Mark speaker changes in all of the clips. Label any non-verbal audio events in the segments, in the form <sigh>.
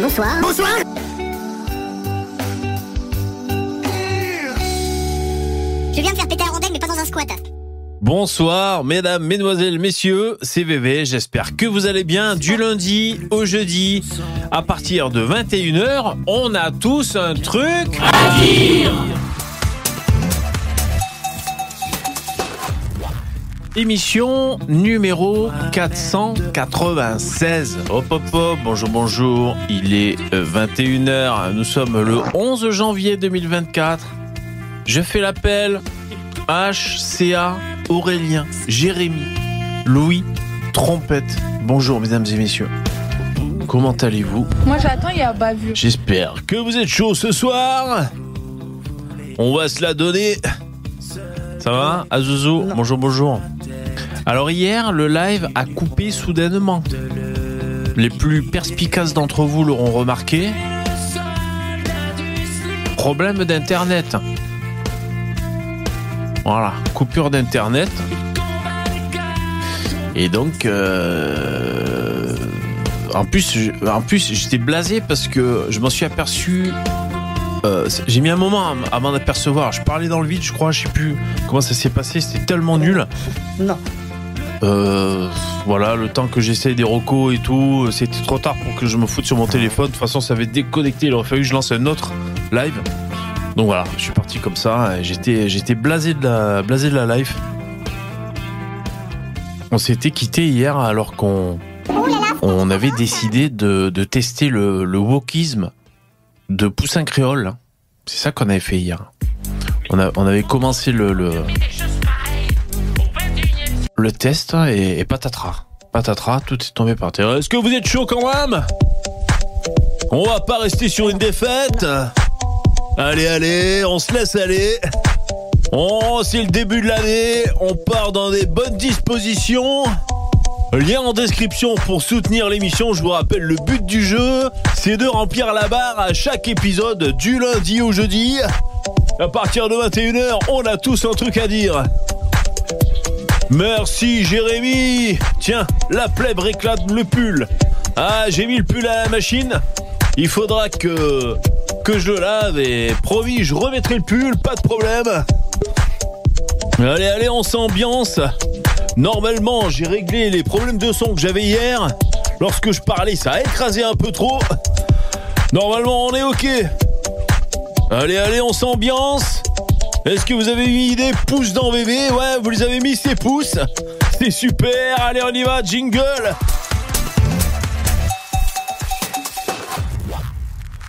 Speaker 1: Bonsoir.
Speaker 2: Bonsoir
Speaker 1: Je viens de faire péter la rondelle, mais pas dans un squat.
Speaker 3: Bonsoir, mesdames, mesdemoiselles, messieurs, c'est VV. J'espère que vous allez bien. Du lundi au jeudi, à partir de 21h, on a tous un truc à dire. Émission numéro 496. Hop hop hop, bonjour bonjour. Il est 21h. Nous sommes le 11 janvier 2024. Je fais l'appel. HCA Aurélien, Jérémy, Louis, Trompette. Bonjour mesdames et messieurs. Comment allez-vous?
Speaker 4: Moi j'attends, il y a bavure.
Speaker 3: J'espère que vous êtes chaud ce soir. On va se la donner. Ça va Azuzu Bonjour, bonjour. Alors hier, le live a coupé soudainement. Les plus perspicaces d'entre vous l'auront remarqué. Problème d'internet. Voilà, coupure d'internet. Et donc, euh, en plus, j'étais blasé parce que je m'en suis aperçu. euh, J'ai mis un moment à m- à m'en apercevoir. Je parlais dans le vide, je crois, je sais plus comment ça s'est passé. C'était tellement nul.
Speaker 2: Non.
Speaker 3: Euh, voilà, le temps que j'essaye des recos et tout, c'était trop tard pour que je me foute sur mon téléphone. De toute façon, ça avait déconnecté. Il aurait fallu que je lance un autre live. Donc voilà, je suis parti comme ça. J'étais, j'étais blasé de la, blasé de la live. On s'était quitté hier alors qu'on, on avait décidé de, tester le, le wokisme de Poussin Créole. C'est ça qu'on avait fait hier. On, avait commencé le, le test et, patatras. Patatras, tout est tombé par terre. Est-ce que vous êtes chaud quand même On va pas rester sur une défaite Allez, allez, on se laisse aller. Oh, c'est le début de l'année. On part dans des bonnes dispositions. Lien en description pour soutenir l'émission. Je vous rappelle, le but du jeu, c'est de remplir la barre à chaque épisode du lundi au jeudi. À partir de 21h, on a tous un truc à dire. Merci Jérémy. Tiens, la plèbe réclame le pull. Ah, j'ai mis le pull à la machine. Il faudra que que je le lave et promis, je remettrai le pull, pas de problème. Allez, allez, on s'ambiance. Normalement, j'ai réglé les problèmes de son que j'avais hier. Lorsque je parlais, ça a écrasé un peu trop. Normalement, on est OK. Allez, allez, on s'ambiance. Est-ce que vous avez mis des pouces dans VV Ouais, vous les avez mis ces pouces. C'est super. Allez, on y va. Jingle.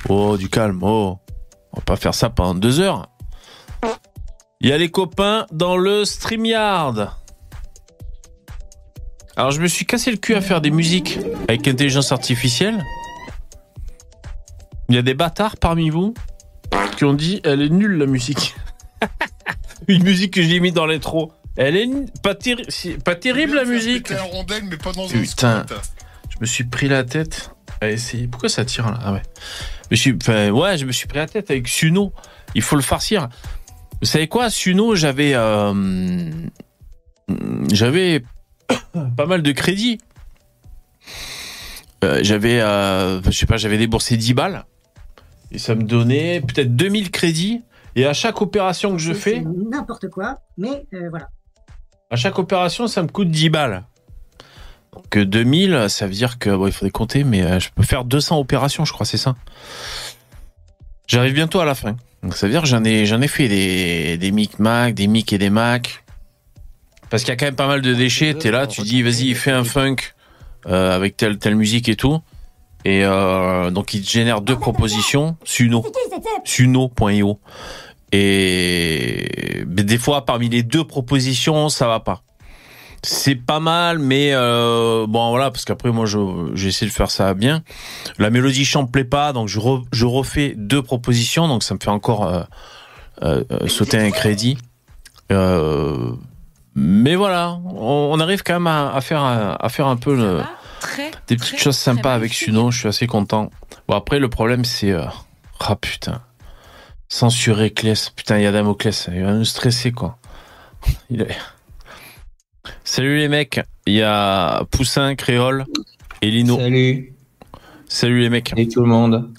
Speaker 3: Oh, du calme. Oh, on va pas faire ça pendant deux heures. Il y a les copains dans le StreamYard. Alors, je me suis cassé le cul à faire des musiques avec intelligence artificielle. Il y a des bâtards parmi vous qui ont dit elle est nulle la musique. Une musique que j'ai mis dans l'intro. Elle est pas, terri- si- pas terrible la musique.
Speaker 5: Péter la rondelle, mais pas dans
Speaker 3: Putain.
Speaker 5: un.
Speaker 3: Je me suis pris la tête à essayer. Pourquoi ça tire là? Ah ouais. Je me suis, enfin, ouais, je me suis pris la tête avec Suno. Il faut le farcir. Vous savez quoi, Suno, j'avais, euh, j'avais <coughs> pas mal de crédits. Euh, j'avais, euh, je sais pas, j'avais déboursé 10 balles et ça me donnait peut-être 2000 crédits. Et à chaque opération que je fais,
Speaker 2: N'importe quoi, mais euh, voilà.
Speaker 3: à chaque opération, ça me coûte 10 balles. Donc euh, 2000, ça veut dire que bon, il faudrait compter, mais euh, je peux faire 200 opérations, je crois, c'est ça. J'arrive bientôt à la fin. Donc ça veut dire que j'en ai, j'en ai fait des, des micmacs, des mic et des mac. Parce qu'il y a quand même pas mal de déchets. T'es là, tu dis, vas-y, fais un funk euh, avec telle, telle musique et tout. Et euh, donc il génère deux propositions. Suno. Suno.io. Et des fois, parmi les deux propositions, ça va pas. C'est pas mal, mais euh, bon voilà, parce qu'après moi, j'ai essayé de faire ça bien. La mélodie chant me plaît pas, donc je, je refais deux propositions, donc ça me fait encore euh, euh, euh, sauter un crédit. Euh, mais voilà, on, on arrive quand même à, à faire un- à faire un peu le,
Speaker 4: Très,
Speaker 3: des petites
Speaker 4: très,
Speaker 3: choses
Speaker 4: très
Speaker 3: sympas avec. Suno, je suis assez content. Bon après le problème c'est euh, ah putain. Censurer Clès, putain, il y a Damoclès, il va nous stresser quoi. Il est- Salut les mecs, il y a Poussin, Créole et Lino.
Speaker 6: Salut.
Speaker 3: Salut les mecs.
Speaker 6: Et tout le monde.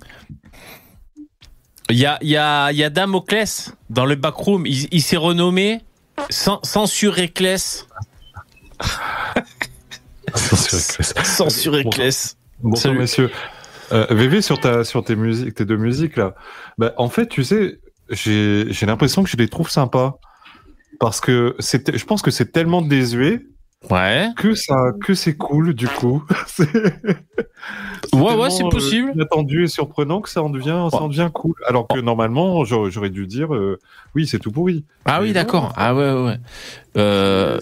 Speaker 3: Il y a, y, a, il y a Damoclès dans le backroom. Il, il s'est renommé <laughs> Cen- Censuréclès. Censuréclès.
Speaker 7: Bonsoir
Speaker 3: Salut.
Speaker 7: messieurs. Euh, VV sur ta sur tes musiques, tes deux musiques là. Bah, en fait, tu sais, j'ai j'ai l'impression que je les trouve sympas parce que c'est je pense que c'est tellement désuet
Speaker 3: Ouais.
Speaker 7: que ça que c'est cool du coup. <laughs> C'est-
Speaker 3: Ouais, ouais, c'est
Speaker 7: euh,
Speaker 3: possible.
Speaker 7: inattendu et surprenant que ça en devient ça en devient cool. Alors que normalement, j'aurais dû dire euh, oui, c'est tout pourri.
Speaker 3: Ah oui, d'accord. Ah ouais, ouais. Euh,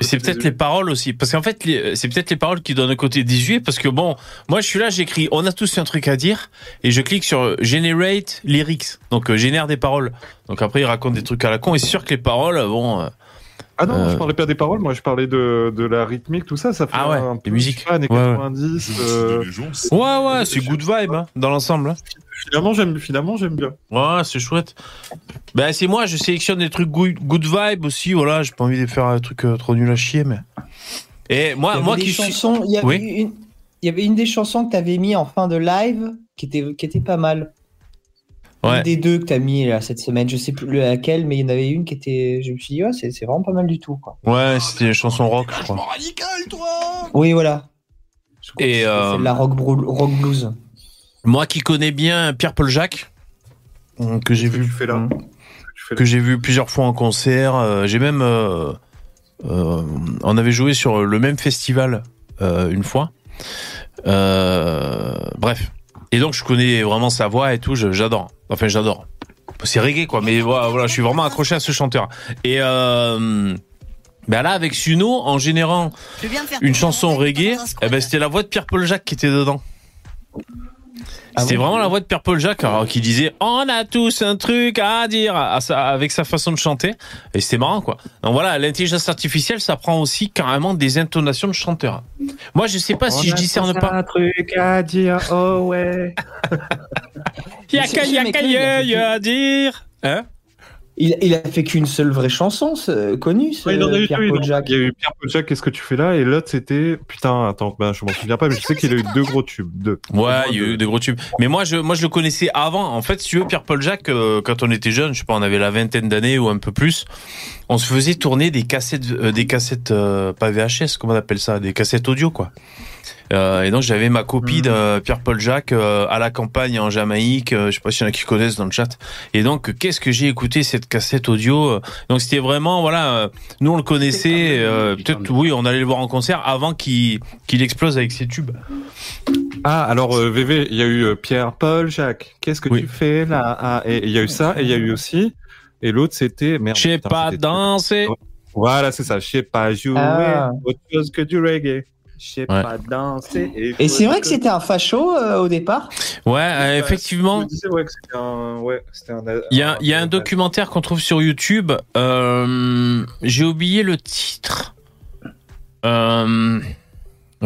Speaker 7: c'est
Speaker 3: peut-être les paroles aussi, parce qu'en fait, c'est peut-être les paroles qui donnent un côté désuet, parce que bon, moi je suis là, j'écris, on a tous un truc à dire, et je clique sur Generate Lyrics, donc euh, génère des paroles. Donc après, il raconte des trucs à la con, et c'est sûr que les paroles, bon, euh,
Speaker 7: Ah non,
Speaker 3: Euh,
Speaker 7: je parlais pas des paroles, moi je parlais de, de la rythmique, tout ça, ça fait
Speaker 3: Ah ouais,
Speaker 7: un
Speaker 3: les
Speaker 7: peu,
Speaker 3: musiques.
Speaker 7: années
Speaker 3: Ouais, ouais.
Speaker 7: 90. euh,
Speaker 3: ouais, ouais, c'est good vibe hein, dans l'ensemble. hein.
Speaker 7: finalement, j'aime, finalement, j'aime bien.
Speaker 3: Ouais, c'est chouette. Ben c'est moi, je sélectionne des trucs good, good vibe aussi, voilà, j'ai pas envie de faire un truc euh, trop nul à chier, mais. Et
Speaker 6: Il
Speaker 3: moi,
Speaker 6: y avait
Speaker 3: moi qui suis.
Speaker 6: chansons, il y avait
Speaker 3: Oui.
Speaker 6: une, il y avait une des chansons que tu avais mis en fin de live qui était, qui était pas mal.
Speaker 3: Ouais.
Speaker 6: Une des deux que tu as mis là, cette semaine, je sais plus laquelle, mais il y en avait une qui était. Je me suis dit, c'est vraiment pas mal du tout. Quoi.
Speaker 3: Ouais, c'était une chanson rock, je crois.
Speaker 6: Oui, voilà.
Speaker 3: Et euh,
Speaker 6: C'est de la rock, blues.
Speaker 3: moi qui connais bien Pierre-Paul Jacques, euh, que j'ai
Speaker 7: que
Speaker 3: vu
Speaker 7: là? Qu'est-ce que tu fais là?
Speaker 3: Que j'ai vu plusieurs fois en concert. euh, j'ai même, euh, euh, on avait joué sur le même festival euh, une fois. Euh, bref. Et donc je connais vraiment sa voix et tout. J'adore. Enfin, j'adore. C'est reggae quoi, mais voilà, voilà, je suis vraiment accroché à ce chanteur. Et euh, ben là, avec Suno, en générant une chanson reggae, eh ben c'était la voix de Pierre-Paul Jacques qui était dedans.
Speaker 6: Ah
Speaker 3: C'était
Speaker 6: bon
Speaker 3: vraiment la voix de Pierre-Paul Jacques alors, qui disait on a tous un truc à dire à sa- avec sa façon de chanter et c'était marrant quoi. Donc voilà, l'intelligence artificielle ça prend aussi carrément des intonations de chanteur. Moi je sais pas si je discerne pas.
Speaker 7: un truc à dire, oh ouais. <laughs>
Speaker 3: Y a
Speaker 6: Mais
Speaker 3: qu'à à dire. Hein?
Speaker 6: Il, il a fait qu'une seule vraie chanson ce- connue, ce
Speaker 7: Ouais, il en a eu deux,
Speaker 6: Pierre Paul Jacques.
Speaker 7: Il y a eu Pierre Paul Jacques, qu'est-ce que tu fais là? Et l'autre c'était, putain, attends, ben, je m'en souviens pas, mais je sais qu'il a eu deux gros tubes. Deux.
Speaker 3: Ouais, il y a eu des gros tubes. Mais moi, je, moi, je le connaissais avant. En fait, si tu veux, Pierre-Paul Jacques, euh, quand on était jeune, je sais pas, on avait la vingtaine d'années ou un peu plus, on se faisait tourner des cassettes, euh, des cassettes, euh, pas VHS, comment on appelle ça, des cassettes audio, quoi. Euh, et donc j'avais ma copie de Pierre-Paul Jacques euh, à la campagne en Jamaïque. euh, je sais pas s'il y en a qui connaissent dans le chat. Et donc qu'est-ce que j'ai écouté cette cassette audio euh, Donc c'était vraiment voilà, euh, nous on le connaissait. euh, Peut-être oui, on allait le voir en concert avant qu'il qu'il explose avec ses tubes.
Speaker 7: Ah, alors euh, VV, il y a eu euh, Pierre Paul Jacques. Qu'est-ce que
Speaker 3: Oui.
Speaker 7: tu fais là? Ah, Et il y a eu ça, et il y a eu aussi. Et l'autre c'était, merde.
Speaker 3: Je sais pas danser.
Speaker 7: Voilà, c'est ça. Je sais pas jouer
Speaker 6: Ah.
Speaker 7: autre chose que du reggae. Je sais
Speaker 3: Ouais.
Speaker 7: pas danser.
Speaker 6: Et c'est vrai que c'était un facho euh, au départ.
Speaker 3: Ouais, euh, effectivement.
Speaker 7: Disais, ouais, un, ouais, un.
Speaker 3: Il y a, il y a un documentaire qu'on trouve sur YouTube. Euh, J'ai oublié le titre. Euh,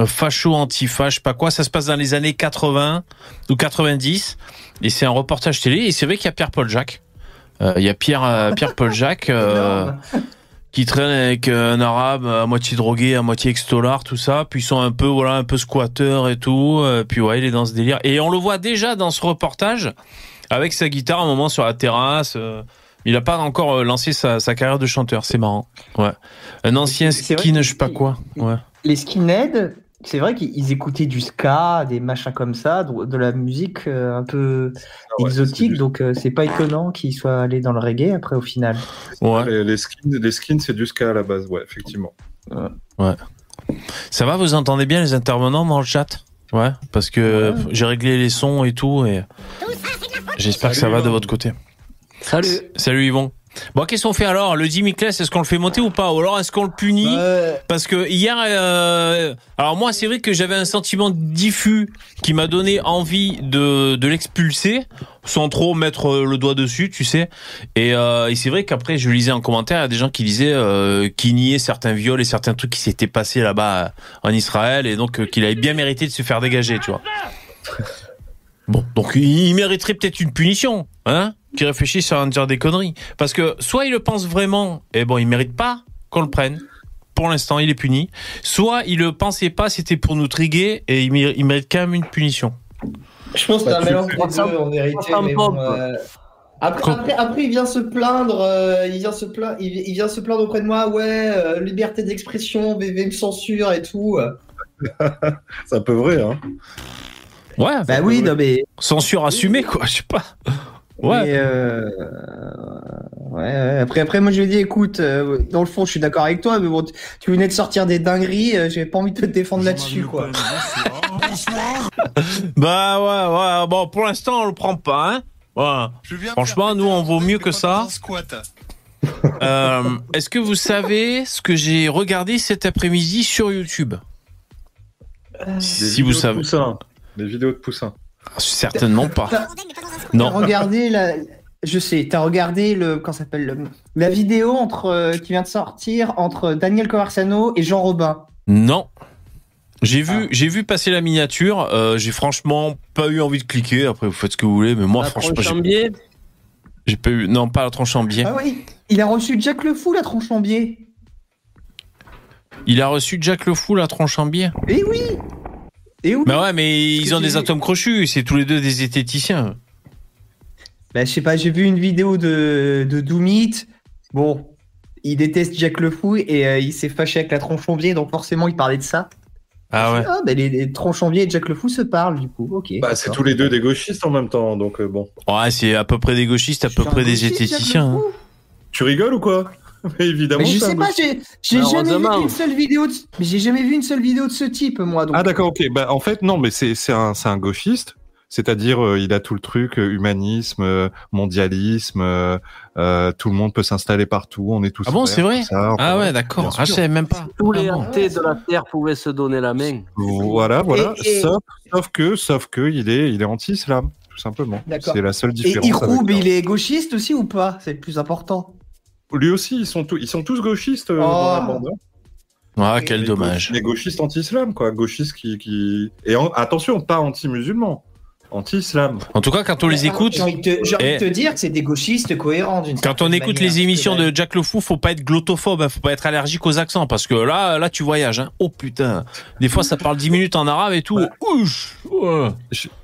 Speaker 3: facho antifa, je sais pas quoi. Ça se passe dans les années 80 ou 90. Et c'est un reportage télé. Et c'est vrai qu'il y a Pierre-Paul Jacques. Euh, Il y a Pierre, euh, Pierre-Paul Jacques euh. <laughs> qui traîne avec euh, un arabe à moitié drogué, à moitié extolard, tout ça. Puis ils sont un peu, voilà, un peu squatteurs et tout. Euh, puis ouais, il est dans ce délire. Et on le voit déjà dans ce reportage avec sa guitare un moment sur la terrasse. euh, il a pas encore lancé sa, sa carrière de chanteur. C'est marrant. Ouais. Un ancien skin, je sais pas quoi. Ouais.
Speaker 6: Les skinheads, c'est vrai qu'ils écoutaient du ska, des machins comme ça, de, la musique euh, un peu
Speaker 7: ouais,
Speaker 6: exotique, donc euh, c'est pas étonnant qu'ils soient allés dans le reggae après au final.
Speaker 3: Ouais.
Speaker 7: Les, les skins, les skins, c'est du ska à la base, ouais, effectivement.
Speaker 3: Ça va, vous entendez bien les intervenants dans le chat? Ouais. Parce que
Speaker 6: Ouais.
Speaker 3: j'ai réglé les sons et tout et j'espère que ça va de votre côté.
Speaker 6: Salut.
Speaker 3: Salut Yvon. Bon, qu'est-ce qu'on fait alors? Le Jimmy Class, est-ce qu'on le fait monter ou pas? Ou alors est-ce qu'on le punit?
Speaker 6: Euh,
Speaker 3: Parce que hier, euh, alors moi, c'est vrai que j'avais un sentiment diffus qui m'a donné envie de, de l'expulser, sans trop mettre euh, le doigt dessus, tu sais. Et, euh, et c'est vrai qu'après, je lisais en commentaire, il y a des gens qui disaient euh, qui niaient certains viols et certains trucs qui s'étaient passés là-bas euh, en Israël, et donc euh, qu'il avait bien mérité de se faire dégager, tu vois. <laughs> Bon, donc il mériterait peut-être une punition, hein? Qui réfléchisse à en dire des conneries. Parce que soit il le pense vraiment, et bon, il mérite pas qu'on le prenne pour l'instant, il est puni. Soit il le pensait pas, c'était pour nous triguer et il mérite, il mérite quand même une punition.
Speaker 6: Je pense que c'est
Speaker 7: Bah,
Speaker 6: un mélange des deux en vérité. Mais bon, euh, Après, après, après, il vient se plaindre, euh, il vient se plaindre, il, il vient se plaindre auprès de moi, ouais, euh, liberté d'expression, me censure et tout. <laughs>
Speaker 7: C'est un peu vrai, hein.
Speaker 3: Ouais,
Speaker 6: Bah oui, non mais,
Speaker 3: censure assumée, quoi, je sais pas. Ouais.
Speaker 6: mais, euh, ouais, ouais. Après, après, moi je lui ai dit, écoute, euh, dans le fond, je suis d'accord avec toi, mais bon, tu, tu venais de sortir des dingueries, euh, j'ai pas envie de te défendre là-dessus, quoi. <laughs>
Speaker 3: Bah ouais, ouais, bon, pour l'instant, on le prend pas, hein. Ouais. Franchement, nous, on vaut mieux que ça. <laughs> Euh, Est-ce que vous savez ce que j'ai regardé cet après-midi sur YouTube? Si vous savez.
Speaker 7: Poussins. Des vidéos de poussins.
Speaker 3: Certainement pas. Non.
Speaker 6: regardé la, je sais, t'as regardé le, comment ça s'appelle, le- la vidéo entre, euh, qui vient de sortir entre Daniel Covarsano et Jean Robin?
Speaker 3: Non. J'ai vu, j'ai vu passer la miniature. euh, j'ai franchement pas eu envie de cliquer. Après, vous faites ce que vous voulez, mais moi,
Speaker 8: La
Speaker 3: franchement,
Speaker 8: tronche
Speaker 3: j'ai-
Speaker 8: en biais.
Speaker 3: j'ai pas eu. Non, pas la tronche en biais.
Speaker 6: Ah oui, il a reçu Jack le Fou, la tronche en biais.
Speaker 3: Il a reçu Jack le Fou, la tronche en biais.
Speaker 6: Eh oui Eh oui
Speaker 3: Bah ouais, mais ils ont des atomes crochus. C'est tous les deux des esthéticiens.
Speaker 6: Bah, je sais pas, j'ai vu une vidéo de, de Doomit. Bon, il déteste Jack le Fou et euh, il s'est fâché avec la tronche en biais, donc forcément il parlait de ça.
Speaker 3: Ah ouais.
Speaker 6: Ah, bah les, les tronches en biais et Jack le Fou se parlent, du coup. Ok.
Speaker 7: Bah, c'est tous les deux des gauchistes en même temps, donc euh, bon.
Speaker 3: Ouais, c'est à peu près des gauchistes, à peu près des esthéticiens. hein.
Speaker 7: Tu rigoles ou quoi? <laughs> Mais évidemment.
Speaker 6: Mais je sais pas, j'ai
Speaker 8: Bah,
Speaker 6: jamais vu une seule vidéo de... J'ai jamais vu une seule vidéo de ce type, moi. Donc...
Speaker 7: Ah d'accord, ok. Bah, en fait, non, mais c'est c'est un, c'est un gauchiste. C'est-à-dire, euh, il a tout le truc, euh, humanisme, euh, mondialisme, euh, euh, tout le monde peut s'installer partout, on est tous
Speaker 3: Ah bon, c'est vrai
Speaker 7: ça,
Speaker 3: Ah ouais, d'accord. Ah, je savais même pas.
Speaker 8: Tous les
Speaker 3: Ah bon.
Speaker 8: athées de la Terre pouvaient se donner la main.
Speaker 7: Voilà, voilà.
Speaker 6: Et- et-
Speaker 7: Sauf, sauf que, sauf que, il est, il est anti-islam, tout simplement.
Speaker 6: D'accord.
Speaker 7: C'est la seule
Speaker 6: Et
Speaker 7: différence.
Speaker 6: Iroub,
Speaker 7: avec-
Speaker 6: il est gauchiste aussi ou pas? C'est le plus important.
Speaker 7: Lui aussi, ils sont tous, ils sont tous gauchistes
Speaker 6: Oh.
Speaker 7: dans la bande. hein.
Speaker 3: Ah, quel
Speaker 7: Les
Speaker 3: dommage.
Speaker 7: gauch- Les gauchistes anti-islam, quoi. Gauchistes qui, qui... et en- attention, pas anti-musulmans, anti-islam.
Speaker 3: En tout cas, quand on les écoute,
Speaker 6: J'ai envie de te, j'ai envie
Speaker 3: Eh.
Speaker 6: de te dire que c'est des gauchistes cohérents. d'une
Speaker 3: quand on écoute
Speaker 6: manière.
Speaker 3: les émissions de Jack le Fou, faut pas être glottophobe, hein, faut pas être allergique aux accents, parce que là, là, tu voyages. Hein. Oh putain. Des fois, ça parle 10 minutes en arabe et tout. Ouch. Ouais.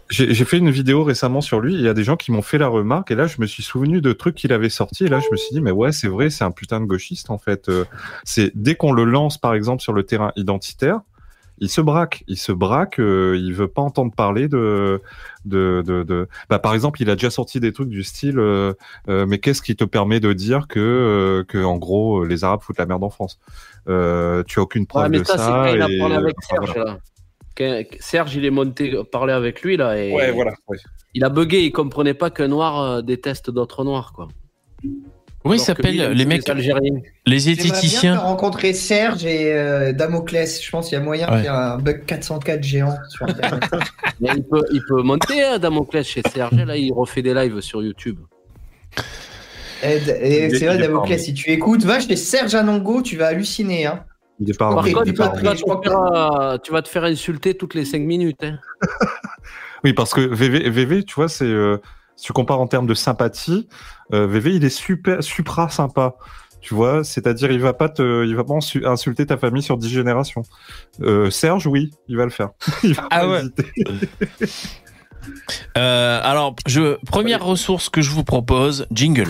Speaker 7: J'ai j'ai fait une vidéo récemment sur lui. Il y a des gens qui m'ont fait la remarque, et là, je me suis souvenu de trucs qu'il avait sortis. Et là, je me suis dit, mais ouais, c'est vrai, c'est un putain de gauchiste en fait. Euh, C'est dès qu'on le lance, par exemple, sur le terrain identitaire, il se braque. Il se braque. euh, il veut pas entendre parler de, de, de, de- Bah, par exemple, il a déjà sorti des trucs du style, euh, euh, mais qu'est-ce qui te permet de dire que, euh, que en gros, les Arabes foutent la merde en France? Euh, Tu as aucune preuve
Speaker 8: Ouais, mais
Speaker 7: de
Speaker 8: ça,
Speaker 7: ça.
Speaker 8: c'est quand il a
Speaker 7: et-
Speaker 8: parlé avec
Speaker 7: enfin,
Speaker 8: Serge.
Speaker 7: voilà.
Speaker 8: Là. Quand Serge, il est monté parler avec lui là et
Speaker 7: Ouais, voilà. ouais.
Speaker 8: il a bugué. Il comprenait pas qu'un noir déteste d'autres noirs quoi.
Speaker 3: Comment ils s'appellent les mecs,
Speaker 8: Algériens.
Speaker 3: les
Speaker 6: J'aimerais bien rencontrer Serge et euh, Damoclès. Je pense qu'il y a moyen
Speaker 3: Ouais.
Speaker 6: qu'il y ait un bug 404 géant sur Internet. <laughs>
Speaker 8: Mais il peut, il peut monter hein, Damoclès chez Serge. Là, il refait des lives sur YouTube.
Speaker 6: et, et c'est vrai, Damoclès, si tu écoutes, va chez Serge Anongo, tu vas halluciner. Hein.
Speaker 7: Il est pas
Speaker 8: Par contre,
Speaker 6: il
Speaker 8: tu vas, te faire, tu vas te faire insulter toutes les 5 minutes. hein.
Speaker 7: Oui, parce que VV, VV tu vois, c'est euh, si tu compares en termes de sympathie, euh, VV, il est super, supra sympa. Tu vois, c'est-à-dire, il va pas te, il va pas insu- insulter ta famille sur 10 générations. Euh, Serge, oui, il va le faire. <laughs> il va
Speaker 3: Ah ouais. <laughs> Euh, alors, je, première ressource que je vous propose, jingle.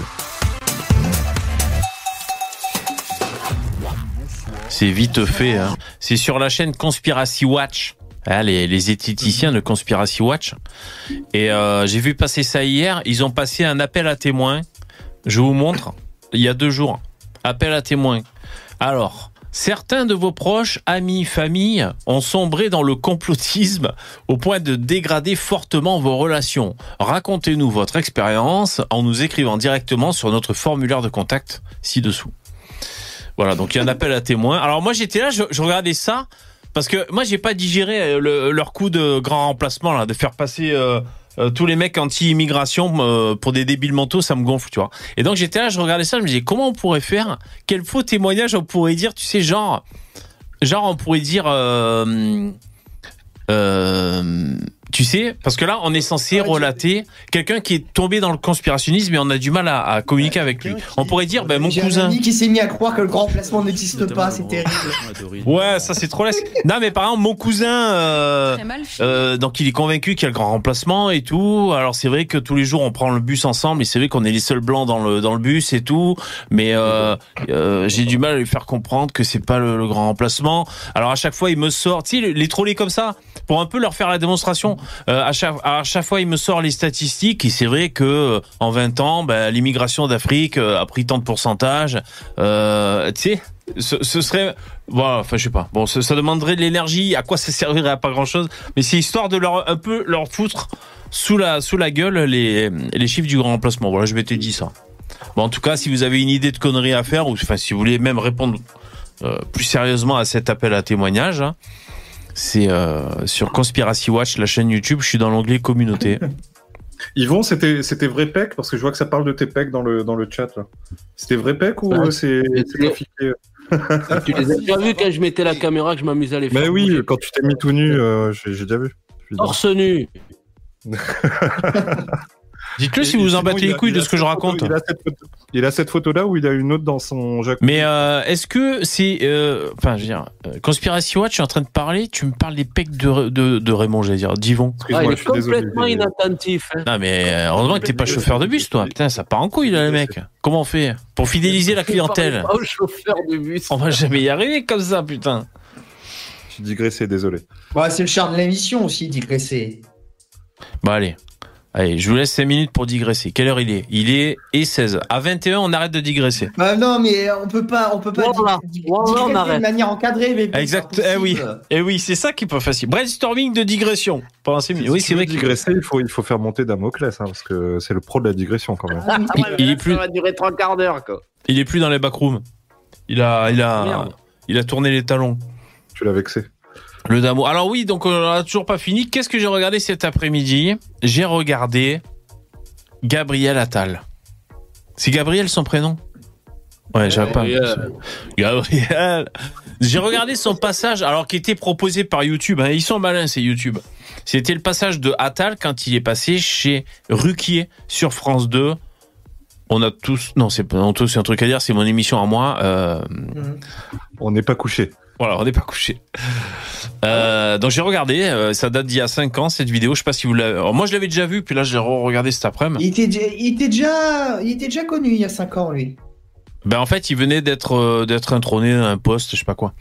Speaker 3: C'est vite fait. Hein. C'est sur la chaîne Conspiracy Watch. Ah, les, les esthéticiens de Conspiracy Watch. Et euh, j'ai vu passer ça hier. Ils ont passé un appel à témoins. Je vous montre. Il y a deux jours. Appel à témoins. Alors, certains de vos proches, amis, familles, ont sombré dans le complotisme au point de dégrader fortement vos relations. Racontez-nous votre expérience en nous écrivant directement sur notre formulaire de contact ci-dessous. Voilà, donc il y a un appel à témoins. Alors moi j'étais là, je regardais ça parce que moi j'ai pas digéré euh, le- leur coup de grand remplacement là, de faire passer euh, euh, tous les mecs anti-immigration pour des débiles mentaux, ça me gonfle, tu vois. Et donc j'étais là, je regardais ça, je me disais comment on pourrait faire, quel faux témoignage on pourrait dire, tu sais, genre, genre on pourrait dire, euh, Tu sais, parce que là, on est censé
Speaker 6: tu-
Speaker 3: relater quelqu'un qui est tombé dans le conspirationnisme et on a du mal à, à communiquer avec lui. On pourrait dire, ben, mon cousin.
Speaker 6: qui s'est mis à croire que le grand placement n'existe pas, c'est terrible.
Speaker 3: Ouais, ça c'est trop laisse. <laughs> Non, mais par exemple, mon cousin, euh, euh, donc il est convaincu qu'il y a le grand remplacement et tout. Alors c'est vrai que tous les jours on prend le bus ensemble et c'est vrai qu'on est les seuls blancs dans le dans le bus et tout. Mais euh, euh, j'ai du mal à lui faire comprendre que c'est pas le, le grand remplacement. Alors à chaque fois il me sort, tu sais, les- les trollés comme ça pour un peu leur faire la démonstration. Euh, à chaque fois il me sort les statistiques et c'est vrai que euh, en 20 ans, ben, l'immigration d'Afrique euh, a pris tant de pourcentage. Tu sais. Ce, serait, voilà, enfin je sais pas. Bon, ça, demanderait de l'énergie. À quoi ça servirait à pas grand chose Mais c'est histoire de leur un peu leur foutre sous la sous la gueule les les chiffres du grand remplacement. Voilà, je m'étais dit ça. Bon, en tout cas, si vous avez une idée de connerie à faire, ou enfin si vous voulez même répondre plus sérieusement à cet appel à témoignage, hein, c'est euh, sur Conspiracy Watch, la chaîne YouTube. Je suis dans l'onglet communauté. <laughs>
Speaker 7: Yvon, c'était c'était vrai pec parce que je vois que ça parle de tes pecs dans le dans le chat là. C'était vrai pec ou
Speaker 8: Ouais.
Speaker 7: euh, c'est trafiqué
Speaker 8: Tu les as <laughs> déjà vus quand je mettais la caméra que je m'amusais à les faire
Speaker 7: Mais oui,
Speaker 8: bouger.
Speaker 7: quand tu t'es mis tout nu, euh, j'ai j'ai déjà vu.
Speaker 8: Torse nu. <laughs>
Speaker 3: Dites-le si vous en battez les couilles
Speaker 7: il
Speaker 3: de ce que je raconte.
Speaker 7: photo- il, a cette photo, il a cette photo là où il a une autre dans son jacuzzi.
Speaker 3: Mais euh, est-ce que c'est, euh, enfin, je veux dire, euh, Conspiracy Watch, je suis en train de parler, tu me parles des pecs de, de, de Raymond, j'allais dire, d'Yvon.
Speaker 8: Ah, il
Speaker 7: je
Speaker 8: est
Speaker 7: suis désolé.
Speaker 8: complètement inattentif. hein.
Speaker 3: Non mais heureusement que t'es pas chauffeur de bus, toi. Putain, ça part en couille là, les mecs. Comment on fait pour fidéliser la clientèle
Speaker 8: pas au chauffeur de bus.
Speaker 3: On va jamais y arriver comme ça, putain.
Speaker 7: J'ai digressé, désolé.
Speaker 6: Ouais, c'est le charme de l'émission aussi, digresser.
Speaker 3: Bon allez, allez, je vous laisse 5 minutes pour digresser. Quelle heure il est? Il est et 16. À 21, on arrête de digresser.
Speaker 6: Bah non, mais on peut pas, on peut pas
Speaker 8: Voilà.
Speaker 6: dig-
Speaker 8: on arrête.
Speaker 6: de manière encadrée, mais
Speaker 3: Exact, eh oui. Et oui, c'est ça qui est pas facile. Brainstorming de digression pendant 5 minutes.
Speaker 7: Si
Speaker 3: Oui, c'est vrai. que-
Speaker 7: digresser, il faut, il faut faire monter Damoclès, hein, parce que c'est le pro de la digression quand même.
Speaker 6: Ah, mais-
Speaker 3: Il, il est plus,
Speaker 8: Ça va durer trois quarts d'heure, quoi.
Speaker 3: il est plus dans les backrooms. Il a, il a,
Speaker 8: Merde.
Speaker 3: il a tourné les talons.
Speaker 7: Tu l'as vexé.
Speaker 3: Le Damo. Alors oui, donc on a toujours pas fini. Qu'est-ce que j'ai regardé cet après-midi? J'ai regardé Gabriel Attal. C'est Gabriel son prénom? Ouais, j'avais pas.
Speaker 8: Gabriel.
Speaker 3: J'ai regardé son passage, alors qui était proposé par YouTube. hein. Ils sont malins, c'est YouTube. C'était le passage de Attal quand il est passé chez Ruquier sur France 2. On a tous, non, c'est pas, on a tous un truc à dire. C'est mon émission à moi. Euh.
Speaker 7: On n'est pas couché.
Speaker 3: Voilà, on n'est pas couché. Euh, donc j'ai regardé, euh, ça date d'il y a 5 ans cette vidéo, je sais pas si vous l'avez. alors, moi je l'avais déjà vu, puis là je l'ai regardé cet après-midi.
Speaker 6: Il était, déjà- il, était déjà, il était déjà connu il y a 5 ans, lui.
Speaker 3: Ben en fait il venait d'être euh, d'être intrôné à un poste, je sais pas quoi.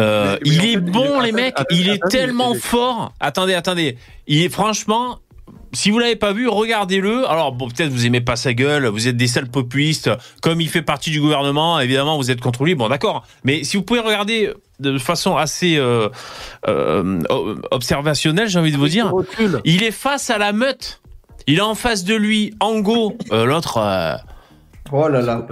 Speaker 3: Euh,
Speaker 7: Mais- mais
Speaker 3: il est
Speaker 7: fait, il
Speaker 3: bon
Speaker 7: est-
Speaker 3: les mecs, il est tellement fort. Attendez, attendez, il est franchement. Si vous l'avez pas vu, regardez-le. Alors bon, peut-être vous aimez pas sa gueule, vous êtes des sales populistes. Comme il fait partie du gouvernement, évidemment, vous êtes contre lui. Bon, d'accord. Mais si vous pouvez regarder de façon assez euh, euh, observationnelle, j'ai envie de vous dire, il est face à la meute. Il est en face de lui, Ango, euh, l'autre.
Speaker 6: Oh là là.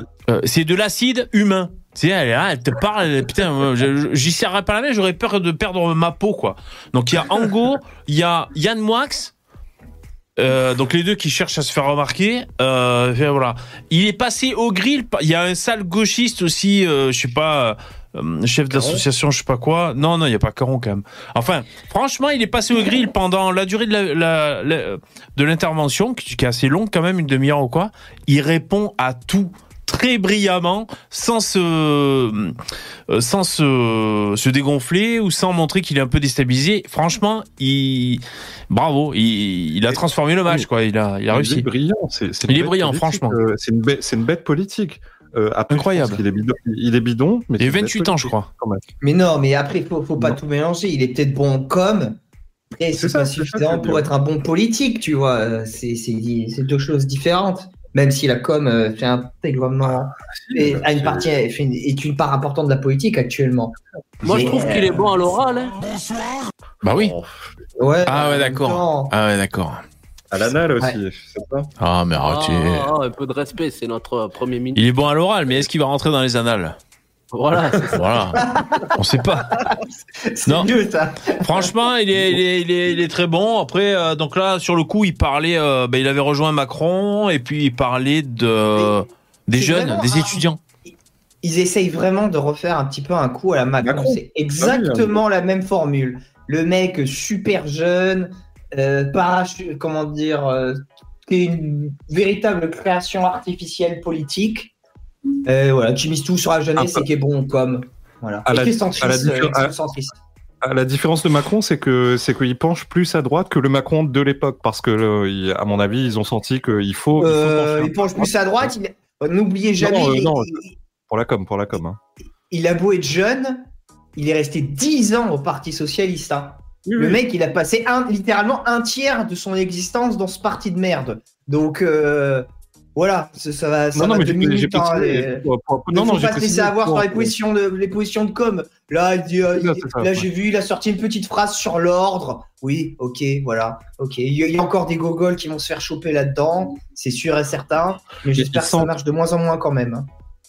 Speaker 3: c'est de l'acide humain. Tu sais, elle te parle, putain, j'y serrais pas la main, j'aurais peur de perdre ma peau, quoi. Donc il y a Ango, il y a Yann Moix, euh, donc les deux qui cherchent à se faire remarquer. Euh, voilà. Il est passé au grill. Il y a un sale gauchiste aussi, euh, je sais pas, euh, chef d'association, je sais pas quoi. Non, non, il y a pas Caron quand même. Enfin, franchement, il est passé au grill pendant la durée de la, la- la- de l'intervention, qui qui est assez longue quand même, une demi-heure ou quoi. Il répond à tout très brillamment, sans se, euh, sans se, se dégonfler ou sans montrer qu'il est un peu déstabilisé. Franchement, il, bravo, il, il a transformé le match, quoi. Il a, il a
Speaker 7: Il est
Speaker 3: réussi.
Speaker 7: brillant. c'est- c'est
Speaker 3: Il est
Speaker 7: bête
Speaker 3: brillant,
Speaker 7: politique,
Speaker 3: franchement.
Speaker 7: euh, c'est une, bête- c'est une bête politique. Euh, après,
Speaker 3: Incroyable.
Speaker 7: qu'il est bidon, il est bidon, mais
Speaker 3: Il
Speaker 7: c'est bête
Speaker 3: 28 ans, je crois.
Speaker 6: Mais non, mais après, faut, faut pas
Speaker 7: Non.
Speaker 6: tout mélanger. Il est peut-être bon en com. Après,
Speaker 7: C'est
Speaker 6: c'est
Speaker 7: ça,
Speaker 6: pas
Speaker 7: c'est ça,
Speaker 6: suffisant
Speaker 7: c'est
Speaker 6: pour
Speaker 7: bien.
Speaker 6: être un bon politique, tu vois. C'est c'est- c'est deux choses différentes. Même si la com euh, fait intégralement fait- a une partie fait une- est une part importante de la politique actuellement.
Speaker 8: Moi, je trouve qu'il est bon à l'oral. hein.
Speaker 3: Bah oui.
Speaker 6: Ouais.
Speaker 3: Ah ouais, d'accord. Ah ouais, d'accord.
Speaker 7: À l'anal aussi,
Speaker 6: Ouais.
Speaker 7: c'est ça
Speaker 3: Ah, mais
Speaker 8: Ah,
Speaker 3: arrêtez.
Speaker 8: ah, un peu de respect, c'est notre premier ministre.
Speaker 3: Il est bon à l'oral, mais est-ce qu'il va rentrer dans les annales?
Speaker 8: Voilà.
Speaker 3: Voilà. On sait pas.
Speaker 6: C'est
Speaker 3: Non.
Speaker 6: mieux ça.
Speaker 3: Franchement, il est, il est, il est, il est très bon. Après, euh, donc là, sur le coup, il parlait, euh, ben, il avait rejoint Macron et puis il parlait de des jeunes, des
Speaker 6: un-
Speaker 3: étudiants.
Speaker 6: Ils essayent vraiment de refaire un petit peu un coup à la Macron.
Speaker 7: Macron.
Speaker 6: C'est exactement la même formule. Le mec super jeune, euh, parachu- comment dire, euh, qui est une véritable création artificielle politique. Euh, voilà, qui mise tout sur la jeunesse
Speaker 7: Ah,
Speaker 6: et qui est bon comme. Voilà.
Speaker 7: à
Speaker 6: Et
Speaker 7: la-
Speaker 6: centriste,
Speaker 7: à la
Speaker 6: euh,
Speaker 7: à- La différence de Macron, c'est que c'est qu'il penche plus à droite que le Macron de l'époque, parce que euh, il- à mon avis, ils ont senti qu'il faut, il faut
Speaker 6: Euh, il penche plus à droite. N'oubliez jamais,
Speaker 7: Non, euh,
Speaker 6: il-
Speaker 7: non,
Speaker 6: il-
Speaker 7: pour la com, pour la com. hein.
Speaker 6: il a beau être jeune, il est resté 10 ans au Parti Socialiste. hein. Le mec, il a passé un, littéralement un tiers de son existence dans ce parti de merde. Donc, euh, voilà, ça, ça va, ça
Speaker 7: non, non,
Speaker 6: va
Speaker 7: mais
Speaker 6: deux
Speaker 7: j'ai-
Speaker 6: minutes. hein, Il
Speaker 7: non,
Speaker 6: ne
Speaker 7: non,
Speaker 6: pas se laisser avoir les positions, de, les positions de com. Là, il dit, euh, il- là j'ai vu, il a sorti une petite phrase sur l'ordre. Oui, ok, voilà. Ok, il y, a- encore des gogoles qui vont se faire choper là-dedans, c'est sûr et certain. Mais j'espère que ça marche de moins en moins quand même. hein.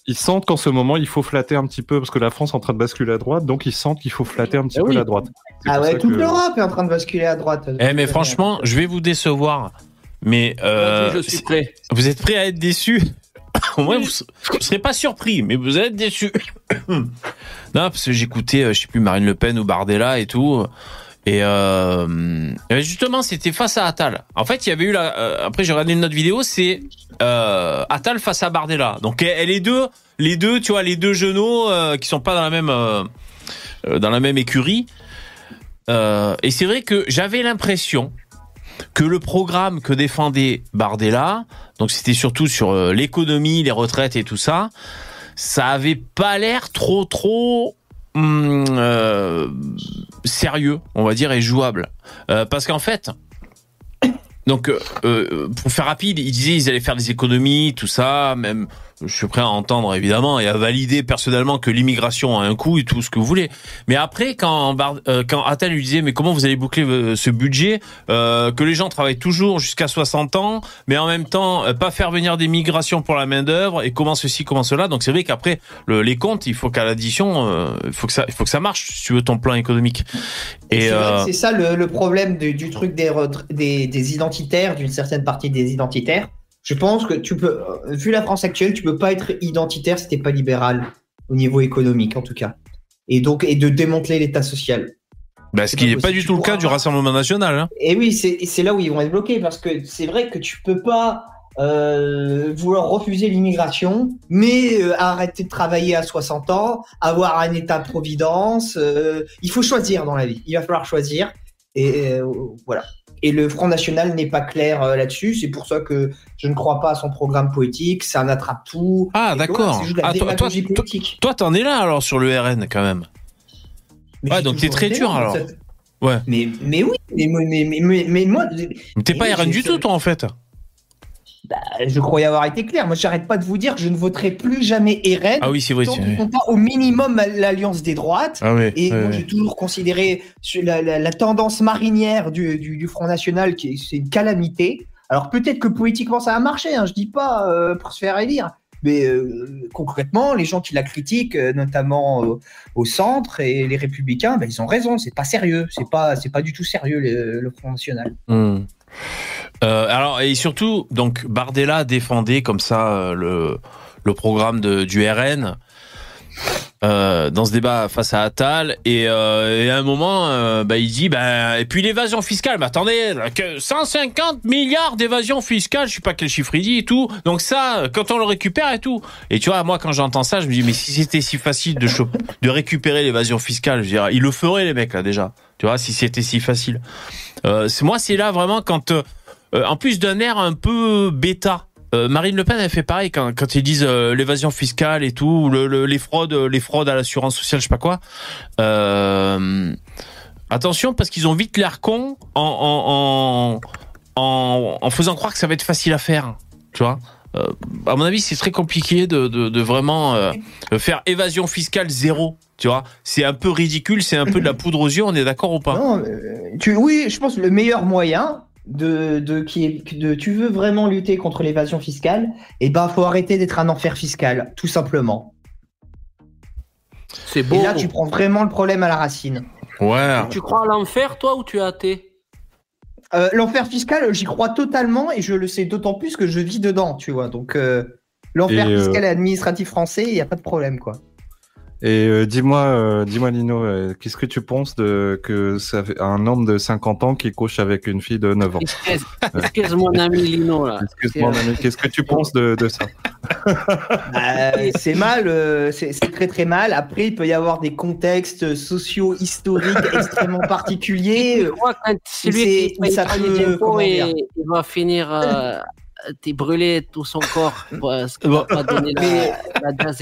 Speaker 7: Ils sentent qu'en ce moment, il faut flatter un petit peu, parce que la France est en train de basculer à droite, donc ils sentent qu'il faut flatter un petit
Speaker 8: Ah
Speaker 7: peu
Speaker 8: oui.
Speaker 7: la droite.
Speaker 6: Ah ouais, toute
Speaker 7: que-
Speaker 6: l'Europe est en train de basculer à droite.
Speaker 3: Eh mais franchement, je vais vous décevoir. Mais euh,
Speaker 8: Vas-y, je suis prêt.
Speaker 3: vous êtes prêts à être déçus <laughs> Au moins, vous, ne serez pas surpris, mais vous être déçus. <coughs> non, parce que j'écoutais, euh, je sais plus, Marine Le Pen ou Bardella et tout. Et euh, justement, c'était face à Attal. En fait, il y avait eu la. euh, après, j'ai regardé une autre vidéo, c'est euh, Attal face à Bardella. Donc, et les deux, les deux, tu vois, les deux genoux euh, qui sont pas dans la même dans la même écurie. Euh, et c'est vrai que j'avais l'impression que le programme que défendait Bardella, donc c'était surtout sur euh, l'économie, les retraites et tout ça, ça avait pas l'air trop trop hum, euh, sérieux, on va dire, et jouable. Euh, parce qu'en fait, donc euh, euh, pour faire rapide, ils disaient ils allaient faire des économies, tout ça, même je suis prêt à entendre évidemment et à valider personnellement que l'immigration a un coût et tout ce que vous voulez. Mais après, quand euh, quand Attal lui disait mais comment vous allez boucler euh, ce budget, euh, que les gens travaillent toujours jusqu'à 60 ans, mais en même temps euh, pas faire venir des migrations pour la main d'œuvre et comment ceci, comment cela. Donc c'est vrai qu'après le- les comptes, il faut qu'à l'addition, euh, il faut que ça, il faut que ça marche si tu veux ton plan économique.
Speaker 6: Et c'est
Speaker 3: euh,
Speaker 6: c'est ça le, le problème du, du truc des, des, des identitaires, d'une certaine partie des identitaires. Je pense que tu peux, euh, vu la France actuelle, tu peux pas être identitaire si t'es pas libéral au niveau économique en tout cas. Et donc et de démanteler l'État social.
Speaker 3: bah, ce qui n'est pas du tout le cas du. Rassemblement national. Hein.
Speaker 6: Et oui, c'est et c'est là où ils vont être bloqués parce que c'est vrai que tu peux pas euh, vouloir refuser l'immigration, mais euh, arrêter de travailler à 60 ans, avoir un état providence. euh, il faut choisir dans la vie. Il va falloir choisir. Et voilà. Et le Front National n'est pas clair euh, là-dessus. C'est pour ça que je ne crois pas à son programme politique. C'est un attrape-tout.
Speaker 3: Ah, d'accord. Ah, toi- toi- t'en es là alors sur le RN quand même.
Speaker 6: Mais
Speaker 3: Ouais, donc t'es très dur, alors.
Speaker 6: ça-
Speaker 3: Ouais.
Speaker 6: Mais, mais oui, mais, mais, mais, mais, mais moi,
Speaker 3: Mais T'es pas RN du tout, toi, en fait.
Speaker 6: Bah, je croyais avoir été clair. Moi, j'arrête pas de vous dire que je ne voterai plus jamais RN
Speaker 3: Ah oui, c'est vrai.
Speaker 6: tant font pas au minimum l'alliance des droites.
Speaker 3: Ah oui.
Speaker 6: Et moi, j'ai toujours considéré la, la- la tendance marinière du, du, du Front National qui est- c'est une calamité. Alors peut-être que politiquement ça a marché, hein, je dis pas euh, pour se faire élire, mais euh, concrètement, les gens qui la critiquent, euh, notamment euh, au centre et les républicains, ben, ils ont raison, c'est pas sérieux, c'est pas c'est pas du tout sérieux le, le Front National.
Speaker 3: Hmm. Euh, alors et surtout donc Bardella défendait comme ça euh, le le programme du RN euh, dans ce débat face à Attal. Et, à un moment bah, il dit bah, et puis l'évasion fiscale. Mais attendez que 150 milliards d'évasion fiscale je sais pas quel chiffre il dit et tout. Donc ça quand on le récupère et tout. Et tu vois moi quand j'entends ça je me dis mais si c'était si facile de de récupérer l'évasion fiscale je dirais ils le feraient les mecs là déjà. Tu vois si c'était si facile. Moi c'est là vraiment quand en plus d'un air un peu bêta. Euh, Marine Le Pen elle fait pareil quand, quand ils disent euh, l'évasion fiscale et tout, ou le, le- les fraudes, les fraudes à l'assurance sociale, je sais pas quoi. Euh, attention parce qu'ils ont vite l'air cons en, en, en, en, en faisant croire que ça va être facile à faire. Tu vois. Euh, à mon avis, c'est très compliqué de, de, de vraiment euh, faire évasion fiscale zéro. Tu vois, c'est un peu ridicule, c'est un peu de la <coughs> poudre aux yeux. On est d'accord ou pas?
Speaker 6: Non, euh, tu, oui, je pense que le meilleur moyen de, de qui est de tu veux vraiment lutter contre l'évasion fiscale, et ben faut arrêter d'être un enfer fiscal, tout simplement.
Speaker 8: C'est beau.
Speaker 6: Et là, tu prends vraiment le problème à la racine.
Speaker 3: Ouais.
Speaker 8: Tu crois à l'enfer, toi, ou tu es athée?
Speaker 6: Euh, L'enfer fiscal, j'y crois totalement et je le sais d'autant plus que je vis dedans, tu vois. Donc, euh, l'enfer
Speaker 7: Et, euh,
Speaker 6: fiscal et administratif français, il n'y a pas de problème, quoi.
Speaker 7: Et euh, dis-moi, euh, dis-moi Lino, euh, qu'est-ce que tu penses de que ça fait un homme de 50 ans qui couche avec une fille de 9 ans?
Speaker 8: Excuse, excuse mon ami Lino là.
Speaker 7: Excuse-moi, mon ami, qu'est-ce que tu penses de, de ça?
Speaker 6: Euh, <laughs> c'est mal, euh, c'est très très mal. Après, il peut y avoir des contextes sociaux, historiques <laughs> extrêmement particuliers.
Speaker 8: Je crois que celui qui
Speaker 6: ça peut- dire?
Speaker 8: il, il va finir euh, t'es brûlé tout son corps parce qu'il
Speaker 3: Bon.
Speaker 8: pas donner la,
Speaker 6: Mais-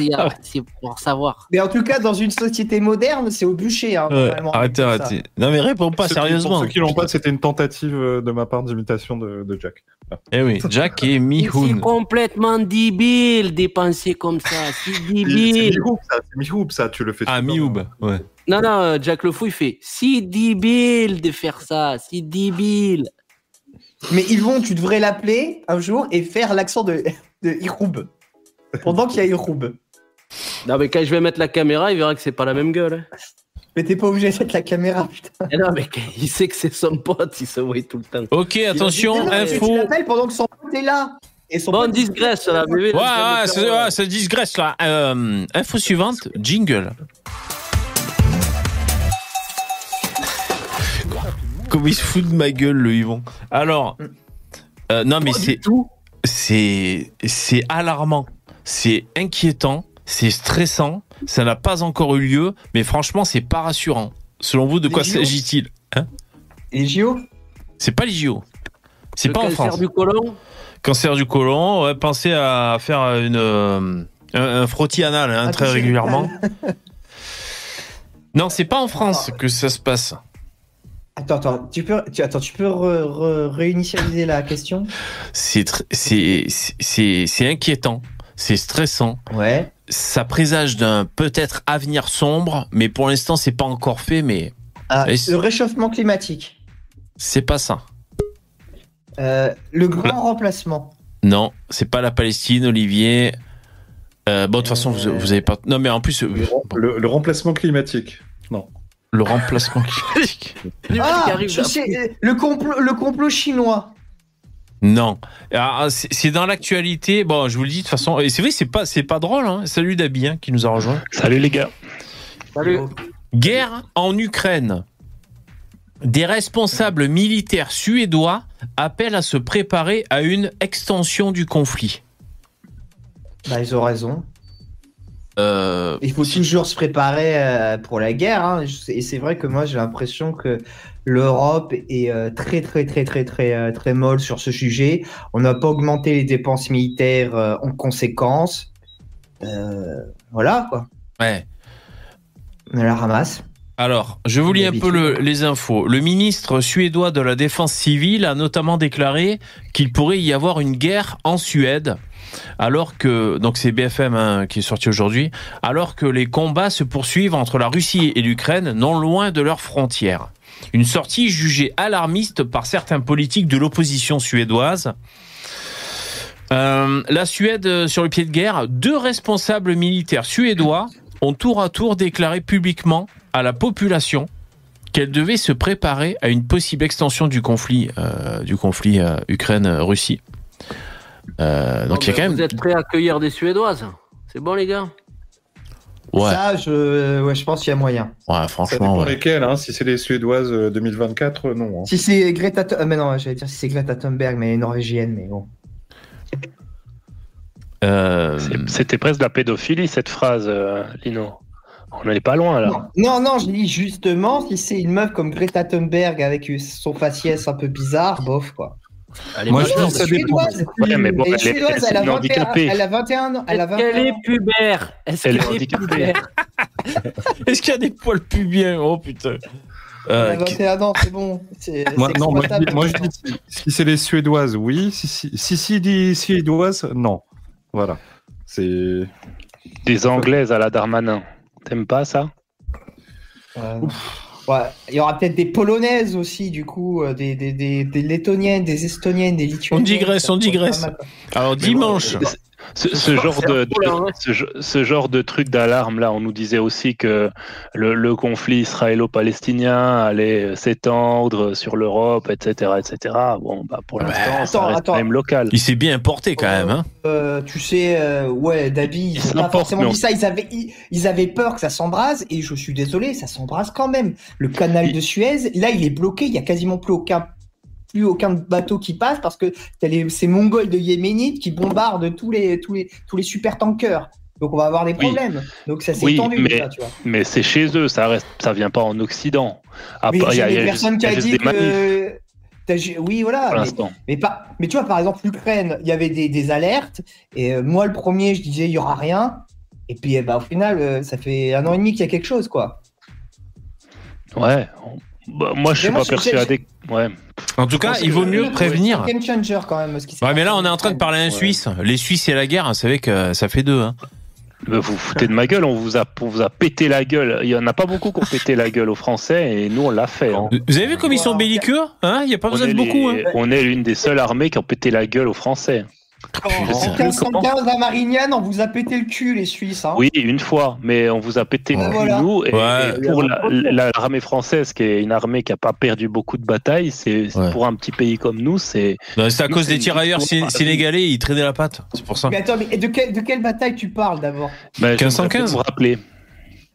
Speaker 8: la c'est pour savoir.
Speaker 6: Mais en tout cas, dans une société moderne, c'est au bûcher. Hein,
Speaker 3: Ouais, arrêtez,
Speaker 6: ça.
Speaker 3: arrêtez. Non mais réponds pas
Speaker 7: Ceux qui-
Speaker 3: sérieusement.
Speaker 7: Pour ceux qui l'ont pas, c'était une tentative euh, de ma part d'imitation de, de Jack.
Speaker 3: Eh oui, Jack et <laughs>
Speaker 8: C'est
Speaker 3: Mihoun.
Speaker 8: complètement débile de penser comme ça. <laughs> C'est
Speaker 7: C'est
Speaker 8: débile.
Speaker 7: Mihoub, ça, c'est Mihoub, ça, tu le fais.
Speaker 3: Ah,
Speaker 7: bien.
Speaker 3: Ouais.
Speaker 8: Non, non, euh, Jack le Fou, il fait C'est débile de faire ça. C'est débile.
Speaker 6: Mais Yvon, tu devrais l'appeler un jour et faire l'accent de, de Iroub. Pendant qu'il y a Iroub.
Speaker 8: Non, mais quand je vais mettre la caméra, il verra que c'est pas la même gueule. hein.
Speaker 6: Mais t'es pas obligé de mettre la caméra, putain.
Speaker 8: Eh non, mais <laughs> il sait que c'est son pote, il se voit tout le temps.
Speaker 3: Ok, attention,
Speaker 6: mais Tu
Speaker 3: info.
Speaker 6: l'appelles pendant que son pote est là. Et son
Speaker 8: Bon,
Speaker 6: pote-
Speaker 8: disgresse, là, bébé.
Speaker 3: Ouais, ouais, c'est ouais, ça digresse là. Euh, info suivante, jingle. Comme il se fout de ma gueule, le Yvon. Alors, euh, non mais c'est c'est c'est alarmant, c'est inquiétant, c'est stressant. Ça n'a pas encore eu lieu, mais franchement, c'est pas rassurant. Selon vous, de
Speaker 6: Les
Speaker 3: quoi s'agit-il hein?
Speaker 6: Et JO
Speaker 3: C'est pas les JO. C'est pas en
Speaker 8: cancer
Speaker 3: France.
Speaker 8: du côlon?
Speaker 3: Cancer du côlon, ouais, pensez à faire une, euh, un, un frottis anal hein,
Speaker 6: Un
Speaker 3: très régulièrement. <laughs> non, c'est pas en France que ça se passe.
Speaker 6: Attends, attends, tu peux, tu, attends, tu peux re- re- réinitialiser la question?
Speaker 3: C'est tr- c'est c'est- c'est c'est inquiétant, c'est stressant.
Speaker 6: Ouais.
Speaker 3: Ça présage d'un peut-être avenir sombre, mais pour l'instant c'est pas encore fait. Mais
Speaker 6: Ah, le réchauffement climatique.
Speaker 3: c'est pas ça.
Speaker 6: Euh, le grand remplacement.
Speaker 3: Non, c'est pas la Palestine, Olivier. Euh, bon, de toute façon, vous, vous avez pas. Non, mais en plus, euh, bon,
Speaker 7: Le, le remplacement climatique.
Speaker 3: Le remplacement climatique. <laughs>
Speaker 6: Ah,
Speaker 8: arrive
Speaker 6: je
Speaker 8: d'un
Speaker 6: sais,
Speaker 8: coup.
Speaker 6: le complot, le complot chinois.
Speaker 3: Non, Ah, c'est c'est dans l'actualité. Bon, je vous le dis de toute façon. Et c'est vrai, c'est pas, c'est pas drôle. Hein. Salut Dabi hein, qui nous a rejoint.
Speaker 9: Salut les gars.
Speaker 8: Salut.
Speaker 3: Guerre en Ukraine. Des responsables militaires suédois appellent à se préparer à une extension du conflit.
Speaker 6: Bah, ils ont raison.
Speaker 3: Euh,
Speaker 6: Il faut toujours se préparer euh, pour la guerre. hein. Et c'est vrai que moi, j'ai l'impression que l'Europe est euh, très, très, très, très, très, très molle sur ce sujet. On n'a pas augmenté les dépenses militaires en conséquence. Voilà, quoi.
Speaker 3: ouais.
Speaker 6: On la ramasse.
Speaker 3: Alors, je vous lis un peu le- les infos. Le ministre suédois de la Défense civile a notamment déclaré qu'il pourrait y avoir une guerre en Suède, alors que, donc c'est BFM hein, qui est sorti aujourd'hui, alors que les combats se poursuivent entre la Russie et l'Ukraine, non loin de leurs frontières. Une sortie jugée alarmiste par certains politiques de l'opposition suédoise. Euh, la Suède euh, sur le pied de guerre, deux responsables militaires suédois ont tour à tour déclaré publiquement à la population qu'elle devait se préparer à une possible extension du conflit, euh, du conflit Ukraine-Russie. Euh, donc il y a quand même,
Speaker 8: Vous êtes prêts à accueillir des Suédoises C'est bon, les gars
Speaker 3: ouais,
Speaker 6: Ça, je, ouais, je pense qu'il y a moyen.
Speaker 3: ouais,
Speaker 7: Ça
Speaker 3: franchement, ouais.
Speaker 7: lesquels, hein. Si c'est les Suédoises euh, 2024, euh, non. hein.
Speaker 6: Si c'est Greta, euh, mais non, j'allais dire si c'est Greta Thunberg, mais elle est norvégienne, mais bon.
Speaker 3: Euh,
Speaker 9: C'était presque de la pédophilie cette phrase, euh, Lino. On est pas loin là.
Speaker 6: Non, non, je dis justement, si c'est une meuf comme Greta Thunberg avec son faciès un peu bizarre, bof, quoi.
Speaker 7: Moi, je ça dépend.
Speaker 9: Ouais, mais bon,
Speaker 6: Elle est
Speaker 9: elle c'est
Speaker 6: elle a
Speaker 9: une
Speaker 6: 21
Speaker 9: handicapée.
Speaker 6: elle a 21 ans. Elle a
Speaker 8: Est-ce qu'elle
Speaker 6: 21
Speaker 8: est pubère? Est-ce
Speaker 9: Elle est
Speaker 8: qu'elle est
Speaker 9: handicapée.
Speaker 8: pubère? <laughs>
Speaker 3: Est-ce qu'il y a des poils pubiens? Oh putain.
Speaker 6: Elle
Speaker 3: Euh,
Speaker 6: a 21 ans, c'est bon. C'est
Speaker 7: Moi,
Speaker 6: c'est
Speaker 7: non, moi, je dis, moi, je dis, si, si c'est les Suédoises, oui. Si si, si, Suédoises, non. Voilà. C'est.
Speaker 9: Des Anglaises à la Darmanin. T'aimes pas ça?
Speaker 6: Euh, ouais, il y aura peut-être des polonaises aussi, du coup, euh, des, des, des, des lettoniennes, des estoniennes, des lituaniennes.
Speaker 3: digresse, on digresse.
Speaker 6: mal, quoi.
Speaker 3: alors dimanche,
Speaker 9: Ce, ce genre de,
Speaker 8: hein.
Speaker 9: ce, ge- ce genre de truc d'alarme là, on nous disait aussi que le, le conflit israélo-palestinien allait s'étendre sur l'Europe, etc., etc. Bon, bah pour
Speaker 3: Ouais.
Speaker 9: l'instant, ça
Speaker 6: Attends,
Speaker 9: reste
Speaker 6: attends.
Speaker 9: quand même local.
Speaker 3: Il s'est bien importé quand même. Hein.
Speaker 6: Euh, tu sais, euh, ouais, Dabi, ils
Speaker 9: Ils
Speaker 6: ont pas forcément dit ça. Ils avaient, ils, ils avaient peur que ça s'embrase, et je suis désolé, ça s'embrase quand même. Le canal
Speaker 9: Il-
Speaker 6: de Suez, là, il est bloqué. Il y a quasiment plus aucun, plus aucun bateau qui passe parce que t'as les, ces Mongols de Yéménites qui bombardent tous les, tous les, tous les super tankers. Donc on va avoir des
Speaker 9: Oui.
Speaker 6: problèmes. Donc ça s'est
Speaker 9: Oui,
Speaker 6: étendu,
Speaker 9: mais-
Speaker 6: ça, tu vois.
Speaker 9: Mais c'est chez eux, ça reste, ça vient pas en Occident. Part- il y a- y
Speaker 6: des personnes qui
Speaker 9: a
Speaker 6: dit que. Oui, voilà.
Speaker 9: pour
Speaker 6: mais- pas, mais tu vois, par exemple, l'Ukraine, il y avait des, des alertes. Et euh, moi, le premier, je disais, il y aura rien. Et puis, eh ben, au final, euh, ça fait un an et demi qu'il y a quelque chose, quoi.
Speaker 9: Ouais. Bah, moi, je suis
Speaker 6: moi,
Speaker 9: pas persuadé. Ouais.
Speaker 3: En tout cas, il
Speaker 9: que-
Speaker 3: vaut mieux
Speaker 6: C'est
Speaker 3: prévenir.
Speaker 6: un game changer, quand même. Ce qui s'est
Speaker 3: Ouais, mais là, on est en train de parler à un
Speaker 9: Ouais.
Speaker 3: Suisse. Les Suisses et la guerre, vous savez que ça fait deux. Hein.
Speaker 9: Vous vous foutez de ma gueule, on vous a, on vous a pété la gueule. Il y en a pas beaucoup qui ont pété la gueule aux Français et nous on l'a fait. hein.
Speaker 3: Vous avez vu comme ils sont belliqueux hein? Il n'y a pas
Speaker 9: On
Speaker 3: besoin de beaucoup. Hein.
Speaker 9: on est l'une des seules armées qui ont pété la gueule aux Français.
Speaker 6: En, en
Speaker 3: Putain.
Speaker 6: 1515, à Marignane, on vous a pété le cul, les Suisses. Hein.
Speaker 9: Oui, une fois, mais on vous a pété le
Speaker 6: Ouais.
Speaker 9: cul,
Speaker 6: Voilà.
Speaker 9: nous. Et,
Speaker 3: Ouais.
Speaker 9: et pour la- la- l'armée française, qui est une armée qui a pas perdu beaucoup de batailles, c'est
Speaker 3: Ouais.
Speaker 9: pour un petit pays comme nous, c'est
Speaker 3: C'est à cause des tirailleurs sénégalais, ils traînaient la patte. C'est pour ça.
Speaker 6: Mais attends, mais de, quelle- de quelle bataille tu parles d'abord?
Speaker 9: Bah, je
Speaker 3: 1515.
Speaker 9: me rappeler.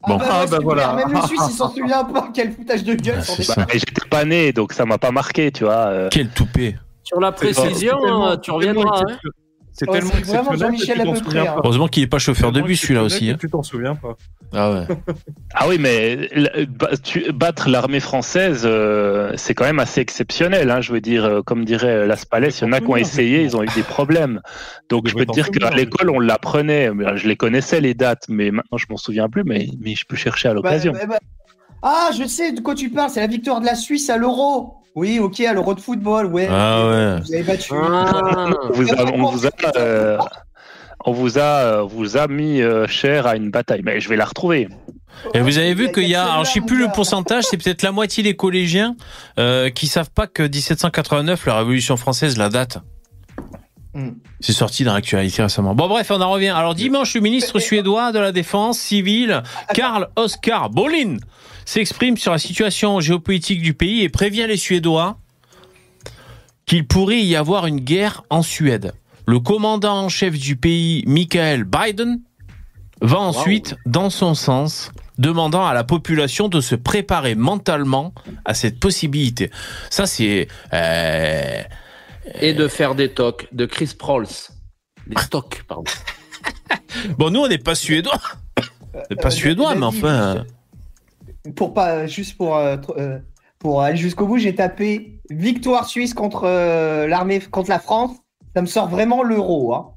Speaker 3: Bon.
Speaker 6: bah,
Speaker 7: Ah, bah voilà.
Speaker 6: Même les Suisses, ils s'en <laughs> souviennent pas. Quel foutage de gueule.
Speaker 3: Ah.
Speaker 9: Bah, J'étais pas né, donc ça m'a pas marqué, tu vois. euh.
Speaker 3: Quel toupet.
Speaker 8: Sur la précision, euh, tu reviendras. hein.
Speaker 7: C'est
Speaker 6: Ouais,
Speaker 7: tellement exceptionnel que tu t'en souviens
Speaker 6: près, hein.
Speaker 7: pas.
Speaker 3: Heureusement qu'il est pas chauffeur de bus celui-là aussi.
Speaker 7: exceptionnel
Speaker 3: hein.
Speaker 7: Tu t'en souviens pas.
Speaker 3: Ah ouais. <laughs>
Speaker 9: Ah oui, mais battre l'armée française, euh, c'est quand même assez exceptionnel. Hein, je veux dire, euh, comme dirait Las Palais, il y en a qui ont essayé, ils ont eu des problèmes. Donc je peux te dire qu'à l'école, on l'apprenait. Mais, euh, Je les connaissais les dates, mais maintenant je m'en souviens plus. Mais, mais je peux chercher à
Speaker 6: Bah,
Speaker 9: l'occasion.
Speaker 6: bah, bah. Ah, je sais de quoi tu parles. C'est la victoire de la Suisse à l'Euro. Oui, ok, à l'Euro de football. Ouais.
Speaker 3: Ah ouais.
Speaker 6: Vous avez battu.
Speaker 8: Ah.
Speaker 9: on vous a, on vous a, euh, on vous a, euh, vous a mis euh, cher à une bataille. Mais je vais la retrouver.
Speaker 3: Et vous avez vu qu'il y a, alors je sais plus le pourcentage, c'est peut-être la moitié des collégiens euh, qui savent pas que 1789, la Révolution française, la date.
Speaker 6: Hmm.
Speaker 3: C'est sorti dans l'actualité récemment. Bon bref, on en revient. Alors dimanche, le ministre suédois de la Défense civile, Karl Oskar Bolin, s'exprime sur la situation géopolitique du pays et prévient les Suédois qu'il pourrait y avoir une guerre en Suède. Le commandant en chef du pays, Michael Biden, va ensuite dans son sens, demandant à la population de se préparer mentalement à cette possibilité. Ça, c'est... euh,
Speaker 8: Et de faire des tocs de Chris Prolls. Des stocks, pardon. <laughs>
Speaker 3: Bon, nous, on n'est pas suédois. On n'est pas
Speaker 6: Euh,
Speaker 3: suédois, mais enfin...
Speaker 6: Pour pas, juste pour, euh, euh, pour aller jusqu'au bout, j'ai tapé victoire suisse contre euh, l'armée, contre la France. Ça me sort vraiment l'euro. Hein.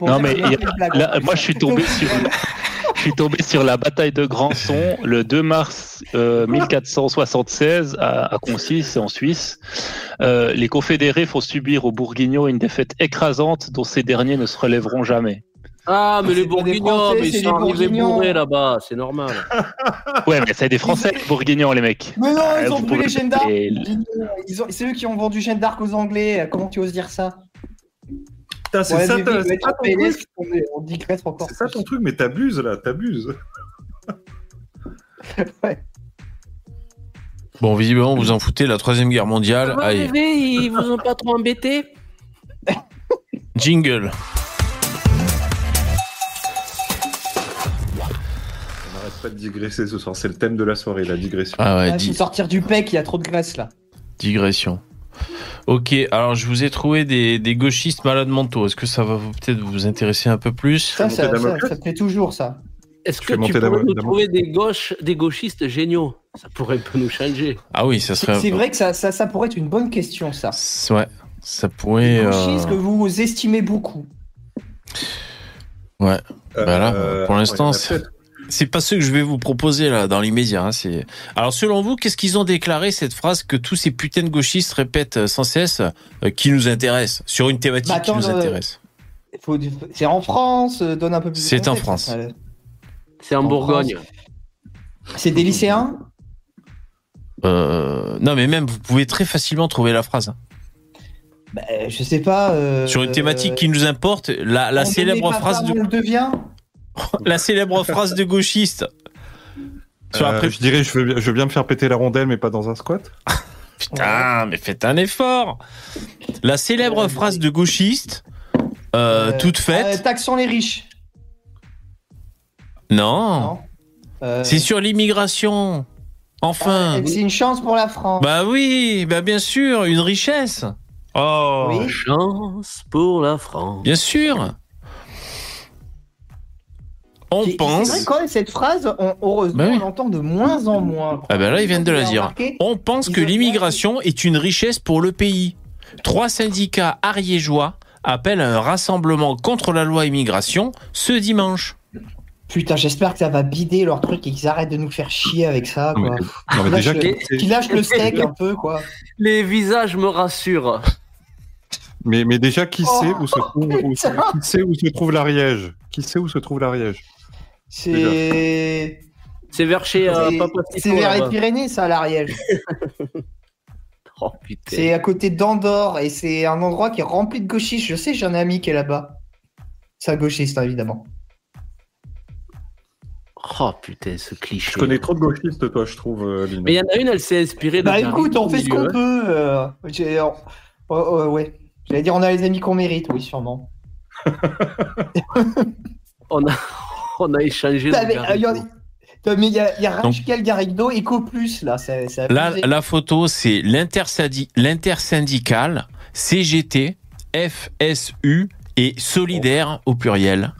Speaker 9: Non, mais a- là, moi, je suis tombé sur, <laughs> je suis tombé sur la bataille de Granson le 2 mars euh, 1476 à, à Concis, en Suisse. Euh, les confédérés font subir aux Bourguignons une défaite écrasante dont ces derniers ne se relèveront jamais.
Speaker 8: Ah, mais
Speaker 6: C'est
Speaker 8: les Bourguignons,
Speaker 6: Français,
Speaker 8: mais
Speaker 6: c'est
Speaker 8: ils
Speaker 6: des
Speaker 8: sont arrivés
Speaker 6: Bourguignons.
Speaker 8: bourrés là-bas, c'est normal. <laughs>
Speaker 9: Ouais, mais c'est des Français, les Bourguignons, les mecs.
Speaker 6: Mais non, ils
Speaker 9: Euh,
Speaker 6: ont brûlé Jeanne d'Arc. C'est eux qui ont vendu Jeanne d'Arc aux Anglais. Comment tu oses dire ça?
Speaker 7: Putain, c'est
Speaker 6: Ouais,
Speaker 7: ça, ta- c'est
Speaker 6: ouais,
Speaker 7: ton truc.
Speaker 6: on digresse encore.
Speaker 7: C'est ça ton truc, mais t'abuses là, t'abuses. <laughs>
Speaker 3: Bon, visiblement, vous en foutez. La Troisième Guerre mondiale.
Speaker 8: Vous
Speaker 3: Allez,
Speaker 8: ils vous ont pas trop embêté? <laughs>
Speaker 3: Jingle.
Speaker 7: On n'arrête pas de digresser ce soir, c'est le thème de la soirée, la digression.
Speaker 3: Ah ouais,
Speaker 6: Ah,
Speaker 3: di-
Speaker 6: faut sortir du pec, il y a trop de graisse là.
Speaker 3: digression. Ok, alors je vous ai trouvé des, des gauchistes malades mentaux. Est-ce que ça va peut-être vous intéresser un peu plus
Speaker 6: Ça, ça, ça,
Speaker 7: Damoclès
Speaker 6: ça te fait toujours ça.
Speaker 8: Est-ce que tu
Speaker 7: Damo-
Speaker 8: nous trouver des gauches, des gauchistes géniaux? Ça pourrait un peu nous changer.
Speaker 3: Ah oui, ça serait.
Speaker 6: C'est vrai que ça, ça, ça pourrait être une bonne question ça.
Speaker 3: Ouais, ça pourrait. Euh,
Speaker 6: gauchistes que vous estimez beaucoup.
Speaker 3: Bah là, pour l'instant, c'est-. C'est pas ce que je vais vous proposer là dans l'immédiat. Hein, c'est. Alors selon vous, qu'est-ce qu'ils ont déclaré cette phrase que tous ces putains de gauchistes répètent euh, sans cesse, euh, qui nous intéresse sur une thématique
Speaker 6: Bah, attends,
Speaker 3: qui nous
Speaker 6: euh,
Speaker 3: intéresse?
Speaker 6: Faut- C'est en France, euh, donne un peu plus de
Speaker 3: C'est en France.
Speaker 6: ça.
Speaker 8: C'est en,
Speaker 6: En
Speaker 8: Bourgogne.
Speaker 6: C'est des lycéens?
Speaker 3: Euh, non, mais même vous pouvez très facilement trouver la phrase. hein.
Speaker 6: Bah, je sais pas. euh,
Speaker 3: Sur une thématique qui nous importe, la, célèbre phrase
Speaker 6: femme,
Speaker 3: de
Speaker 6: on le devient? <laughs>
Speaker 3: la célèbre phrase de gauchiste. Sur
Speaker 7: Euh,
Speaker 3: après-
Speaker 7: Je dirais, je veux, bien- je veux bien me faire péter la rondelle, mais pas dans un squat. <laughs>
Speaker 3: Putain, mais faites un effort. La célèbre phrase de gauchiste, euh,
Speaker 6: Euh,
Speaker 3: toute
Speaker 6: euh,
Speaker 3: faite.
Speaker 6: taxons les riches.
Speaker 3: non,
Speaker 6: non. Euh,
Speaker 3: c'est sur l'immigration. Enfin.
Speaker 6: C'est une chance pour la France.
Speaker 3: Bah oui, bah bien sûr, une richesse. Oh,
Speaker 6: Oui.
Speaker 8: Chance pour la France.
Speaker 3: bien sûr. On pense.
Speaker 6: C'est vrai quand même, cette phrase, on, heureusement,
Speaker 3: Bah oui.
Speaker 6: on l'entend de moins en moins.
Speaker 3: Ah ben là, ils viennent de la dire. On pense que l'immigration est une richesse pour le pays. Trois syndicats ariégeois appellent à un rassemblement contre la loi immigration ce dimanche.
Speaker 6: Putain, j'espère que ça va bider leur truc et qu'ils arrêtent de nous faire chier avec ça. Quoi.
Speaker 7: mais- non, mais déjà,
Speaker 6: Lâche le-
Speaker 7: qui-
Speaker 6: Qu'ils lâchent le steak un peu, quoi.
Speaker 8: Les visages me rassurent.
Speaker 7: mais, mais déjà, qui
Speaker 6: Oh,
Speaker 7: sait où se trouve, où se-
Speaker 6: putain.
Speaker 7: qui sait où se trouve l'Ariège? Qui sait où se trouve l'Ariège?
Speaker 6: C'est.
Speaker 8: C'est vers chez euh,
Speaker 6: C'est vers les. Pyrénées, ça, l'Ariège. <laughs>
Speaker 8: Oh putain.
Speaker 6: C'est à côté d'Andorre et c'est un endroit qui est rempli de gauchistes. Je sais, j'ai un ami qui est là-bas. C'est un gauchiste, hein, évidemment.
Speaker 8: Oh putain, ce cliché.
Speaker 7: Je connais trop de gauchistes, toi, je trouve, euh.
Speaker 8: Mais il y en a une, elle s'est inspirée de.
Speaker 6: Bah écoute, on fait ce qu'on
Speaker 8: Milieu.
Speaker 6: peut. euh, j'ai- oh, oh, oh, ouais. J'allais dire, on a les amis qu'on mérite, oui, sûrement.
Speaker 8: On a, <laughs> on a échangé.
Speaker 6: Putain, mais, euh, y il y a, y a Rachel Garrido et Plus, là.
Speaker 3: Là, la photo, c'est l'intersyndicale CGT, FSU et Solidaire au pluriel.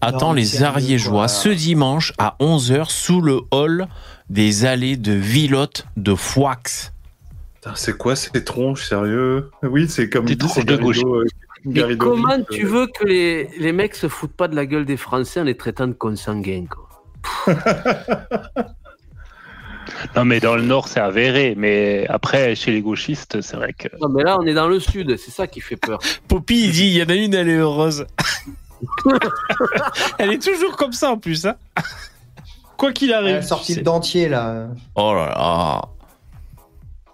Speaker 3: Attend
Speaker 6: Non, mais
Speaker 3: les Ariégeois
Speaker 6: quoi.
Speaker 3: ce dimanche à 11h sous le hall des allées de Villotte de Foix.
Speaker 7: C'est quoi ces tronches, sérieux? Oui, c'est comme
Speaker 9: Des tronches de
Speaker 7: Garrido, euh,
Speaker 8: Mais comment tu
Speaker 7: euh,
Speaker 8: veux que les, les mecs se foutent pas de la gueule des Français en les traitant de consanguins, quoi? <laughs>
Speaker 9: Non, mais dans le Nord, c'est avéré. Mais après, chez les gauchistes, c'est vrai que.
Speaker 8: Non, mais là, on est dans le Sud, c'est ça qui fait peur. <laughs>
Speaker 3: Poppy, il dit, il y en a une, elle est heureuse. <laughs> elle est toujours comme ça en plus. Hein Quoi qu'il
Speaker 6: Elle
Speaker 3: arrive.
Speaker 6: a sorti
Speaker 3: c'est-
Speaker 6: le dentier, là.
Speaker 3: Oh là là.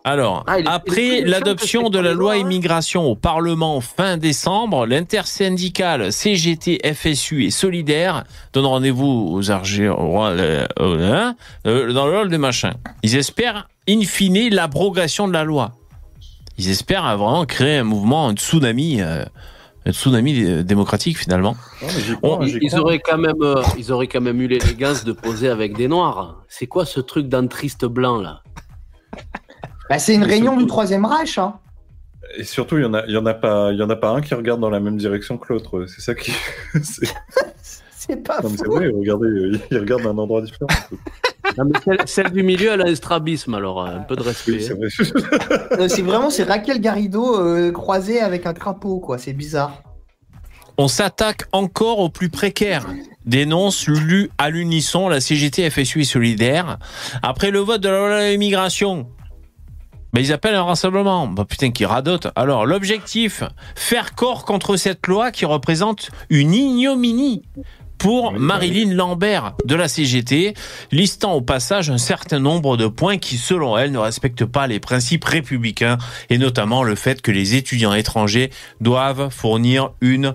Speaker 3: Alors,
Speaker 8: Ah,
Speaker 3: après l'adoption de la loi
Speaker 8: hein.
Speaker 3: immigration au Parlement fin décembre, l'intersyndicale CGT, FSU et Solidaire donnent rendez-vous aux Argés au roi, euh, euh, hein, euh, dans le hall de machin. Ils espèrent, in fine, l'abrogation de la loi. Ils espèrent vraiment créer un mouvement, un tsunami, euh, un tsunami démocratique finalement.
Speaker 7: non, crois,
Speaker 3: On-
Speaker 8: Ils auraient quand même, euh, ils auraient quand même eu l'élégance de poser avec des noirs. C'est quoi ce truc d'entriste blanc là?
Speaker 6: Bah, c'est une réunion
Speaker 7: surtout-
Speaker 6: du Troisième Reich, hein.
Speaker 7: Et surtout, il y en a, y en a pas, il y en a pas un qui regarde dans la même direction que l'autre. C'est ça qui. <laughs> <laughs> c'est-
Speaker 6: pas
Speaker 7: non, mais c'est vrai. Regardez, euh, il regarde d'un endroit différent.
Speaker 8: Non, mais celle, celle du milieu, elle a un strabisme, alors euh, un peu de respect.
Speaker 7: Oui, c'est vrai. <laughs>
Speaker 6: Euh, C'est vraiment, c'est Raquel Garrido euh, croisée avec un crapaud, quoi. C'est bizarre.
Speaker 3: On s'attaque encore aux plus précaires, dénonce lu à l'unisson la CGT, FSU et Solidaire. Après le vote de la loi immigration, ben ils appellent un rassemblement. Bah putain, qui radote. Alors, l'objectif, faire corps contre cette loi qui représente une ignominie pour Marilyn Lambert de la CGT, listant au passage un certain nombre de points qui, selon elle, ne respectent pas les principes républicains et notamment le fait que les étudiants étrangers doivent fournir une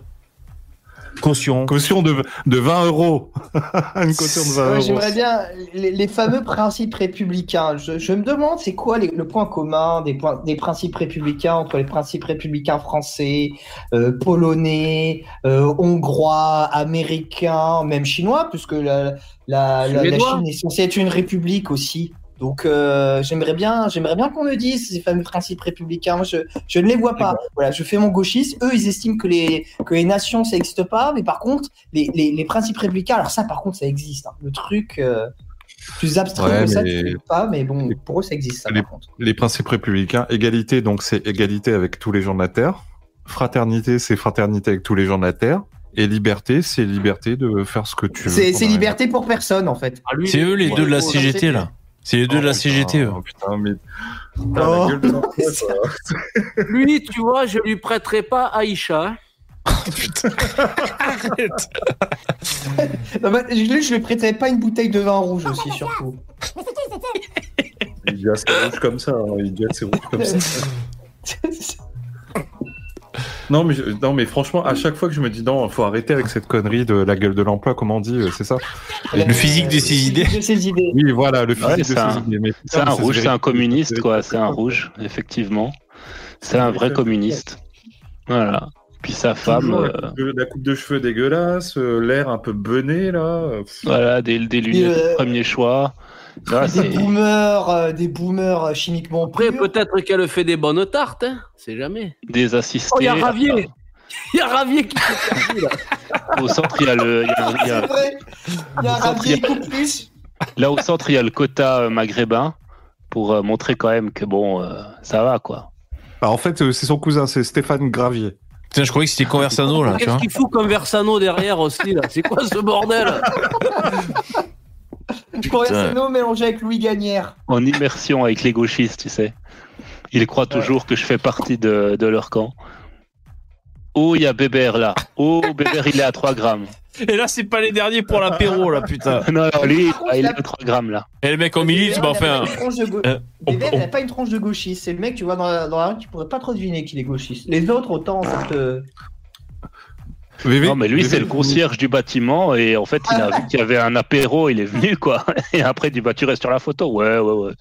Speaker 3: caution.
Speaker 7: Caution de, de 20 euros. <laughs> Une caution de 20
Speaker 6: Ouais,
Speaker 7: euros.
Speaker 6: J'aimerais bien les, les fameux principes républicains. Je, je me demande, c'est quoi les- le point commun des, points- des principes républicains entre les principes républicains français, euh, polonais, euh, hongrois, américains, même chinois, puisque la, la, la, la
Speaker 8: Suédois.
Speaker 6: Chine est censée être une république aussi. Donc euh, j'aimerais bien, j'aimerais bien qu'on me dise ces fameux principes républicains. Moi, je, je ne les vois pas. Voilà, je fais mon gauchiste. Eux, ils estiment que les que les nations ça n'existe pas, mais par contre les, les, les principes républicains, alors ça par contre ça existe. hein. Le truc euh, plus abstrait
Speaker 7: Ouais,
Speaker 6: que ça,
Speaker 7: mais-
Speaker 6: tu pas, mais bon, pour eux ça existe ça
Speaker 7: Les-
Speaker 6: par contre.
Speaker 7: Les principes républicains, égalité, donc c'est égalité avec tous les gens de la Terre. Fraternité, c'est fraternité avec tous les gens de la Terre. Et liberté, c'est liberté de faire ce que tu veux.
Speaker 6: C'est liberté pour personne en fait.
Speaker 8: Ah,
Speaker 3: C'est eux les
Speaker 8: ouais,
Speaker 3: deux de la CGT là. C'est les deux de la
Speaker 7: Oh,
Speaker 3: CGT. eux.
Speaker 7: putain, Putain, mais.
Speaker 6: Oh.
Speaker 7: Putain, la gueule de l'enfant, quoi. <laughs>
Speaker 8: Lui, tu vois, je lui prêterai pas Aïcha. hein. <laughs>
Speaker 6: Non, bah, je, je lui prêterais pas une bouteille de vin rouge aussi surtout.
Speaker 7: Il dit assez rouge comme ça. hein. Il dit assez rouge comme ça. <laughs> <laughs> Non mais, je- non, mais franchement, à chaque fois que je me dis non, faut arrêter avec cette connerie de la gueule de l'emploi, comment on dit, euh, c'est ça
Speaker 3: Le physique de ses idées.
Speaker 6: De ses idées.
Speaker 7: Oui, voilà, le physique
Speaker 9: Ouais,
Speaker 7: de
Speaker 9: c'est
Speaker 7: ses
Speaker 9: un-
Speaker 7: idées.
Speaker 9: C'est un rouge, c'est un communiste, quoi. C'est un rouge, effectivement. C'est un vrai communiste. Voilà. Puis sa femme,
Speaker 7: la,
Speaker 9: euh,
Speaker 7: coupe de, la coupe de cheveux dégueulasse, euh, l'air un peu bené là. pff.
Speaker 9: voilà, des, des lunettes
Speaker 6: euh,
Speaker 9: premier choix. Là,
Speaker 6: des boomers, euh, des boomers euh, chimiquement
Speaker 8: Après, peut-être qu'elle fait des bonnes tartes, hein. C'est jamais.
Speaker 9: des assistés.
Speaker 8: Oh, il y a Ravier Il y a Ravier qui perdu, là.
Speaker 9: Au centre, il y a le, il y a- il y a-
Speaker 6: C'est vrai. Il y a ravier plus.
Speaker 9: là, au centre, il y a le quota euh, maghrébin pour euh, montrer quand même que bon, euh, ça va, quoi.
Speaker 7: Bah, en fait, euh, c'est son cousin, c'est Stéphane Gravier.
Speaker 3: Putain, je croyais que c'était Conversano, là,
Speaker 8: Qu'est-ce qu'il fout comme Versano derrière aussi, là? C'est quoi ce bordel? <laughs>
Speaker 6: Conversano mélangé avec Louis Gagnère.
Speaker 9: En immersion avec les gauchistes, tu sais. Ils croient toujours que je fais partie de, de leur camp. Oh, il y a Bébert là. Oh, Bébert, il est à 3 grammes.
Speaker 3: Et là, c'est pas les derniers pour l'apéro, là, putain.
Speaker 9: Non, <laughs> non, lui, il est à 3 grammes là.
Speaker 3: Et le mec en milite, bah, enfin. Euh,
Speaker 6: Bébert, il n'a pas une tronche de gauchiste. C'est le mec, tu vois, dans la, dans la rue, tu pourrais pas trop deviner qu'il est gauchiste. Les autres, autant, ça te.
Speaker 9: Non, mais lui, c'est le concierge du bâtiment et en fait, il a vu qu'il y avait un apéro, il est venu quoi. <laughs> Et après, il dit bah, tu restes sur la photo. Ouais, ouais, ouais.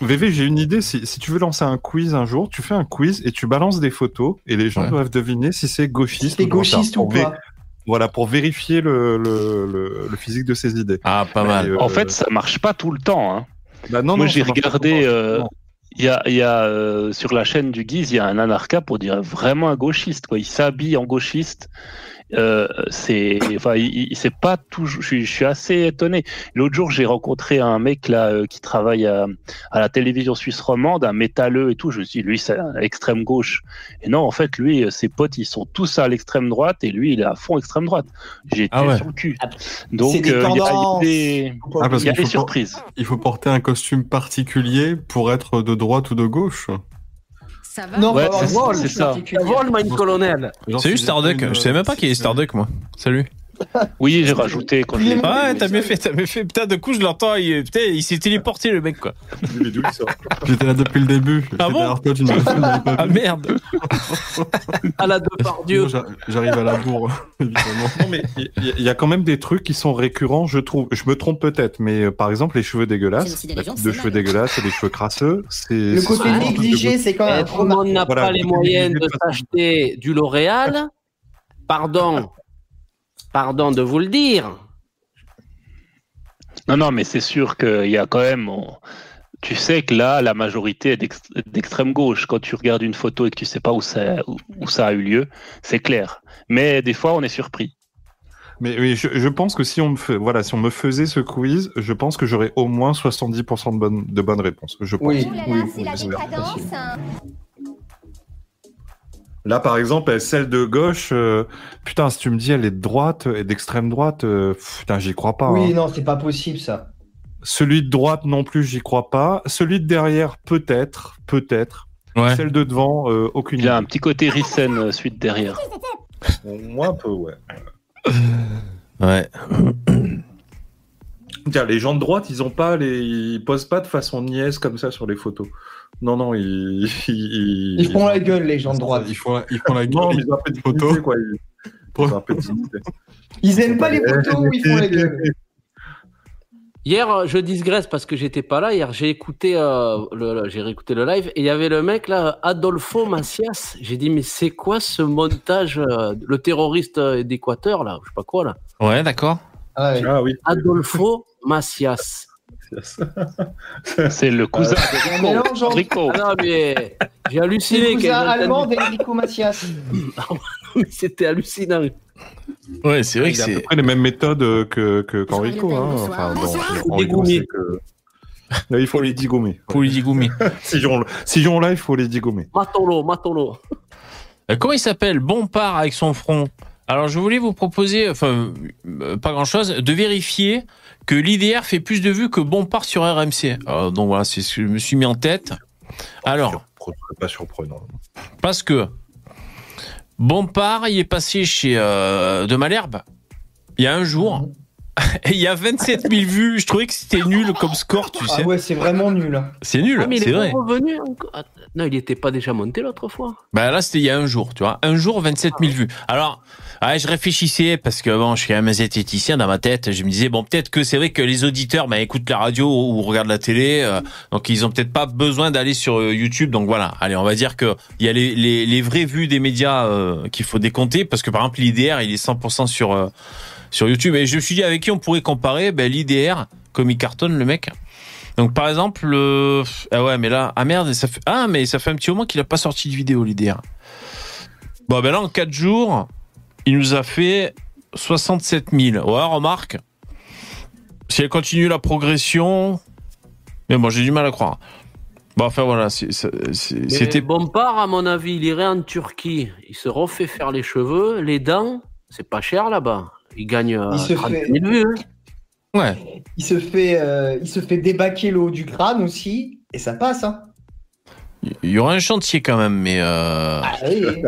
Speaker 7: VV, j'ai une idée. Si, si tu veux lancer un quiz un jour, tu fais un quiz et tu balances des photos et les gens
Speaker 3: Ouais.
Speaker 7: doivent deviner si c'est gauchiste
Speaker 6: C'est
Speaker 7: ou
Speaker 6: gauchiste ou pas
Speaker 7: Voilà, pour vérifier le, le, le, le physique de ses idées.
Speaker 3: Ah, pas mal.
Speaker 7: Et, euh,
Speaker 9: En fait, ça marche pas tout le temps. Hein.
Speaker 7: bah non,
Speaker 9: Moi, j'ai regardé. Il y a, y a euh, sur la chaîne du Guise, il y a un anarcha pour dire vraiment un gauchiste. Quoi. Il s'habille en gauchiste. Euh, c'est, enfin, c'est pas toujours. Je, suis- je suis assez étonné. L'autre jour, j'ai rencontré un mec là euh, qui travaille à, à la télévision suisse romande, un métalleux et tout. Je me suis dit, lui, c'est à l'extrême gauche. Et non, en fait, lui, ses potes, ils sont tous à l'extrême droite et lui, il est à fond extrême droite. J'ai été
Speaker 3: Ah ouais.
Speaker 9: sur le cul.
Speaker 6: Ah,
Speaker 9: Donc, euh, il y a- des,
Speaker 10: Ah, parce
Speaker 9: y a des surprises.
Speaker 10: Il faut porter un costume particulier pour être de droite ou de gauche.
Speaker 5: Ça va
Speaker 6: Non,
Speaker 9: Ouais, c'est- c'est ça.
Speaker 6: particulière.
Speaker 8: Vol, mein colonel
Speaker 3: Starduck.
Speaker 10: pas une-
Speaker 3: Je savais même pas y avait Starduck, moi. Salut.
Speaker 9: Oui, j'ai rajouté quand je
Speaker 6: Il
Speaker 9: l'ai
Speaker 6: est-
Speaker 3: Ouais, t'as bien fait, t'as bien fait. Putain, de coup, je l'entends. Il, putain, il s'est téléporté, le mec, quoi.
Speaker 7: Mais d'où il sort
Speaker 10: J'étais là depuis le début.
Speaker 3: Ah bon
Speaker 10: toi, tu
Speaker 3: Ah
Speaker 10: vu.
Speaker 3: merde. <laughs>
Speaker 8: À la Depardieu.
Speaker 10: J'arrive à la bourre, <laughs> évidemment.
Speaker 7: Non, mais il y, il y a quand même des trucs qui sont récurrents, je trouve. Je me trompe peut-être, mais euh, par exemple, les cheveux dégueulasses, de
Speaker 1: c'est
Speaker 7: cheveux
Speaker 1: mal.
Speaker 7: dégueulasses et les cheveux crasseux, c'est.
Speaker 6: Le
Speaker 7: c'est
Speaker 6: côté négligé, c'est quand même
Speaker 8: tout le monde n'a pas les
Speaker 7: est
Speaker 8: moyens de s'acheter du L'Oréal. Pardon. Pardon de vous le dire.
Speaker 9: Non, non, mais c'est sûr qu'il y a quand même. on- Tu sais que là, la majorité est d'ex- d'extrême gauche. Quand tu regardes une photo et que tu sais pas où ça, où, où ça a eu lieu, c'est clair. Mais des fois, on est surpris.
Speaker 7: Mais oui, je, je pense que si on me fait, voilà, si on me faisait ce quiz, je pense que j'aurais au moins 70% de bonnes, de bonnes réponses. Je pense.
Speaker 6: Oui,
Speaker 11: là
Speaker 6: oui,
Speaker 11: là, c'est
Speaker 6: oui,
Speaker 11: la
Speaker 6: c'est
Speaker 11: décadence.
Speaker 7: Là, par exemple, celle de gauche, euh, putain, si tu me dis elle est de droite et d'extrême droite, euh, putain, j'y crois pas.
Speaker 6: Oui,
Speaker 7: hein.
Speaker 6: non, c'est pas possible ça.
Speaker 7: Celui de droite non plus, j'y crois pas. Celui de derrière, peut-être, peut-être.
Speaker 3: Ouais.
Speaker 7: Celle de devant, euh, aucune
Speaker 9: Il y a un petit côté Rissen euh, suite derrière.
Speaker 7: Moi, un peu, ouais.
Speaker 3: Ouais.
Speaker 7: Tiens, les gens de droite, ils ont pas les, ils posent pas de façon niaise comme ça sur les photos. Non, non, ils, <laughs> ils,
Speaker 6: Ils font la gueule, les gens de droite.
Speaker 10: Ils font la, ils font la
Speaker 7: Non,
Speaker 10: gueule.
Speaker 7: mais ils ont un peu de
Speaker 10: Photo.
Speaker 7: dignité, quoi. Ils, ils ont un peu de dignité.
Speaker 6: Ils aiment pas les photos où ils font la gueule.
Speaker 8: Hier, euh, je digresse parce que j'étais pas là. Hier, j'ai écouté, euh, le, le- j'ai réécouté le live et il y avait le mec là, Adolfo Macias. J'ai dit mais c'est quoi ce montage, euh, le terroriste d'Équateur là, je sais pas quoi là.
Speaker 3: Ouais, d'accord.
Speaker 6: Ah.
Speaker 7: Ah oui.
Speaker 8: Adolfo Macias. <laughs>
Speaker 9: C'est le cousin
Speaker 6: Un
Speaker 9: de
Speaker 6: mélange
Speaker 9: Rico.
Speaker 6: entre-
Speaker 9: Rico.
Speaker 8: Ah non mais j'ai
Speaker 6: C'est
Speaker 8: halluciné.
Speaker 6: le cousin allemand d'Enrico Macias. <laughs>
Speaker 8: C'était hallucinant.
Speaker 3: Ouais, c'est vrai que
Speaker 7: Il a à peu
Speaker 3: c'est.
Speaker 7: près les mêmes méthodes euh, que, que qu'Enrico. Hein. Enfin, bon, c'est que... Là, il faut les digommer.
Speaker 3: Pour les digoumer.
Speaker 7: Si j'en si j'en là, il faut les digommer.
Speaker 8: Matolo, Matolo.
Speaker 3: Euh, Comment il s'appelle? Bompard avec son front. Alors, je voulais vous proposer, enfin, euh, pas grand chose, de vérifier que l'IDR fait plus de vues que Bompard sur RMC. Euh, donc voilà, c'est ce que je me suis mis en tête. Alors,
Speaker 7: pas surprenant.
Speaker 3: parce que Bompard, il est passé chez euh, De Malherbe il y a un jour. <laughs> Et il y a 27 000 vues. Je trouvais que c'était nul comme score, tu
Speaker 6: Ah
Speaker 3: sais.
Speaker 6: ouais, c'est vraiment nul.
Speaker 3: C'est nul,
Speaker 8: Ah,
Speaker 3: c'est
Speaker 8: est
Speaker 3: vrai.
Speaker 8: revenu. Ah, Non, il était pas déjà monté l'autre fois.
Speaker 3: Bah là, c'était il y a un jour, tu vois. Un jour, 27 000 vues. Alors, ouais, je réfléchissais parce que bon, je suis un zététicien dans ma tête. Je me disais bon, peut-être que c'est vrai que les auditeurs, bah, écoutent la radio ou regardent la télé, euh, donc ils ont peut-être pas besoin d'aller sur euh, YouTube. Donc voilà. Allez, on va dire que il y a les, vraies vues des médias euh, qu'il faut décompter parce que par exemple l'IDR, il est 100% sur sur YouTube. Et je me suis dit avec qui on pourrait comparer? Ben, l'IDR, comme il cartonne le mec. Donc par exemple, le... ah ouais, mais là, ah merde, ça fait ah mais ça fait un petit moment qu'il a pas sorti de vidéo l'IDR. Bon ben là en 4 jours, il nous a fait 67 000. Ouais, remarque. Si elle continue la progression, mais bon, j'ai du mal à croire. Bon, enfin voilà, c'était
Speaker 8: Bompard, à mon avis, il irait en Turquie. Il se refait faire les cheveux, les dents. C'est pas cher là-bas. Il gagne euh,
Speaker 6: Il se
Speaker 8: 30
Speaker 6: fait-
Speaker 8: 000 vues. hein.
Speaker 3: ouais.
Speaker 6: Il se fait, euh, il se fait débaquer le haut du crâne aussi, et ça passe. Hein.
Speaker 3: Il y aura un chantier quand même, mais euh,
Speaker 6: Ah, oui.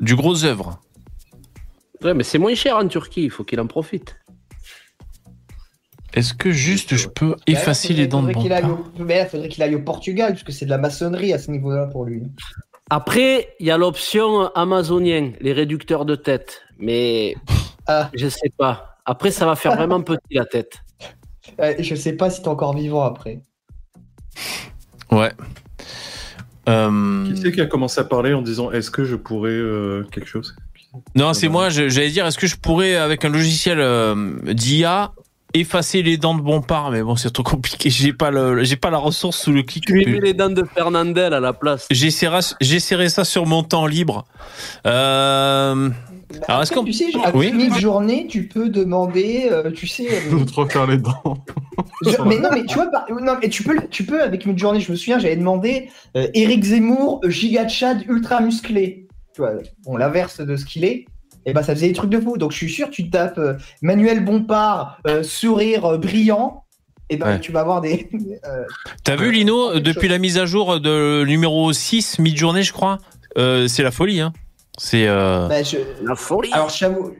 Speaker 3: du gros œuvre.
Speaker 8: Ouais, mais c'est moins cher en Turquie. Il faut qu'il en profite.
Speaker 3: Est-ce que juste je peux
Speaker 6: là,
Speaker 3: effacer les dents de
Speaker 6: faudrait qu'il aille
Speaker 3: Bompard
Speaker 6: au- Mais là, faudrait qu'il aille au Portugal, parce que c'est de la maçonnerie à ce niveau-là pour lui.
Speaker 8: Après, il y a l'option amazonien, les réducteurs de tête. Mais
Speaker 6: Ah.
Speaker 8: je sais pas. Après, ça va faire vraiment petit la tête. <laughs>
Speaker 6: Euh, je sais pas si t'es encore vivant après.
Speaker 3: Ouais. Euh,
Speaker 7: Qui c'est qui a commencé à parler en disant est-ce que je pourrais euh, quelque chose?
Speaker 3: Non, c'est moi. J'allais dire, est-ce que je pourrais, avec un logiciel euh, d'IA, effacer les dents de Bompard Mais bon, c'est trop compliqué. J'ai pas le, j'ai pas la ressource sous le clic.
Speaker 8: Tu lui mets les dents de Fernandel à la place.
Speaker 3: J'essaierai, ça sur mon temps libre. Euh, alors, est-ce qu'on,
Speaker 6: Tu sais, à
Speaker 3: Oui.
Speaker 6: mid-journée, tu peux demander, euh, tu sais... euh, <laughs>
Speaker 10: De te refaire les dents.
Speaker 6: Je- mais non, mais tu vois, par- non, mais tu peux, tu peux avec une journée. Je me souviens, j'avais demandé euh, Eric Zemmour, euh, giga Chad ultra musclé. Tu vois, bon, l'inverse de ce qu'il est. Et ben, ça faisait des trucs de fou. Donc, je suis sûr, tu tapes euh, Manuel Bompard, euh, sourire euh, brillant. Et ben,
Speaker 3: Ouais.
Speaker 6: tu vas avoir des. <laughs> euh,
Speaker 3: t'as vu Lino depuis la mise à jour de numéro 6 mi-journée, je crois. Euh, c'est la folie, hein. C'est. Euh...
Speaker 6: bah, je-
Speaker 8: La folie.
Speaker 6: Alors, j'avoue,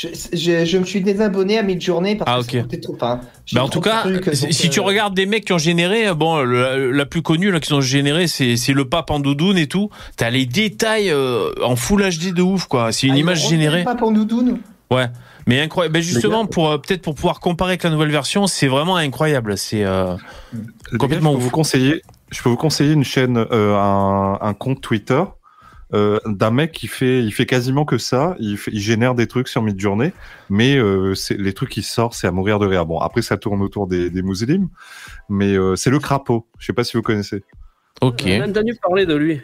Speaker 6: je, je, je me suis désabonné à mid-journée parce
Speaker 3: Ah,
Speaker 6: que
Speaker 3: ok.
Speaker 6: ça coûtait trop.
Speaker 3: Bah en
Speaker 6: trop
Speaker 3: tout cas,
Speaker 6: trucs,
Speaker 3: si tu
Speaker 6: euh,
Speaker 3: regardes des mecs qui ont généré, bon, le- la plus connue là qu'ils ont généré, c'est c'est le pape en doudoune et tout. T'as les détails euh, en full HD de ouf quoi. C'est une
Speaker 6: ah,
Speaker 3: image générée.
Speaker 6: Pas pour Doudoune.
Speaker 3: Ouais, mais incroyable. Ben justement, pour euh, peut-être pour pouvoir comparer avec la nouvelle version, c'est vraiment incroyable. C'est euh, Complètement
Speaker 7: gars, je peux
Speaker 3: ouf.
Speaker 7: vous conseiller. Je peux vous conseiller une chaîne, euh, un, un compte Twitter euh, d'un mec qui fait, il fait quasiment que ça. Il, fait- il génère des trucs sur Midjourney, mais euh, c'est les trucs qui sortent, c'est à mourir de rire. Bon, après ça tourne autour des, des musulmans, mais euh, c'est le crapaud. Je sais pas si vous connaissez.
Speaker 3: ok.
Speaker 8: J'ai entendu parler de lui.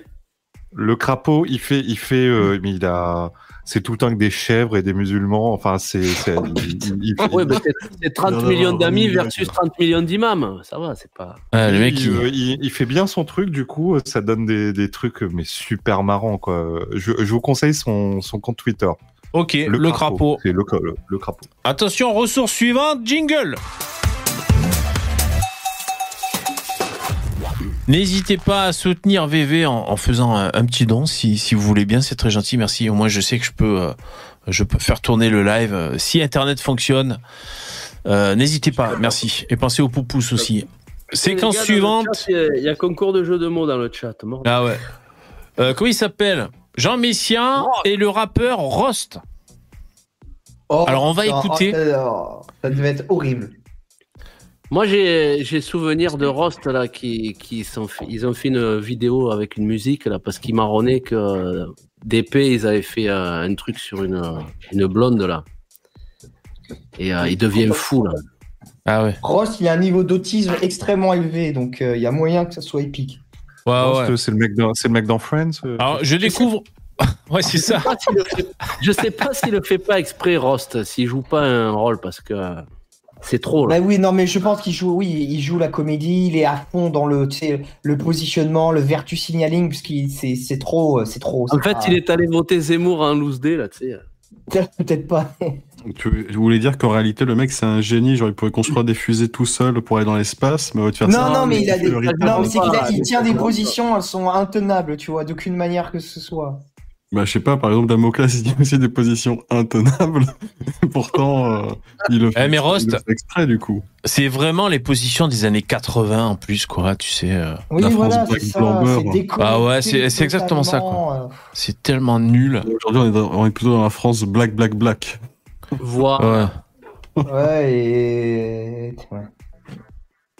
Speaker 7: Le crapaud, il fait, il fait, euh, mais il a, c'est tout le temps avec des chèvres et des musulmans. Enfin, c'est, c'est- <laughs> il fait-
Speaker 8: Ouais, mais c'est- c'est 30
Speaker 10: Non, non,
Speaker 8: millions
Speaker 10: non,
Speaker 8: d'amis versus
Speaker 10: non.
Speaker 8: 30 millions d'imams. Ça va, c'est pas.
Speaker 3: Ah, le mec,
Speaker 7: il,
Speaker 3: il-
Speaker 7: euh, il- il fait bien son truc, du coup, ça donne des, des trucs mais super marrants quoi. Je, je vous conseille son, son compte Twitter.
Speaker 3: ok. Le, crapaud.
Speaker 7: C'est le, le, le crapaud.
Speaker 3: Attention, ressource suivante, jingle. N'hésitez pas à soutenir VV en, en faisant un, un petit don si, si vous voulez bien, c'est très gentil, merci. Au moins je sais que je peux, euh, je peux faire tourner le live. Euh, Si Internet fonctionne, euh, n'hésitez pas, merci. Et pensez aux poupous aussi. Séquence suivante.
Speaker 8: Il y a- il y a concours de jeux de mots dans le chat. mort.
Speaker 3: Ah ouais. Euh, comment il s'appelle? Jean Messiaen et le rappeur Rost.
Speaker 6: Oh,
Speaker 3: Alors, on va
Speaker 6: non,
Speaker 3: écouter.
Speaker 6: oh, oh, ça devait être horrible.
Speaker 8: Moi, j'ai souvenir de Rost là qui, qui sont fait, ils ont fait une vidéo avec une musique là parce qu'ils marronnaient que DP ils avaient fait euh, un truc sur une une blonde là et euh, ils deviennent fous là.
Speaker 3: Ah ouais.
Speaker 6: Ross, il a un niveau d'autisme extrêmement élevé, donc euh, il y a moyen que ça soit épique.
Speaker 3: Ouais,
Speaker 7: Rost,
Speaker 3: ouais.
Speaker 7: C'est le mec dans, c'est le mec dans Friends. euh.
Speaker 3: Alors je découvre. <laughs> ouais, c'est ça.
Speaker 8: Je sais pas s'il le fait- Je sais pas s'il le fait pas exprès Rost, s'il joue pas un rôle parce que euh, c'est trop là.
Speaker 6: Bah oui, non, mais je pense qu'il joue, oui, il joue la comédie, il est à fond dans le, le positionnement, le vertu signaling, parce c'est c'est trop, euh, c'est trop.
Speaker 8: En fait, il est allé voter Zemmour en loose day là, tu sais. <laughs>
Speaker 6: peut-être pas.
Speaker 10: Tu je voulais dire qu'en réalité, le mec, c'est un génie. Genre, il pourrait construire des fusées tout seul pour aller dans l'espace, mais au lieu de faire ça,
Speaker 6: Non, non, mais il a des, non, mais c'est qu'il a- il tient des positions, elles sont intenables, tu vois, d'aucune manière que ce soit.
Speaker 10: Bah, je sais pas, par exemple, Damoclès, <laughs> il dit aussi des positions intenables. <laughs> Pourtant, euh, il le fait,
Speaker 3: Eh, mais
Speaker 10: il
Speaker 3: Rost-
Speaker 10: le fait exprès, du coup.
Speaker 3: C'est vraiment les positions des années 80 en plus, quoi, tu sais. euh,
Speaker 6: Oui,
Speaker 10: La
Speaker 6: voilà,
Speaker 10: France
Speaker 6: c'est
Speaker 10: Black
Speaker 3: Ah ouais, c'est- c'est exactement ça,
Speaker 6: totalement, euh,
Speaker 3: C'est tellement nul.
Speaker 10: Aujourd'hui, on, on est plutôt dans la France black, black, black.
Speaker 8: Voilà.
Speaker 3: Ouais.
Speaker 6: Ouais, et. ouais.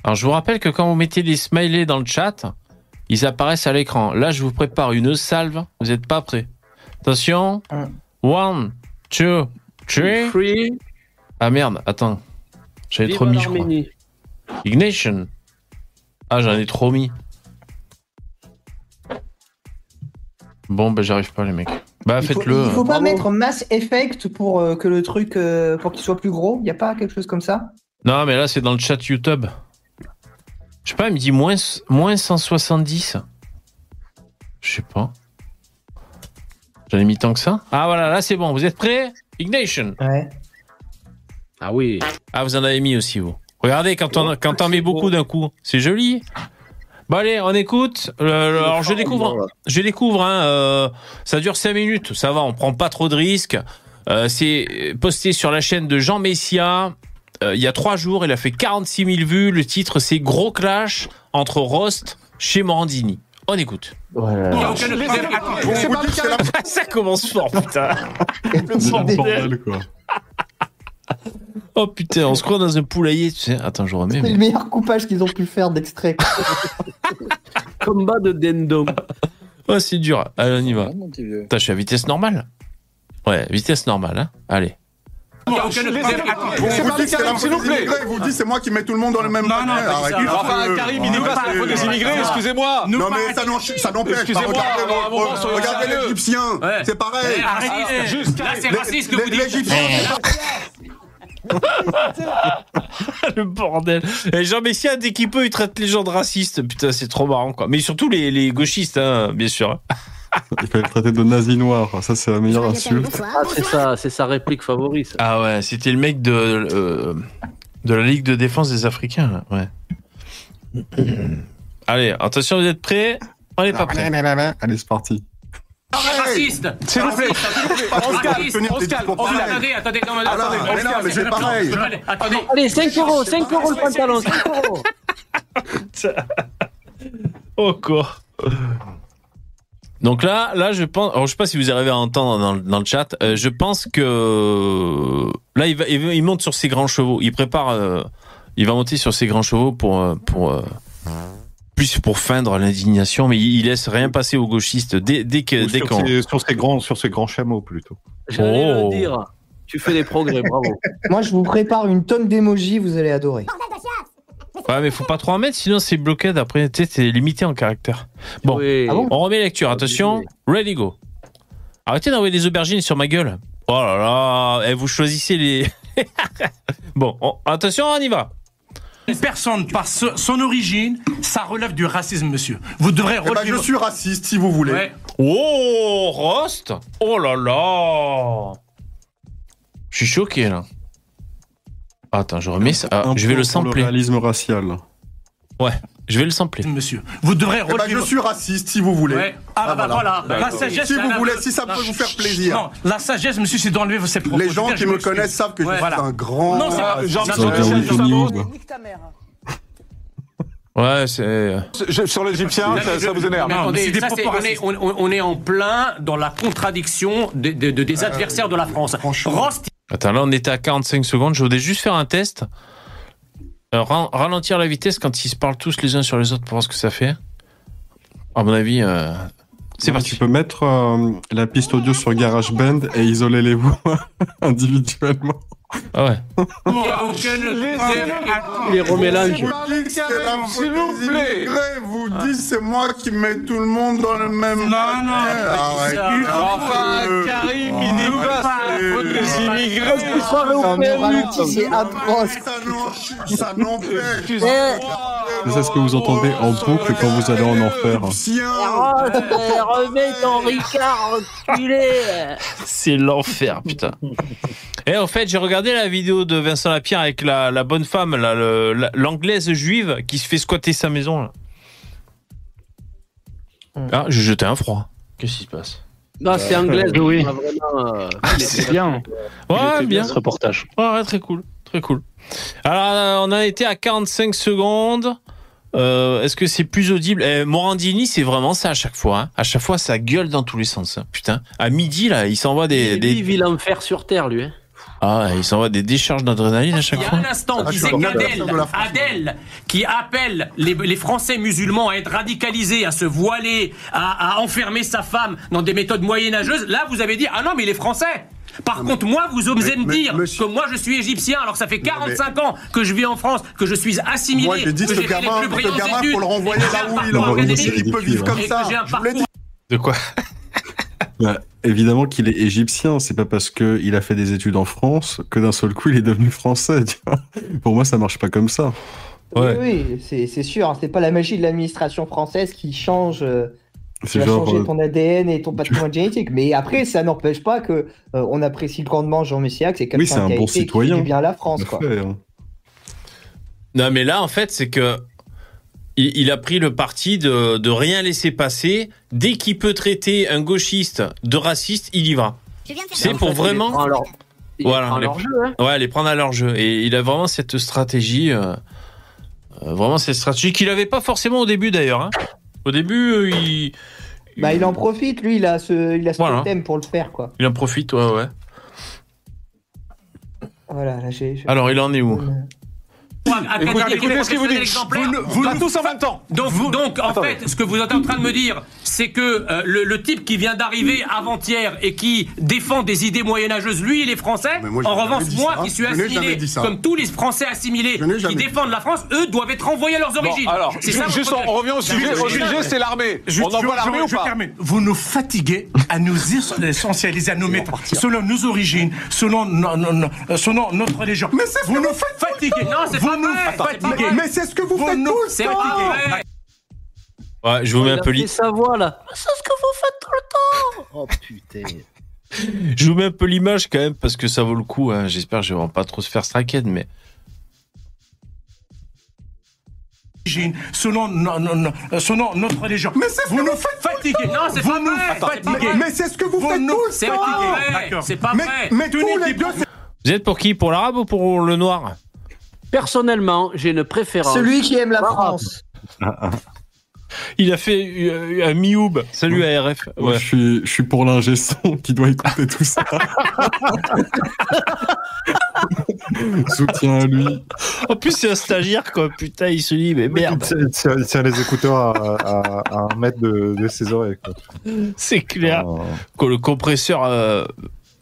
Speaker 3: Alors, je vous rappelle que quand vous mettez des smileys dans le chat, ils apparaissent à l'écran. Là, je vous prépare une salve. Vous n'êtes pas prêts. Attention.
Speaker 6: Un.
Speaker 3: One, two, three.
Speaker 8: Free.
Speaker 3: Ah merde, attends. J'avais trop mis, je crois. Ignition. Ah, j'en ai trop mis. Bon, ben, j'arrive pas, les mecs. Bah, faites-le.
Speaker 6: il faut pas
Speaker 8: Bravo.
Speaker 6: mettre Mass Effect pour euh, que le truc, euh, pour qu'il soit plus gros. Il y a pas quelque chose comme ça
Speaker 3: Non, mais là, c'est dans le chat YouTube. Je sais pas, il me dit moins, moins 170. Je sais pas. J'en ai mis tant que ça? Ah, voilà, là, c'est bon. Vous êtes prêts? Ignition.
Speaker 6: Ouais.
Speaker 8: Ah oui.
Speaker 3: Ah, vous en avez mis aussi, vous. Regardez, quand on, quand on met beaucoup d'un coup, c'est joli. Bon, allez, on écoute. Le- alors, je découvre, je découvre, hein, euh, ça dure 5 minutes, ça va, on prend pas trop de risques. Euh, c'est posté sur la chaîne de Jean Messia. Euh, il y a trois jours, il a fait 46 000 vues. Le titre, c'est Gros clash entre Rost chez Morandini. On écoute. ça commence fort, putain. <laughs> Bordel.
Speaker 10: quoi.
Speaker 3: Oh putain, on se croit dans un poulailler, tu sais. Attends, je remets.
Speaker 6: C'est
Speaker 3: mais-
Speaker 6: le meilleur coupage qu'ils ont pu faire d'extrait. <laughs>
Speaker 8: Combat de Dendom.
Speaker 3: Oh, c'est dur. Allez, on y va. Putain, je suis à vitesse normale. Ouais, vitesse normale, hein. Allez.
Speaker 5: Vous vous dites c'est la s'il vous plaît. Vous dites c'est moi qui mets tout le monde dans le même panier. Arrêtez.
Speaker 11: Enfin, Karim, il n'est pas le faute des immigrés, excusez-moi.
Speaker 5: Non mais ça n'empêche pas.
Speaker 11: Excusez-moi,
Speaker 5: Regardez, l'Égyptien, c'est pareil.
Speaker 11: Arrêtez, juste, là c'est raciste que vous dites.
Speaker 5: L'Égyptien, <laughs>
Speaker 3: le bordel. Et Jean Messia, dès qu'il peut, il traite les gens de racistes. Putain, c'est trop marrant, quoi. Mais surtout les, les gauchistes, hein, bien sûr. <laughs>
Speaker 10: Il fallait le traiter de nazi noir. Ça, c'est la meilleure insulte.
Speaker 8: Ah, c'est ça, c'est sa réplique favorite. ça.
Speaker 3: Ah ouais, c'était le mec de, euh, de la Ligue de défense des Africains, là. ouais. <clears throat> Allez, attention, vous êtes prêts? On est pas prêts.
Speaker 10: Allez, c'est parti.
Speaker 11: Raciste S'il vous plaît, on se calme, on se calme. Attendez, attendez, non, mais attendez,
Speaker 5: non, pareil.
Speaker 11: Allez, Attendez.
Speaker 8: Allez, 5 euros, 5 euros le pantalon, 5 euros. <laughs>
Speaker 3: Oh quoi Donc là, là, je pense. Alors, je sais pas si vous arrivez à entendre dans, le- dans le chat. euh, je pense que là, il, va, il, va- il monte sur ses grands chevaux. Il prépare. euh, il va monter sur ses grands chevaux pour euh, pour euh, plus pour feindre l'indignation, mais il, il laisse rien passer aux gauchistes dès dès que dès
Speaker 7: sur,
Speaker 3: qu'on.
Speaker 7: ses, sur, ses grands, sur ses grands chameaux, plutôt.
Speaker 8: J'allais
Speaker 3: Oh.
Speaker 8: le dire. Tu fais des progrès, bravo. <laughs>
Speaker 6: Moi, je vous prépare une tonne d'émojis, vous allez adorer.
Speaker 3: Ouais, mais faut pas trop en mettre, sinon c'est bloqué. D'après, tu sais, c'est limité en caractère. Bon,
Speaker 8: Oui.
Speaker 6: Ah bon
Speaker 3: on remet lecture. Attention, ready go. Arrêtez d'envoyer des aubergines sur ma gueule. Oh là là, eh, vous choisissez les. <laughs> bon, on- attention, on y va.
Speaker 11: Une personne, par ce- son origine, ça relève du racisme, monsieur. Vous devrez
Speaker 5: Eh ben, je suis raciste si vous voulez.
Speaker 11: Ouais.
Speaker 3: Oh, Rost Oh là là Je suis choqué là. Attends, je remets ça. Ah, je vais le
Speaker 10: pour Le
Speaker 3: sampler.
Speaker 10: réalisme racial.
Speaker 3: Je vais le sampler.
Speaker 11: Monsieur, vous devrez
Speaker 5: Eh ben, je suis raciste si vous voulez.
Speaker 11: Ouais. Ah, bah,
Speaker 5: voilà.
Speaker 11: voilà. La sagesse,
Speaker 5: Si vous voulez, si ça peut
Speaker 11: La-
Speaker 5: vous faire plaisir.
Speaker 11: Non, la sagesse, monsieur, c'est d'enlever ses propos.
Speaker 5: Les gens
Speaker 11: Je
Speaker 5: qui me connaissent savent que je
Speaker 11: Ouais,
Speaker 5: suis
Speaker 11: voilà.
Speaker 5: un grand.
Speaker 11: Non, c'est pas-
Speaker 5: raciste.
Speaker 11: Jean-
Speaker 10: Ça va dire Winnie Noob.
Speaker 3: Ouais, c'est.
Speaker 11: Sur l'Égyptien, ça, ça vous énerve.
Speaker 12: Mais attendez,
Speaker 11: des
Speaker 12: ça, c'est- on, est, on, on- est en plein dans la contradiction de- de- de- des adversaires de la France. Rost,
Speaker 3: Attends, là on était à 45 secondes. Je voudrais juste faire un test. Euh, ralentir la vitesse quand ils se parlent tous les uns sur les autres pour voir ce que ça fait. À mon avis, euh, c'est
Speaker 10: Ouais,
Speaker 3: parti.
Speaker 10: Tu peux mettre euh, la piste audio sur GarageBand et isoler les voix <laughs> individuellement.
Speaker 3: Ah ouais.
Speaker 8: Les.
Speaker 5: Vous c'est la faute des immigrés, vous dites c'est moi qui mets tout le monde dans le même. Non, non, arrête.
Speaker 11: Enfin, Karim, il n'est pas des immigrés.
Speaker 6: Non, mais ralenti, c'est atroce.
Speaker 5: Ça n'empêche.
Speaker 6: Eh,
Speaker 10: C'est ce que vous entendez en boucle quand vous allez en enfer.
Speaker 8: Remets ton Ricard, enculé.
Speaker 3: C'est l'enfer, putain. Et en fait, j'ai regardé la vidéo de Vincent Lapierre avec la, la bonne femme, le- la- l'anglaise juive qui se fait squatter sa maison. Là. Ah, j'ai jeté un froid. Qu'est-ce qui se passe?
Speaker 8: Non, c'est anglais.
Speaker 9: Oui, oui.
Speaker 8: on a vraiment, euh,
Speaker 9: C'est bien.
Speaker 3: Ouais,
Speaker 9: était
Speaker 3: bien.
Speaker 9: ce reportage.
Speaker 3: Ouais, très cool. Très cool. Alors, euh, on a été à 45 secondes. Euh, Est-ce que c'est plus audible? Eh, Morandini, c'est vraiment ça à chaque fois. hein. À chaque fois, ça gueule dans tous les sens. hein. Putain. À midi, là, il s'envoie des,
Speaker 8: Lui,
Speaker 3: des...
Speaker 8: il vit l'enfer sur terre, lui. hein.
Speaker 3: Ah, il s'envoie des décharges d'adrénaline à
Speaker 12: Il
Speaker 3: chaque
Speaker 12: y a
Speaker 3: fois.
Speaker 12: un instant,
Speaker 10: Ah, je
Speaker 12: disait qu'Adèle,
Speaker 10: France.
Speaker 12: Adèle, qui appelle les, les Français musulmans à être radicalisés, à se voiler, à, à enfermer sa femme dans des méthodes moyenâgeuses, là, vous avez dit, ah non, mais il est français. Par contre, moi, vous osez me dire
Speaker 5: monsieur-
Speaker 12: que moi, je suis égyptien, alors que ça fait 45 ans que je vis en France, que je suis assimilé,
Speaker 5: Moi, j'ai dit,
Speaker 12: que
Speaker 5: ce
Speaker 12: les
Speaker 5: gamin,
Speaker 12: plus
Speaker 5: ce
Speaker 12: brillantes
Speaker 5: gamin,
Speaker 12: études,
Speaker 5: faut le renvoyer là où il Il peut vivre comme ça. Je vous
Speaker 3: De quoi? <laughs>
Speaker 10: Bah, évidemment qu'il est égyptien. C'est pas parce qu'il a fait des études en France que d'un seul coup il est devenu français. Tu vois Pour moi, ça marche pas comme ça.
Speaker 3: Ouais.
Speaker 6: Oui, oui, c'est c'est sûr. hein, C'est pas la magie de l'administration française qui change, euh, qui va
Speaker 10: genre.
Speaker 6: changer
Speaker 10: euh,
Speaker 6: ton ADN et ton patrimoine génétique. Mais après, ça n'empêche pas que euh, on apprécie grandement Jean Messiac. C'est
Speaker 10: Oui, c'est
Speaker 6: quelqu'un
Speaker 10: un
Speaker 6: qui a
Speaker 10: bon
Speaker 6: été- qui fait
Speaker 10: citoyen.
Speaker 6: du bien à la France, quoi.
Speaker 10: fait, hein.
Speaker 3: Non, mais là, en fait, c'est que il, il a pris le parti de, de rien laisser passer. Dès qu'il peut traiter un gauchiste de raciste, il y va. C'est pour vraiment. Voilà, les-
Speaker 8: leur jeu, hein.
Speaker 3: Ouais, les prendre à leur jeu. Et il a vraiment cette stratégie. euh, euh, vraiment cette stratégie qu'il avait pas forcément au début d'ailleurs. hein. Au début, euh, il,
Speaker 6: Bah, il en profite, lui, il a ce, il a ce
Speaker 3: Voilà.
Speaker 6: thème pour le faire, quoi.
Speaker 3: il en profite, ouais, ouais.
Speaker 6: Voilà, là, j'ai. j'ai-
Speaker 3: Alors, il en est où
Speaker 12: Écoutez,
Speaker 11: écoutez ce qu'il vous dit.
Speaker 12: Exemplaire.
Speaker 11: Vous
Speaker 12: tous en même temps. Donc, donc en fait, ce que vous êtes en train de me dire, c'est que euh, le, le type qui vient d'arriver avant-hier et qui défend des idées moyenâgeuses, lui, il est français. En revanche, moi,
Speaker 5: ça.
Speaker 12: qui suis assimilé, comme tous les Français assimilés qui défendent la France, eux doivent être renvoyés à leurs
Speaker 11: Bon,
Speaker 12: origines.
Speaker 11: alors,
Speaker 12: c'est ça.
Speaker 11: juste, on revient au sujet. C'est l'armée. On envoie l'armée ou pas.
Speaker 13: Vous nous fatiguez à nous <laughs> essentialiser, à nous mettre selon nos origines, selon, no- no- no- selon notre religion.
Speaker 5: Mais c'est ce
Speaker 13: vous
Speaker 5: que
Speaker 13: nous
Speaker 5: vous faites
Speaker 13: fatiguez.
Speaker 12: Non, c'est pas.
Speaker 5: Mais, mais c'est ce que vous,
Speaker 13: Vous
Speaker 5: faites
Speaker 13: nous
Speaker 5: tout le temps.
Speaker 3: Ouais, je vous mets un peu
Speaker 8: fait
Speaker 3: l'i-
Speaker 8: sa voix, là. C'est ce que vous faites tout le temps. <laughs> Oh, putain.
Speaker 3: je vous mets un peu l'image quand même parce que ça vaut le coup. hein. J'espère que je vais pas trop se faire straquer, mais
Speaker 13: selon, no- no- no- selon notre religion.
Speaker 5: Mais c'est ce
Speaker 13: vous
Speaker 5: que
Speaker 13: nous
Speaker 5: vous faites
Speaker 13: fatiguez.
Speaker 12: Non, c'est
Speaker 13: vous
Speaker 12: pas
Speaker 13: nous
Speaker 12: vrai. C'est pas
Speaker 13: fatiguez.
Speaker 12: vrai.
Speaker 5: Mais c'est ce que vous,
Speaker 13: Vous
Speaker 5: faites
Speaker 13: nous
Speaker 5: tout le
Speaker 12: C'est
Speaker 5: temps.
Speaker 12: pas vrai.
Speaker 13: D'accord.
Speaker 12: C'est pas
Speaker 5: Mais,
Speaker 12: vrai.
Speaker 5: mais tous
Speaker 13: Tenez
Speaker 5: les deux,
Speaker 3: vous êtes pour qui? Pour l'arabe ou pour le noir?
Speaker 8: Personnellement, j'ai une préférence.
Speaker 6: Celui qui aime la. France. <laughs>
Speaker 3: Il a fait euh, un mioub. Salut Ouais.
Speaker 10: je suis, je suis pour l'ingé son qui doit écouter tout ça. <laughs> Soutien à lui.
Speaker 3: En plus, c'est un stagiaire, quoi. Putain, il se dit, mais merde,
Speaker 7: il tient- il tient les écouteurs à, à- à un mètre de, de ses oreilles. Quoi.
Speaker 3: c'est clair.
Speaker 7: Ah.
Speaker 3: Que le compresseur euh,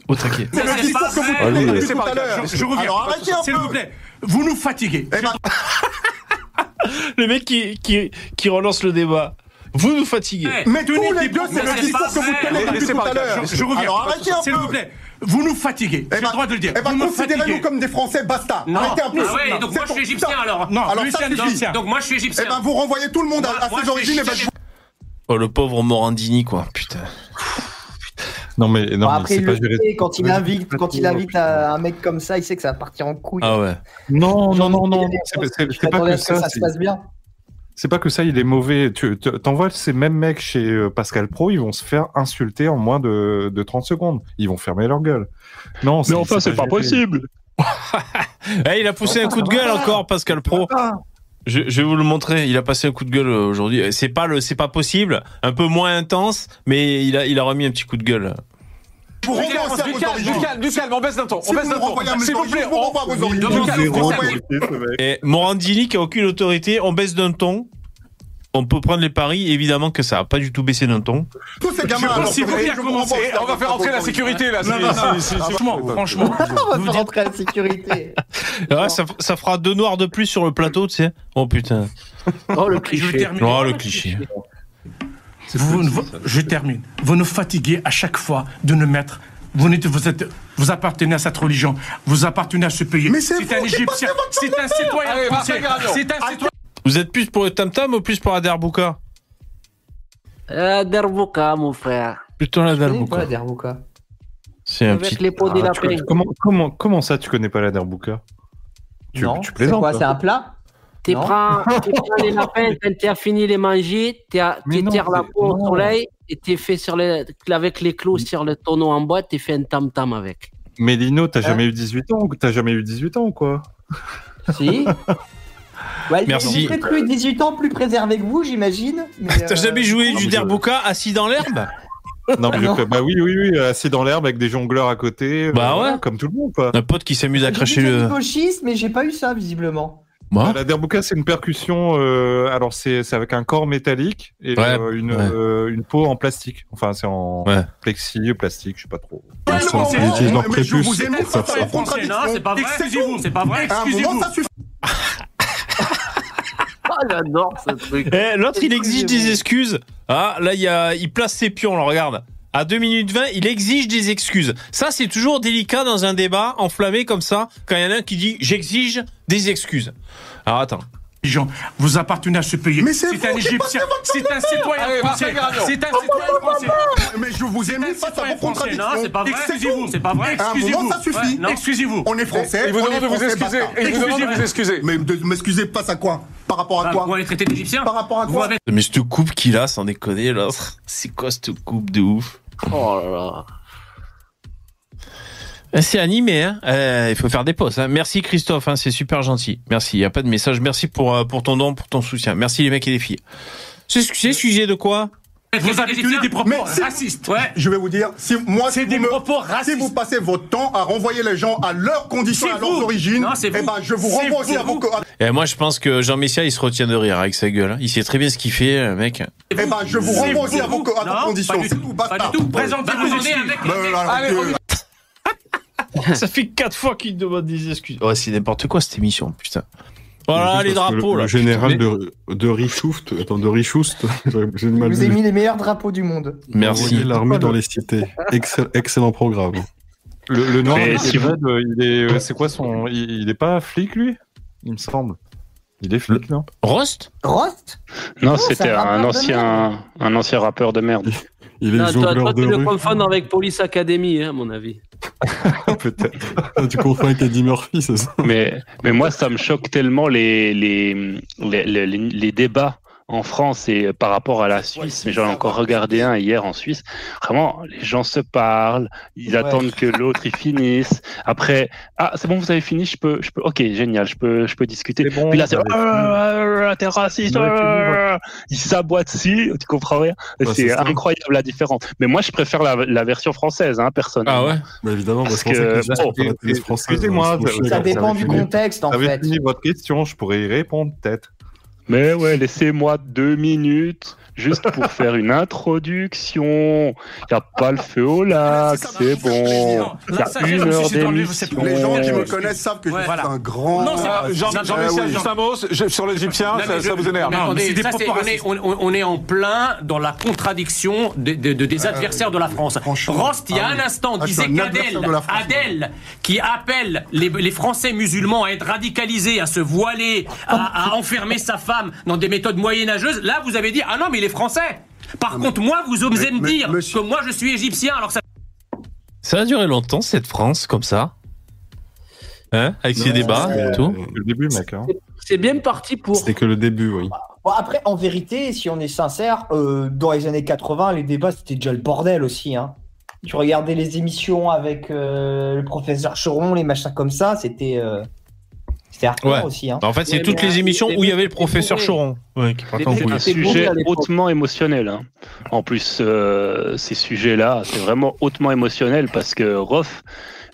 Speaker 3: au taquet.
Speaker 5: c'est le discours que vous
Speaker 13: C'est
Speaker 5: tout à l'heure.
Speaker 13: Je, je reviens.
Speaker 5: Alors arrêtez un
Speaker 13: S'il vous plaît. Vous nous fatiguez.
Speaker 5: Eh ben, <laughs>
Speaker 3: Le mec qui, qui, qui relance le débat. Vous nous fatiguez.
Speaker 12: Ouais.
Speaker 5: mais tous les deux, c'est le discours que vous tenez depuis tout à l'heure.
Speaker 13: Je, je reviens.
Speaker 5: Alors arrêtez un
Speaker 13: S'il
Speaker 5: peu.
Speaker 13: vous plaît. Vous nous fatiguez.
Speaker 5: Eh
Speaker 13: J'ai
Speaker 5: ben,
Speaker 13: le droit de le dire.
Speaker 5: Eh ben, considérez-nous comme des Français, basta.
Speaker 13: Non.
Speaker 5: Arrêtez un peu.
Speaker 12: Ah ouais, donc moi je suis égyptien alors.
Speaker 13: Non,
Speaker 5: Alors ça suffit.
Speaker 12: Donc moi je suis égyptien.
Speaker 5: Eh ben, vous renvoyez tout le monde à,
Speaker 12: Moi-
Speaker 5: à
Speaker 12: moi,
Speaker 5: ses origines. eh ben, je-
Speaker 3: Oh, le pauvre Morandini, quoi. Putain.
Speaker 7: Non, mais, non,
Speaker 6: Bon,
Speaker 7: mais
Speaker 6: après,
Speaker 7: pas
Speaker 6: sait, quand il invite, quand il invite un, un mec comme ça, il sait que ça va partir en couille.
Speaker 3: Ah ouais.
Speaker 7: Non, non, non, non. C'est c'est-
Speaker 6: m'attendais
Speaker 7: c'est pas que ça.
Speaker 6: ça se
Speaker 7: c'est-
Speaker 6: passe bien.
Speaker 7: C'est pas que ça, il est mauvais. Tu t'envoies ces mêmes mecs chez euh, Pascal Pro, ils vont se faire insulter en moins de, de 30 secondes. Ils vont fermer leur gueule. Non,
Speaker 9: Mais enfin, c'est pas possible. <laughs>
Speaker 3: Eh, il a poussé un coup de gueule encore, Pascal Pro. Je, je vais vous le montrer. Il a passé un coup de gueule euh, aujourd'hui. C'est pas le, c'est pas possible. Un peu moins intense, mais il a, il a remis un petit coup de gueule.
Speaker 5: Vous
Speaker 11: Du calme, du calme, du calme, on baisse d'un ton.
Speaker 5: Si
Speaker 11: On
Speaker 5: vous
Speaker 11: baisse d'un ton. S'il vous plaît,
Speaker 5: vous
Speaker 11: on-
Speaker 5: Vous
Speaker 7: mec.
Speaker 3: Et Morandini qui a aucune autorité, on baisse d'un ton. On peut prendre les paris, évidemment que ça a pas du tout baissé d'un ton.
Speaker 5: Tous ces gamins, alors,
Speaker 13: vous
Speaker 11: on va faire entrer la sécurité là.
Speaker 13: Franchement, franchement.
Speaker 6: On va faire rentrer à la sécurité.
Speaker 3: Ouais, ça, ça fera deux noirs de plus sur le plateau, tu sais. Oh putain.
Speaker 8: Oh, le cliché.
Speaker 3: Oh le cliché.
Speaker 13: Vous- vous- je termine. Vous nous fatiguez à chaque fois de nous mettre. Vous, êtes, vous appartenez à cette religion. Vous appartenez à ce pays.
Speaker 5: Mais c'est
Speaker 13: un Égyptien. C'est un citoyen français. C'est un citoyen.
Speaker 3: Vous êtes plus pour le tam tam ou plus pour la derbouka
Speaker 8: Euh, Derbouka, mon frère.
Speaker 3: Plutôt la derbouka.
Speaker 6: la Derbouka.
Speaker 3: C'est un
Speaker 8: Avec
Speaker 3: petit.
Speaker 8: les pots des
Speaker 7: Ah, tu
Speaker 8: lapins.
Speaker 7: connais- comment, comment, comment ça, tu connais pas la Derbouka tu,
Speaker 6: Non,
Speaker 7: tu
Speaker 6: c'est
Speaker 7: plaisantes
Speaker 6: quoi
Speaker 7: là
Speaker 6: C'est un plat
Speaker 8: Tu prends, <laughs> prends les lapins, quand tu as fini les manger, tu tires la
Speaker 7: c'est-
Speaker 8: peau au soleil et tu fait sur les, avec les clous sur le tonneau en bois, tu fais un tam-tam avec.
Speaker 7: Mais Lino, t'as
Speaker 6: Hein
Speaker 7: jamais eu 18 ans ou T'as jamais eu 18 ans ou quoi
Speaker 6: Si. <laughs> Ouais,
Speaker 3: Merci.
Speaker 6: Vous plus 18 ans plus préservé que vous, j'imagine. <laughs>
Speaker 3: T'as
Speaker 6: euh,
Speaker 3: jamais joué
Speaker 7: non,
Speaker 3: du
Speaker 7: je-
Speaker 3: derbuka assis dans l'herbe?
Speaker 7: Non, mais
Speaker 6: Non.
Speaker 7: je- bah oui, oui, oui, assis dans l'herbe avec des jongleurs à côté. euh,
Speaker 3: Bah ouais.
Speaker 7: Comme tout le monde, quoi.
Speaker 3: Un pote qui s'amuse à cracher le.
Speaker 6: du gauchiste, mais j'ai pas eu ça visiblement.
Speaker 3: Moi?
Speaker 7: La derbuka, c'est une percussion. euh, alors, c'est c'est avec un corps métallique et
Speaker 3: Ouais,
Speaker 7: euh, une,
Speaker 3: ouais.
Speaker 7: euh, une peau en plastique. Enfin, c'est en
Speaker 3: Ouais.
Speaker 7: plexi, plastique, je sais pas trop.
Speaker 10: Ils utilisent leur prépuce pour faire ça.
Speaker 12: c'est pas vrai.
Speaker 5: Excusez-vous,
Speaker 12: c'est pas vrai. Excusez-vous.
Speaker 8: J'adore ce truc.
Speaker 3: Eh, L'autre, il exige des excuses. Ah, là, il, y a... il place ses pions, là, regarde. À 2 minutes 20, il exige des excuses. Ça, c'est toujours délicat dans un débat enflammé comme ça, quand il y en a un qui dit j'exige des excuses. Alors attends.
Speaker 13: Jean, vous appartenez à ce pays.
Speaker 5: Mais c'est
Speaker 13: C'est un Égyptien. C'est un citoyen
Speaker 11: Allez,
Speaker 13: français. C'est un citoyen français.
Speaker 5: Mais je vous ai mis face à vos contradictions.
Speaker 12: Non, c'est pas vrai.
Speaker 13: Excusez-vous.
Speaker 12: C'est pas vrai.
Speaker 13: Excusez-vous.
Speaker 5: ça suffit.
Speaker 13: Excusez-vous.
Speaker 5: On est français.
Speaker 11: Il vous
Speaker 5: on
Speaker 11: demande
Speaker 5: est
Speaker 11: de vous excuser. Et vous demande de
Speaker 5: Excusez-vous.
Speaker 11: vous excuser.
Speaker 5: Mais de m'excuser face à quoi? Par rapport à
Speaker 12: Ah,
Speaker 5: quoi?
Speaker 12: Vous allez traiter d'Égyptiens
Speaker 5: Par rapport à
Speaker 12: Vous
Speaker 5: quoi?
Speaker 12: avez-
Speaker 3: Mais cette coupe qu'il a, sans déconner, là, <laughs> c'est quoi cette coupe de ouf?
Speaker 8: Oh là là.
Speaker 3: Eh, C'est animé, hein. Euh, il faut faire des pauses. Hein. Merci Christophe, hein, c'est super gentil. Merci. Il y a pas de message. Merci pour euh, pour ton don, pour ton soutien. Merci les mecs et les filles. C'est c'est sujet de quoi?
Speaker 13: Vous avez tenu des propos
Speaker 5: Mais si-
Speaker 13: racistes.
Speaker 12: Ouais.
Speaker 5: Je vais vous dire, si moi,
Speaker 13: C'est
Speaker 5: si
Speaker 13: des
Speaker 5: vous me-
Speaker 13: propos
Speaker 5: si
Speaker 13: racistes.
Speaker 5: vous passez votre temps à renvoyer les gens à leurs conditions, à leurs origines, eh ben, je vous renvoie aussi
Speaker 12: vous.
Speaker 5: à vos,
Speaker 3: Et moi, je pense que Jean Messia, il se retient de rire avec sa gueule. hein. Il sait très bien ce qu'il fait, le mec.
Speaker 5: eh ben, je vous renvoie aussi à
Speaker 12: vous.
Speaker 5: vos, à vos
Speaker 12: Non,
Speaker 5: conditions.
Speaker 12: pas du tout. Pas du tout.
Speaker 13: Présentez
Speaker 12: Bah, avec-
Speaker 5: Ben,
Speaker 12: avec-
Speaker 5: alors,
Speaker 11: Allez,
Speaker 5: que- <laughs>
Speaker 3: Ça fait quatre fois qu'il demande des excuses. Ouais, c'est n'importe quoi cette émission, putain. Voilà les drapeaux
Speaker 10: le,
Speaker 3: là.
Speaker 10: Le général de, de Richoust, attends, de Richoust, <laughs> j'ai mal
Speaker 6: vous
Speaker 10: vu.
Speaker 6: mis les meilleurs drapeaux du monde.
Speaker 3: Merci.
Speaker 10: L'armée dans les cités. Excel- excellent programme.
Speaker 7: Le,
Speaker 9: Mais
Speaker 7: il
Speaker 9: si vous-
Speaker 7: euh, il est, euh, c'est quoi son, il, il est pas flic lui? Il me semble. Il est flic, non?
Speaker 3: Rost?
Speaker 6: Rost?
Speaker 9: Non,
Speaker 6: Non,
Speaker 9: c'était
Speaker 6: c'est un
Speaker 9: ancien, un ancien rappeur de merde. <laughs>
Speaker 10: Il est
Speaker 8: Non, toi,
Speaker 10: jongleur
Speaker 8: toi,
Speaker 10: de
Speaker 8: tu le
Speaker 10: rue.
Speaker 8: confonds avec Police Academy, hein, à mon avis. <laughs>
Speaker 7: Peut-être.
Speaker 10: Ah, tu confonds avec Eddie Murphy, c'est ça?
Speaker 9: Mais, mais moi, ça me choque tellement les, les, les, les, les débats en France et par rapport à la Suisse. Mais j'en ai encore regardé un hier en Suisse. Vraiment, les gens se parlent, ils
Speaker 6: Ouais.
Speaker 9: attendent que l'autre il finisse. Après, ah, c'est bon, vous avez fini, je peux, je peux, ok, génial, je peux, je peux discuter.
Speaker 7: Bon,
Speaker 9: Puis là, c'est,
Speaker 7: vous avez
Speaker 9: Ah, ah, t'es raciste,
Speaker 7: Vous
Speaker 9: ah, ils s'aboient dessus, tu comprends rien.
Speaker 10: Ouais,
Speaker 9: c'est incroyable la différence. Mais moi, je préfère la, la version française, hein, personnellement.
Speaker 3: Ah ouais?
Speaker 10: Bah, évidemment,
Speaker 9: Parce
Speaker 10: parce, que ça
Speaker 7: excusez-moi,
Speaker 10: sont
Speaker 7: ça-
Speaker 6: dépend du contexte, en
Speaker 7: Vous avez
Speaker 6: fait.
Speaker 7: fini votre question, je pourrais y répondre peut-être.
Speaker 9: Mais ouais, laissez-moi deux minutes juste pour faire une introduction. Y a pas le feu au lac, c'est bon.
Speaker 5: plaisir.
Speaker 9: Y a une heure d'émission.
Speaker 5: Les gens qui me connaissent savent que
Speaker 12: Ouais,
Speaker 5: je
Speaker 12: voilà.
Speaker 5: suis un grand.
Speaker 12: Non, c'est pas-
Speaker 11: Ah, Jean,
Speaker 12: Non,
Speaker 11: Jean
Speaker 12: mais
Speaker 11: Messia,
Speaker 12: oui.
Speaker 11: juste un mot, sur l'Égyptien, ça, vous énerve.
Speaker 12: on, est,
Speaker 13: racistes.
Speaker 12: on, on- on est en plein dans la contradiction de- de- de- des adversaires de la France. Rost, il y a
Speaker 5: Ah
Speaker 12: un instant,
Speaker 5: Ah,
Speaker 12: disait qu'Adèle, qui appelle les, les Français musulmans à être radicalisés, à se voiler, à, à enfermer sa femme dans des méthodes moyenâgeuses, là, vous avez dit, ah non, mais les Français par contre, moi, vous osez me
Speaker 5: mais-
Speaker 12: dire
Speaker 5: monsieur-
Speaker 12: que moi, je suis égyptien, alors que ça
Speaker 3: Ça a duré longtemps cette France comme ça. Hein Avec ses débats
Speaker 10: c'est-
Speaker 3: et tout.
Speaker 7: C'est le début, mec. Hein.
Speaker 8: C'est bien parti pour.
Speaker 10: C'était que le début, oui.
Speaker 6: Bon, après, en vérité, si on est sincère, euh, dans les années 80, les débats, c'était déjà le bordel aussi. Hein. Tu regardais les émissions avec euh, le professeur Choron, les machins comme ça, c'était euh, c'était hardcore
Speaker 3: Ouais.
Speaker 6: aussi. Hein.
Speaker 3: En fait, c'est
Speaker 8: Ouais,
Speaker 3: toutes les
Speaker 8: euh,
Speaker 3: émissions où il y avait le professeur. Choron. Ouais,
Speaker 9: un
Speaker 8: C'est bourré
Speaker 9: sujet hautement émotionnel. hein. En plus, euh, ces sujets-là, c'est vraiment hautement émotionnel parce que Roth,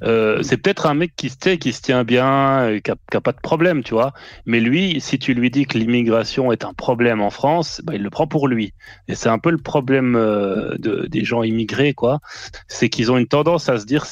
Speaker 9: euh, c'est peut-être un mec qui se, tait, qui se tient bien, euh, qui a, qui a pas de problème, tu vois. Mais lui, si tu lui dis que l'immigration est un problème en France, bah, il le prend pour lui. Et c'est un peu le problème euh, de, des gens immigrés, quoi. C'est qu'ils ont une tendance à se dire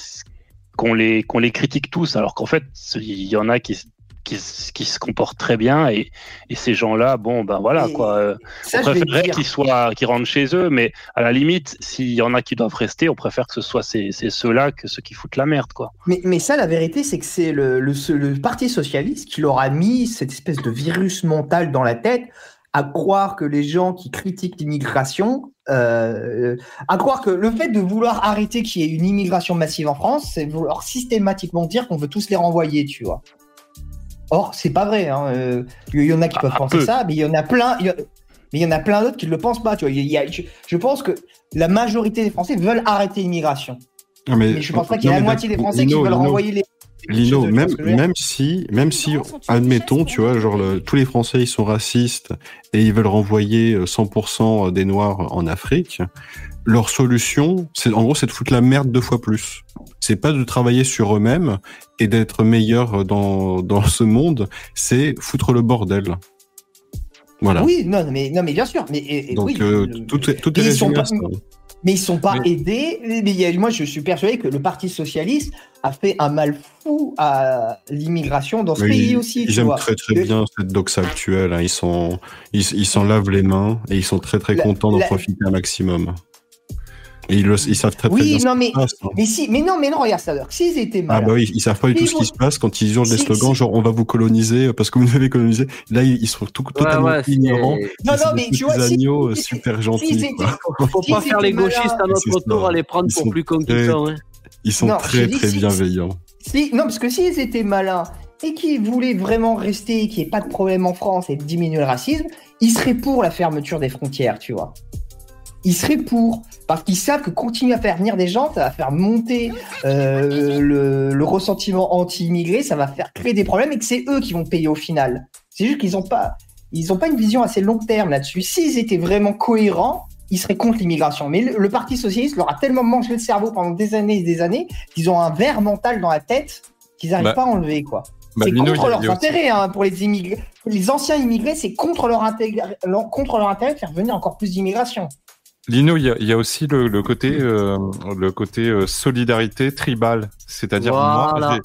Speaker 9: qu'on les, qu'on les critique tous, alors qu'en fait, il y en a qui, se- qui, se- qui se comportent très bien et, et ces gens-là, bon, ben voilà,
Speaker 6: Et
Speaker 9: quoi. euh,
Speaker 6: Ça,
Speaker 9: on préférerait qu'ils soient, qu'ils rentrent chez eux, mais à la limite, s'il y en a qui doivent rester, on préfère que ce soit ces, ces ceux-là que ceux qui foutent la merde, quoi.
Speaker 6: Mais, mais ça, la vérité, c'est que c'est le, le, ce- le Parti Socialiste qui leur a mis cette espèce de virus mental dans la tête à croire que les gens qui critiquent l'immigration, euh, à croire que le fait de vouloir arrêter qu'il y ait une immigration massive en France, c'est vouloir systématiquement dire qu'on veut tous les renvoyer, tu vois. Or, c'est pas vrai. hein, euh, Il y en a qui peuvent penser
Speaker 9: peu.
Speaker 6: ça, mais il y en a plein. il y a- Mais il y en a plein d'autres qui ne le pensent pas. Tu vois. Il y a- je, je pense que la majorité des Français veulent arrêter l'immigration.
Speaker 10: Ah,
Speaker 6: Mais je pense pas qu'il y ait
Speaker 10: non,
Speaker 6: la
Speaker 10: mais
Speaker 6: moitié des Français qui
Speaker 10: Lino,
Speaker 6: veulent
Speaker 10: Lino,
Speaker 6: renvoyer les.
Speaker 10: Lino, même, même si, même si, admettons, tu vois, genre, le- tous les Français, ils sont racistes et ils veulent renvoyer euh, 100% des Noirs en Afrique, leur solution, c'est, en gros, c'est de foutre la merde deux fois plus. C'est pas de travailler sur eux-mêmes et d'être meilleurs dans, dans ce monde, c'est foutre le bordel. Voilà.
Speaker 6: Oui, non, mais, non, mais bien sûr. Mais, et-
Speaker 10: Donc,
Speaker 6: oui,
Speaker 10: euh,
Speaker 6: le-
Speaker 10: tout est, tout est
Speaker 6: mais ils sont
Speaker 10: résumé
Speaker 6: pas-. Mais ils sont pas
Speaker 10: Mais-
Speaker 6: aidés. Mais moi, je suis persuadé que le Parti socialiste a fait un mal fou à l'immigration dans ce
Speaker 10: Mais
Speaker 6: pays
Speaker 10: ils-
Speaker 6: aussi. Vois.
Speaker 10: très très bien cette doxa actuelle. hein. Ils sont, ils, ils s'en lavent les mains et ils sont très très
Speaker 6: La-
Speaker 10: contents d'en
Speaker 6: la-
Speaker 10: profiter un maximum. Et ils, le, ils savent très très bien.
Speaker 6: Oui,
Speaker 10: ce
Speaker 6: non,
Speaker 10: qui
Speaker 6: mais,
Speaker 10: se passe, hein.
Speaker 6: mais si, mais non, mais non, regarde ça. alors, S'ils étaient
Speaker 10: Ah
Speaker 6: malins.
Speaker 10: bah oui, ils savent pas du tout ce qui se passe quand ils hurlent des
Speaker 6: Si-
Speaker 10: slogans
Speaker 6: si-
Speaker 10: genre on va vous coloniser parce que vous nous avez colonisé. Là ils, ils sont tout, totalement
Speaker 8: ouais,
Speaker 10: ignorants.
Speaker 6: Non, non, mais
Speaker 10: des
Speaker 6: tu vois, si-
Speaker 10: agneaux euh,
Speaker 6: si-
Speaker 10: super gentils.
Speaker 6: étaient-.
Speaker 8: Faut pas faire les gauchistes à notre tour à les prendre
Speaker 10: Ils
Speaker 8: pour
Speaker 10: sont
Speaker 8: plus con qu'ils
Speaker 10: très-
Speaker 8: sont. hein.
Speaker 10: Ils sont
Speaker 6: Non,
Speaker 10: très très
Speaker 6: si-
Speaker 10: bienveillants.
Speaker 6: Si, non, parce que s'ils étaient malins et qu'ils voulaient vraiment rester, et qu'il n'y ait pas de problème en France et diminuer le racisme, ils seraient pour la fermeture des frontières, tu vois. Ils seraient pour, parce qu'ils savent que continuer à faire venir des gens, ça va faire monter euh, le, le ressentiment anti-immigré, ça va faire créer des problèmes et que c'est eux qui vont payer au final. C'est juste qu'ils n'ont pas, ils ont pas une vision assez long terme là-dessus. S'ils étaient vraiment cohérents, ils seraient contre l'immigration. Mais le, le Parti socialiste leur a tellement mangé le cerveau pendant des années et des années qu'ils ont un verre mental dans la tête qu'ils n'arrivent
Speaker 7: Bah,
Speaker 6: pas à enlever, quoi.
Speaker 7: bah,
Speaker 6: c'est contre leurs intérêts hein, pour les immigrés. Les anciens immigrés, c'est contre leur- contre leur intérêt de faire venir encore plus d'immigration.
Speaker 7: Lino, il y y a aussi le, le côté, euh, le côté euh, solidarité tribale, c'est-à-dire
Speaker 8: Voilà.
Speaker 7: moi,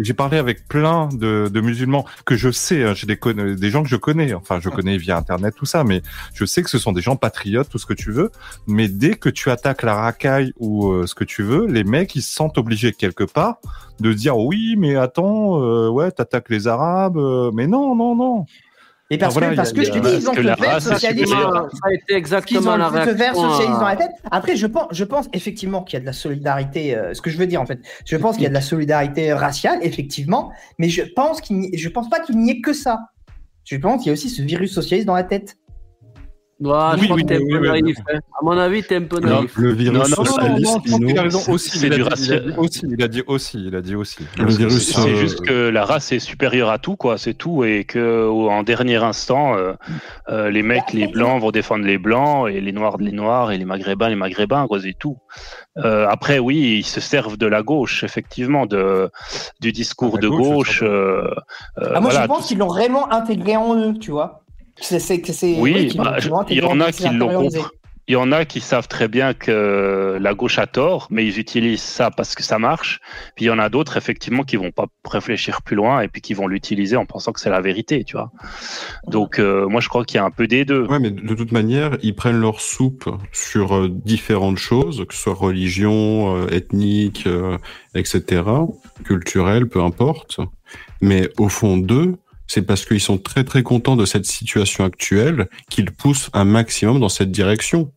Speaker 7: j'ai- parlé avec plein de, de musulmans que je sais, hein, j'ai des, des gens que je connais, enfin je connais via internet tout ça, mais je sais que ce sont des gens patriotes, tout ce que tu veux. Mais dès que tu attaques la racaille ou euh, ce que tu veux, les mecs ils se sentent obligés quelque part de dire oui, mais attends, euh, ouais, t'attaques les Arabes, euh, mais non, non, non.
Speaker 6: Et parce
Speaker 7: Enfin,
Speaker 6: que, parce
Speaker 7: a-
Speaker 6: que je te dis, ils ont
Speaker 9: est
Speaker 6: socialiste.
Speaker 9: supérieure.
Speaker 8: Ça a été
Speaker 6: Ils ont
Speaker 8: exactement la
Speaker 6: le verre
Speaker 8: réaction.
Speaker 6: socialiste dans la tête. Après, je pense, je pense effectivement qu'il y a de la solidarité. euh, ce que je veux dire, en fait, je pense qu'il y a de la solidarité raciale, effectivement, mais je pense qu'il, n'y- je pense pas qu'il n'y ait que ça. Je pense qu'il y a aussi ce virus socialiste dans la tête.
Speaker 8: Ouais, je
Speaker 7: Oui,
Speaker 8: crois
Speaker 7: oui,
Speaker 8: que t'es
Speaker 7: oui,
Speaker 8: un peu
Speaker 7: oui,
Speaker 8: naïf. hein. À mon avis, t'es un peu
Speaker 10: Non,
Speaker 8: naïf.
Speaker 10: le virus
Speaker 9: Non, non, non,
Speaker 10: socialiste,
Speaker 7: je pense qu'il a raison
Speaker 9: c'est-
Speaker 7: aussi.
Speaker 9: c'est
Speaker 7: il a
Speaker 9: du
Speaker 7: dit- il a aussi, il a dit aussi, il a dit aussi.
Speaker 10: Le virus,
Speaker 9: C'est
Speaker 10: euh,
Speaker 9: juste que la race est supérieure à tout, quoi. C'est tout, et que en dernier instant, euh, euh, les mecs, les blancs vont défendre les blancs, et les noirs les noirs, et les maghrébins les maghrébins, quoi. C'est tout. Euh, après, oui, ils se servent de la gauche, effectivement, de du discours
Speaker 7: Ah,
Speaker 9: de
Speaker 7: gauche,
Speaker 9: gauche. euh, euh,
Speaker 6: Ah, moi,
Speaker 9: voilà,
Speaker 6: je pense
Speaker 9: tout-
Speaker 6: qu'ils l'ont vraiment intégré en eux, tu vois. C'est, c'est, que c'est,
Speaker 9: Oui, bah, il y en a qui l'ont. Il y en a qui savent très bien que la gauche a tort, mais ils utilisent ça parce que ça marche. Puis il y en a d'autres, effectivement, qui vont pas réfléchir plus loin et puis qui vont l'utiliser en pensant que c'est la vérité, tu vois. Donc, euh, moi, je crois qu'il y a un peu des deux.
Speaker 10: Ouais, mais de toute manière, ils prennent leur soupe sur euh, différentes choses, que ce soit religion, euh, ethnique, euh, etc., culturelle, peu importe. Mais au fond d'eux, c'est parce qu'ils sont très très contents de cette situation actuelle qu'ils poussent un maximum dans cette direction.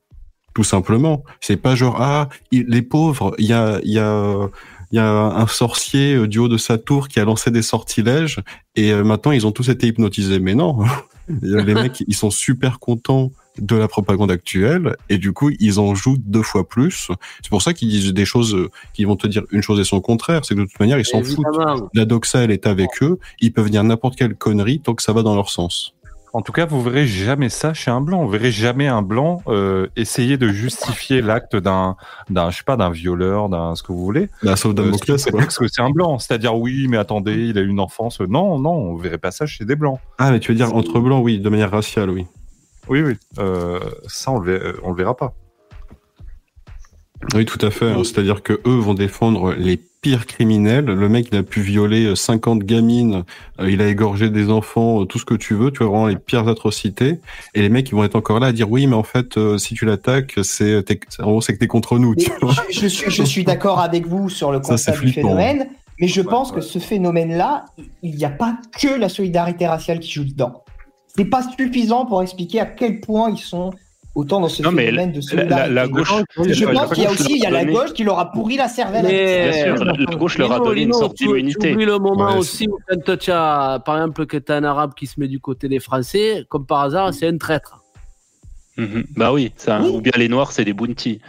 Speaker 10: Tout simplement. C'est pas genre ah les pauvres, il y a il y a il y a un sorcier euh, du haut de sa tour qui a lancé des sortilèges et euh, maintenant ils ont tous été hypnotisés. Mais non, <laughs> les <laughs> mecs ils sont super contents de la propagande actuelle et du coup ils en jouent deux fois plus. C'est pour ça qu'ils disent des choses euh, qui vont te dire une chose et son contraire. C'est que de toute manière ils s'en foutent. La doxa elle est avec eux. Ils peuvent dire n'importe quelle connerie tant que ça va dans leur sens.
Speaker 7: En tout cas, vous verrez jamais ça chez un blanc. Vous verrez jamais un blanc euh, essayer de justifier l'acte d'un, d'un, je sais pas, d'un violeur, d'un ce que vous voulez.
Speaker 10: Bah, sauf
Speaker 7: Euh, sous
Speaker 10: quoi.
Speaker 7: prétexte que c'est un blanc. C'est-à-dire oui, mais attendez, il a eu une enfance. Non, non, on verrait pas ça chez des blancs.
Speaker 10: Ah mais tu veux dire entre blancs, oui, de manière raciale, oui.
Speaker 7: Oui, oui. Euh, ça, on le, verra, on le verra pas.
Speaker 10: Oui, tout à fait. hein. C'est-à-dire que eux vont défendre les pires criminels. Le mec, il a pu violer euh, 50 gamines, euh, il a égorgé des enfants, euh, tout ce que tu veux. Tu vois vraiment les pires atrocités. Et les mecs, ils vont être encore là à dire oui, mais en fait, euh, si tu l'attaques, c'est, t'es- en gros, c'est que t'es contre nous. Tu vois
Speaker 6: je, je suis, je suis d'accord avec vous sur le constat du
Speaker 10: flippant.
Speaker 6: phénomène, mais je pense que ce phénomène-là, il n'y a pas que la solidarité raciale qui joue dedans. C'est pas suffisant pour expliquer à quel point ils sont autant dans ce
Speaker 9: Non, mais
Speaker 6: de
Speaker 9: la-
Speaker 6: solidarité.
Speaker 9: la- la gauche-
Speaker 6: je pense qu'il y a aussi il y a la gauche qui leur a pourri la cervelle.
Speaker 9: Bien sûr, la, la gauche leur a
Speaker 8: Lino,
Speaker 9: donné une
Speaker 8: Lino,
Speaker 9: sorte
Speaker 8: tu- le moment
Speaker 9: Ouais,
Speaker 8: aussi où quand tu as, par exemple, que tu as un arabe qui se met du côté des Français, comme par hasard, c'est un traître.
Speaker 9: Mhm. Bah oui, ça, ou bien les noirs, c'est des bounty.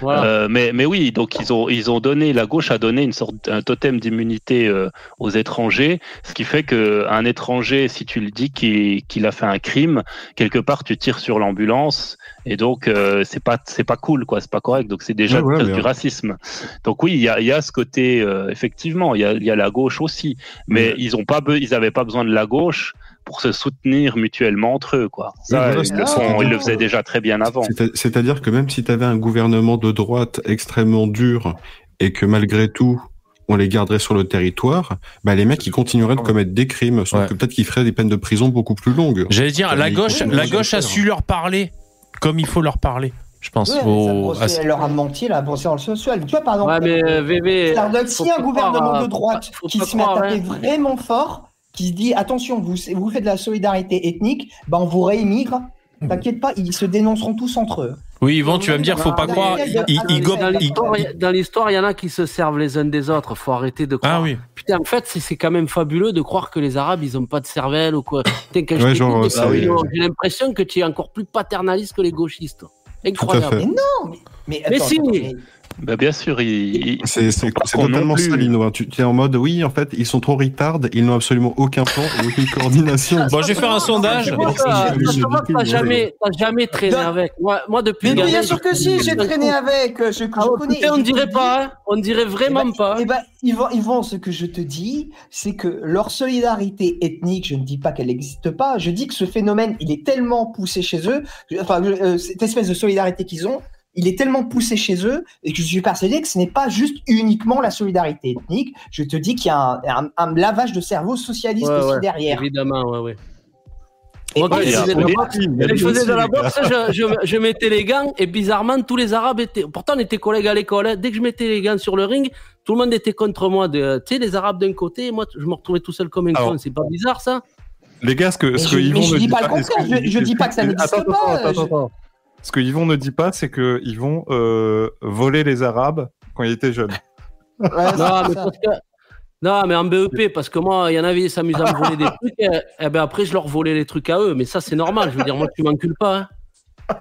Speaker 8: Voilà.
Speaker 9: Euh, mais, mais oui, donc ils ont, ils ont donné, la gauche a donné une sorte, un totem d'immunité euh, aux étrangers, ce qui fait que un étranger, si tu le dis qu'il qu'il a fait un crime, quelque part tu tires sur l'ambulance et donc euh, c'est pas c'est pas cool quoi, c'est pas correct. Donc c'est déjà
Speaker 10: Ouais, ouais,
Speaker 9: du racisme. Donc oui, il y a, il y a ce côté euh, effectivement, il y a, il y a la gauche aussi, mais ils ont pas, be- ils avaient pas besoin de la gauche pour se soutenir mutuellement entre eux quoi. Ça,
Speaker 10: voilà,
Speaker 9: ils, le font- ils le faisaient déjà très bien avant.
Speaker 10: C'est- C'est-à-dire que même si tu avais un gouvernement de droite extrêmement dur et que malgré tout, on les garderait sur le territoire, bah les mecs ils continueraient de commettre des crimes, sauf que peut-être qu'ils feraient des peines de prison beaucoup plus longues.
Speaker 3: J'allais dire, la gauche, la gauche a su leur parler comme il faut leur parler, je pense.
Speaker 6: Ouais, ça elle leur a menti, là, brossé dans le social. Tu vois, par exemple,
Speaker 8: Ouais, mais, euh, VV,
Speaker 6: si un gouvernement
Speaker 8: croire,
Speaker 6: de droite qui se met à taper
Speaker 8: hein.
Speaker 6: vraiment fort, qui se dit attention, vous, vous faites de la solidarité ethnique, bah on vous réémigre. T'inquiète pas, ils se dénonceront tous entre eux.
Speaker 3: Oui, Yvan, tu vas me dire, faut pas croire. il- il- il gobe-
Speaker 8: Dans l'histoire, il y a- dans l'histoire, il y en a qui se servent les uns des autres. Faut arrêter de croire.
Speaker 3: Ah oui.
Speaker 8: Putain, en fait, c'est quand même fabuleux de croire que les Arabes, ils ont pas de cervelle ou quoi. Putain, quand je
Speaker 10: Ouais,
Speaker 8: j'ai l'impression que tu es encore plus paternaliste que les gauchistes. Incroyable.
Speaker 10: Mais
Speaker 6: non, mais,
Speaker 8: Mais si.
Speaker 9: Bah, bien sûr, ils,
Speaker 10: C'est totalement ça, Lino. hein. Tu tu es en mode, oui, en fait, ils sont trop retard, ils n'ont absolument aucun plan et aucune <laughs> coordination.
Speaker 3: Bon, je vais faire un sondage.
Speaker 8: T'as jamais, t'as jamais traîné avec. Moi, moi depuis.
Speaker 6: Mais bien sûr que si, j'ai traîné avec, euh, je,
Speaker 8: Ah
Speaker 6: je
Speaker 8: ouais,
Speaker 6: connais.
Speaker 8: on dirait pas, hein. on dirait vraiment pas.
Speaker 6: Eh ben, Yvan, Yvan, ce que je te dis, c'est que leur solidarité ethnique, je ne dis pas qu'elle n'existe pas, je dis que ce phénomène, il est tellement poussé chez eux, enfin, euh, cette espèce de solidarité qu'ils ont, il est tellement poussé chez eux, et que je suis persuadé que ce n'est pas juste uniquement la solidarité ethnique. Je te dis qu'il y a un, un- un lavage de cerveau socialiste
Speaker 8: Ouais,
Speaker 6: aussi
Speaker 8: ouais,
Speaker 6: derrière.
Speaker 8: Évidemment, ouais, ouais. Moi, quand je faisais de la boxe, je je, je- je mettais les gants et bizarrement, tous les Arabes étaient. Pourtant, on était collègues à l'école. hein. Dès que je mettais les gants sur le ring, tout le monde était contre moi. De- Tu sais, les Arabes d'un côté, et moi, je me retrouvais tout seul comme un con. C'est pas bizarre, ça?
Speaker 7: Les gars, ce que, ce
Speaker 6: je-
Speaker 7: que
Speaker 6: mais je
Speaker 7: ne
Speaker 6: dis pas le
Speaker 7: est-ce
Speaker 6: contraire, je- je dis pas que ça n'existe pas,
Speaker 7: attends, attends,
Speaker 6: je-
Speaker 7: attends. Ce que Yvon ne dit pas, c'est qu'ils vont euh, voler les Arabes quand ils étaient jeunes.
Speaker 8: non, mais parce que- non, mais en BEP, parce que moi, il y en avait, ils s'amusaient à me voler des trucs, et, et ben après, je leur volais les trucs à eux. Mais ça, c'est normal. Je veux dire, moi, tu m'encules pas. hein.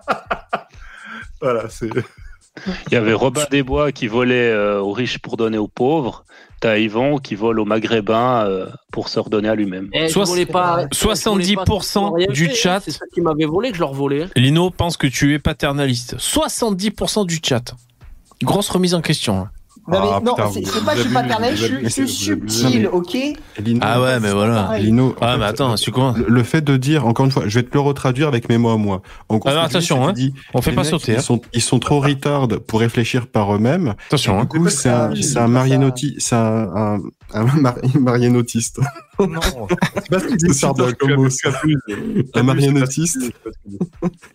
Speaker 7: Voilà, c'est.
Speaker 9: Il y avait Robin Desbois qui volait euh, aux riches pour donner aux pauvres. T'as Yvon qui vole aux maghrébins euh, pour se redonner à lui-même.
Speaker 8: Pas- volais pas-
Speaker 3: 70%
Speaker 8: rien
Speaker 3: du
Speaker 8: hein.
Speaker 3: chat.
Speaker 8: C'est ça qui m'avait volé que je leur volais. hein.
Speaker 3: Lino pense que tu es paternaliste. 70% du chat. Grosse remise en question. Hein.
Speaker 6: Non, mais
Speaker 10: Ah,
Speaker 6: non, c'est pas que je suis paternel, je suis- je suis subtil, ok
Speaker 10: Lino,
Speaker 3: Ah ouais, mais voilà.
Speaker 10: Lino,
Speaker 3: Ah,
Speaker 10: en
Speaker 3: mais
Speaker 10: fait,
Speaker 3: attends, tu comment
Speaker 10: le, le fait de dire, encore une fois, je vais te le retraduire avec mes mots à moi. En dis,
Speaker 3: attention, hein.
Speaker 10: dis,
Speaker 3: On fait pas
Speaker 10: mecs,
Speaker 3: sauter, hein.
Speaker 10: Ils sont, ils sont trop retard pour réfléchir par eux-mêmes.
Speaker 3: Attention, hein.
Speaker 10: Du coup, c'est un, c'est un marionnoti, c'est un, un, un.
Speaker 7: Non, c'est pas ce qu'il
Speaker 10: super comme mot. Un marionneutiste.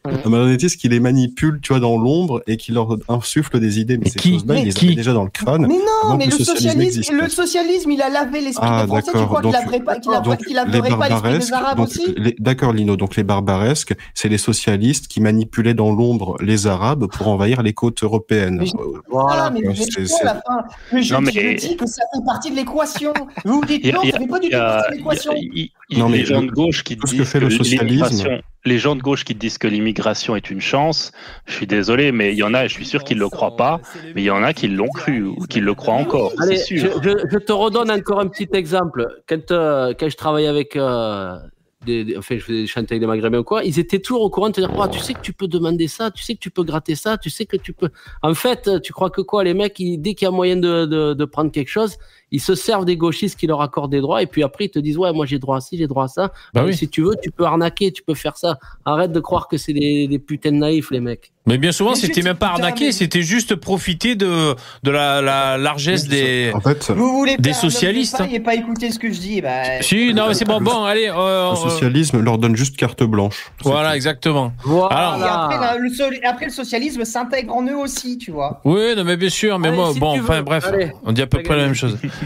Speaker 10: Un marionnettiste qui les manipule, tu vois, dans l'ombre et qui leur insuffle des idées. Mais, ces
Speaker 3: qui
Speaker 10: choses-là, il
Speaker 6: Mais
Speaker 10: les
Speaker 3: qui
Speaker 10: avait déjà dans le crâne.
Speaker 6: Mais non, mais le
Speaker 10: socialisme
Speaker 6: le socialisme, il a lavé l'esprit
Speaker 10: Ah,
Speaker 6: des Français. Tu
Speaker 10: d'accord.
Speaker 6: crois qu'il
Speaker 10: Donc-
Speaker 6: laverait pas, l'esprit des
Speaker 10: barbaresques,
Speaker 6: Arabes aussi
Speaker 10: d'accord Lino, donc les barbaresques, c'est les socialistes qui manipulaient dans l'ombre les Arabes pour envahir les côtes européennes.
Speaker 6: Mais je- Voilà, mais. Mais je, dis-
Speaker 9: mais-
Speaker 6: que ça fait partie de l'équation. Vous dites non, ça fait pas du tout
Speaker 9: a- y y
Speaker 10: Non, mais
Speaker 9: les gens de gauche qui
Speaker 10: que
Speaker 9: disent
Speaker 10: fait le socialisme-
Speaker 9: l'immigration- les gens de gauche qui disent que l'immigration est une chance. Je suis désolé, mais il y en a, je suis sûr qu'ils le croient pas, mais il y en a qui l'ont cru ou qui le croient encore.
Speaker 8: Allez, je,
Speaker 9: sûr.
Speaker 8: je- je te redonne encore un petit exemple. Quand, euh, quand je travaillais avec. euh, des, des- enfin, je faisais des chantiers avec des maghrébins ou quoi, ils étaient toujours au courant de te dire Ah, Tu sais que tu peux demander ça, tu sais que tu peux gratter ça, tu sais que tu peux. En fait, tu crois que quoi Les mecs, ils- dès qu'il y a moyen de, de, de prendre quelque chose, ils se servent des gauchistes qui leur accordent des droits et puis après, ils te disent Ouais, moi j'ai droit à ci, j'ai droit à ça.
Speaker 3: Bah
Speaker 8: Euh,
Speaker 3: oui.
Speaker 8: Si tu veux, tu peux arnaquer, tu peux faire ça. Arrête de croire que c'est des, des putains de naïfs, les mecs.
Speaker 3: Mais bien souvent, c'était même pas
Speaker 6: mais-
Speaker 3: c'était juste profiter de, de la, la largesse des.
Speaker 10: En fait,
Speaker 6: Vous voulez
Speaker 3: Des socialistes.
Speaker 6: et pas écouter ce que je dis bah,
Speaker 3: Si, non, mais c'est bon, bon, allez. euh,
Speaker 10: le
Speaker 3: euh,
Speaker 10: socialisme leur donne juste carte blanche.
Speaker 3: Voilà, exactement. Alors,
Speaker 6: après, là, le, sol- après, le socialisme s'intègre en eux aussi, tu vois.
Speaker 3: oui, non, mais bien sûr, mais
Speaker 8: Allez,
Speaker 3: moi,
Speaker 8: si
Speaker 3: bon, enfin, bref,
Speaker 8: allez.
Speaker 3: on dit à peu près la même chose. <laughs>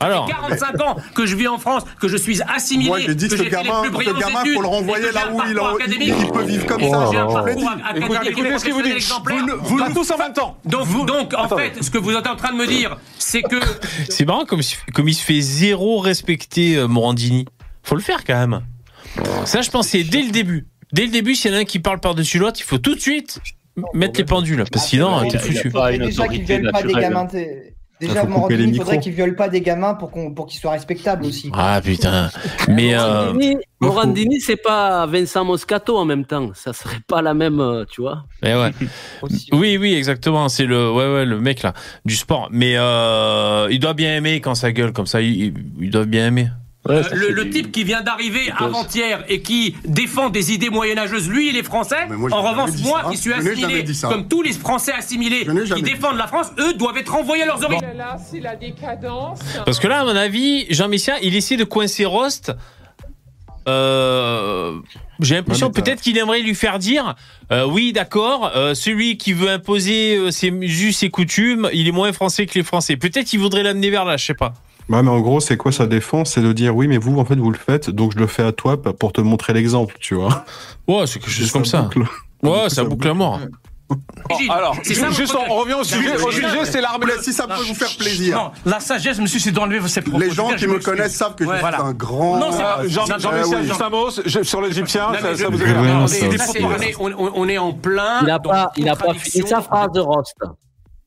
Speaker 14: Alors.
Speaker 12: Ça fait 45 ans que je vis en France, que je suis assimilé,
Speaker 5: Moi, j'ai dit
Speaker 12: que
Speaker 5: que
Speaker 12: les
Speaker 5: gamin,
Speaker 12: brillantes
Speaker 5: gamin,
Speaker 12: études,
Speaker 5: faut le renvoyer là où il, en- il peut vivre comme ça. Je
Speaker 11: écoutez ce qu'il vous dit.
Speaker 12: exemplaire.
Speaker 11: Vous ne- tous en même temps.
Speaker 12: Donc, donc en fait, ce que vous êtes en train de me dire, c'est que <laughs>
Speaker 3: C'est marrant comme, comme il se fait zéro respecter euh, Morandini. Faut le faire quand même. Ça, je pensais dès le début. Dès le début, s'il y en a un qui parle par-dessus l'autre, il faut tout de suite mettre les pendules. Parce que sinon, t'es
Speaker 9: a- il a
Speaker 3: foutu.
Speaker 9: pas
Speaker 6: Déjà qu'ils des gamins. Déjà,
Speaker 3: faut couper les
Speaker 6: Morandini, il faudrait qu'ils violent pas des gamins pour qu'on pour qu'ils soient respectables aussi.
Speaker 3: Ah putain. Mais euh,
Speaker 8: Morandini, Morandini, c'est pas Vincent Moscato en même temps. Ça serait pas la même, euh, tu vois.
Speaker 3: mais ouais. <laughs> Oui, oui, exactement. C'est le, ouais, ouais, le mec là du sport. Mais euh, il doit bien aimer quand ça gueule comme ça. Il doit bien aimer.
Speaker 12: Euh, le, le type qui vient d'arriver avant-hier et qui défend des idées moyenâgeuses, lui, il est français.
Speaker 5: moi,
Speaker 12: en revanche, moi
Speaker 5: ça.
Speaker 12: qui suis assimilé, comme tous les Français assimilés qui défendent la France, eux doivent être renvoyés à leurs origines.
Speaker 4: Là, c'est la décadence.
Speaker 3: Parce que là, à mon avis, Jean Messia, il essaie de coincer Rost. Euh, J'ai l'impression peut-être qu'il aimerait lui faire dire euh, oui, d'accord, euh, celui qui veut imposer euh, ses us et coutumes, il est moins français que les Français. Peut-être qu'il voudrait l'amener vers là, je sais pas.
Speaker 10: Ouais, mais en gros, c'est quoi sa défense? C'est de dire oui, mais vous, en fait, vous le faites, donc je le fais à toi pour te montrer l'exemple, tu vois.
Speaker 3: Ouais, c'est quelque chose comme ça. Ouais, ça boucle à mort.
Speaker 11: alors,
Speaker 12: C'est ça,
Speaker 11: juste, on revient au sujet. Au sujet, c'est l'arme.
Speaker 5: Si ça peut vous faire plaisir.
Speaker 11: Non, la sagesse, monsieur, c'est d'enlever ces propos.
Speaker 5: Les gens
Speaker 11: Je
Speaker 5: qui me connaissent savent que je
Speaker 11: Ouais,
Speaker 5: suis
Speaker 11: voilà.
Speaker 5: un grand.
Speaker 11: Non, c'est
Speaker 5: Euh,
Speaker 11: Jean
Speaker 5: oui.
Speaker 11: Messia, juste un mot je- sur l'Égyptien,
Speaker 12: Non,
Speaker 11: ça, ça
Speaker 12: je-
Speaker 11: vous
Speaker 12: je-
Speaker 11: a
Speaker 12: on, est, on- on est en plein.
Speaker 8: Il a
Speaker 12: dans
Speaker 8: pas, pas fini sa phrase de Rost.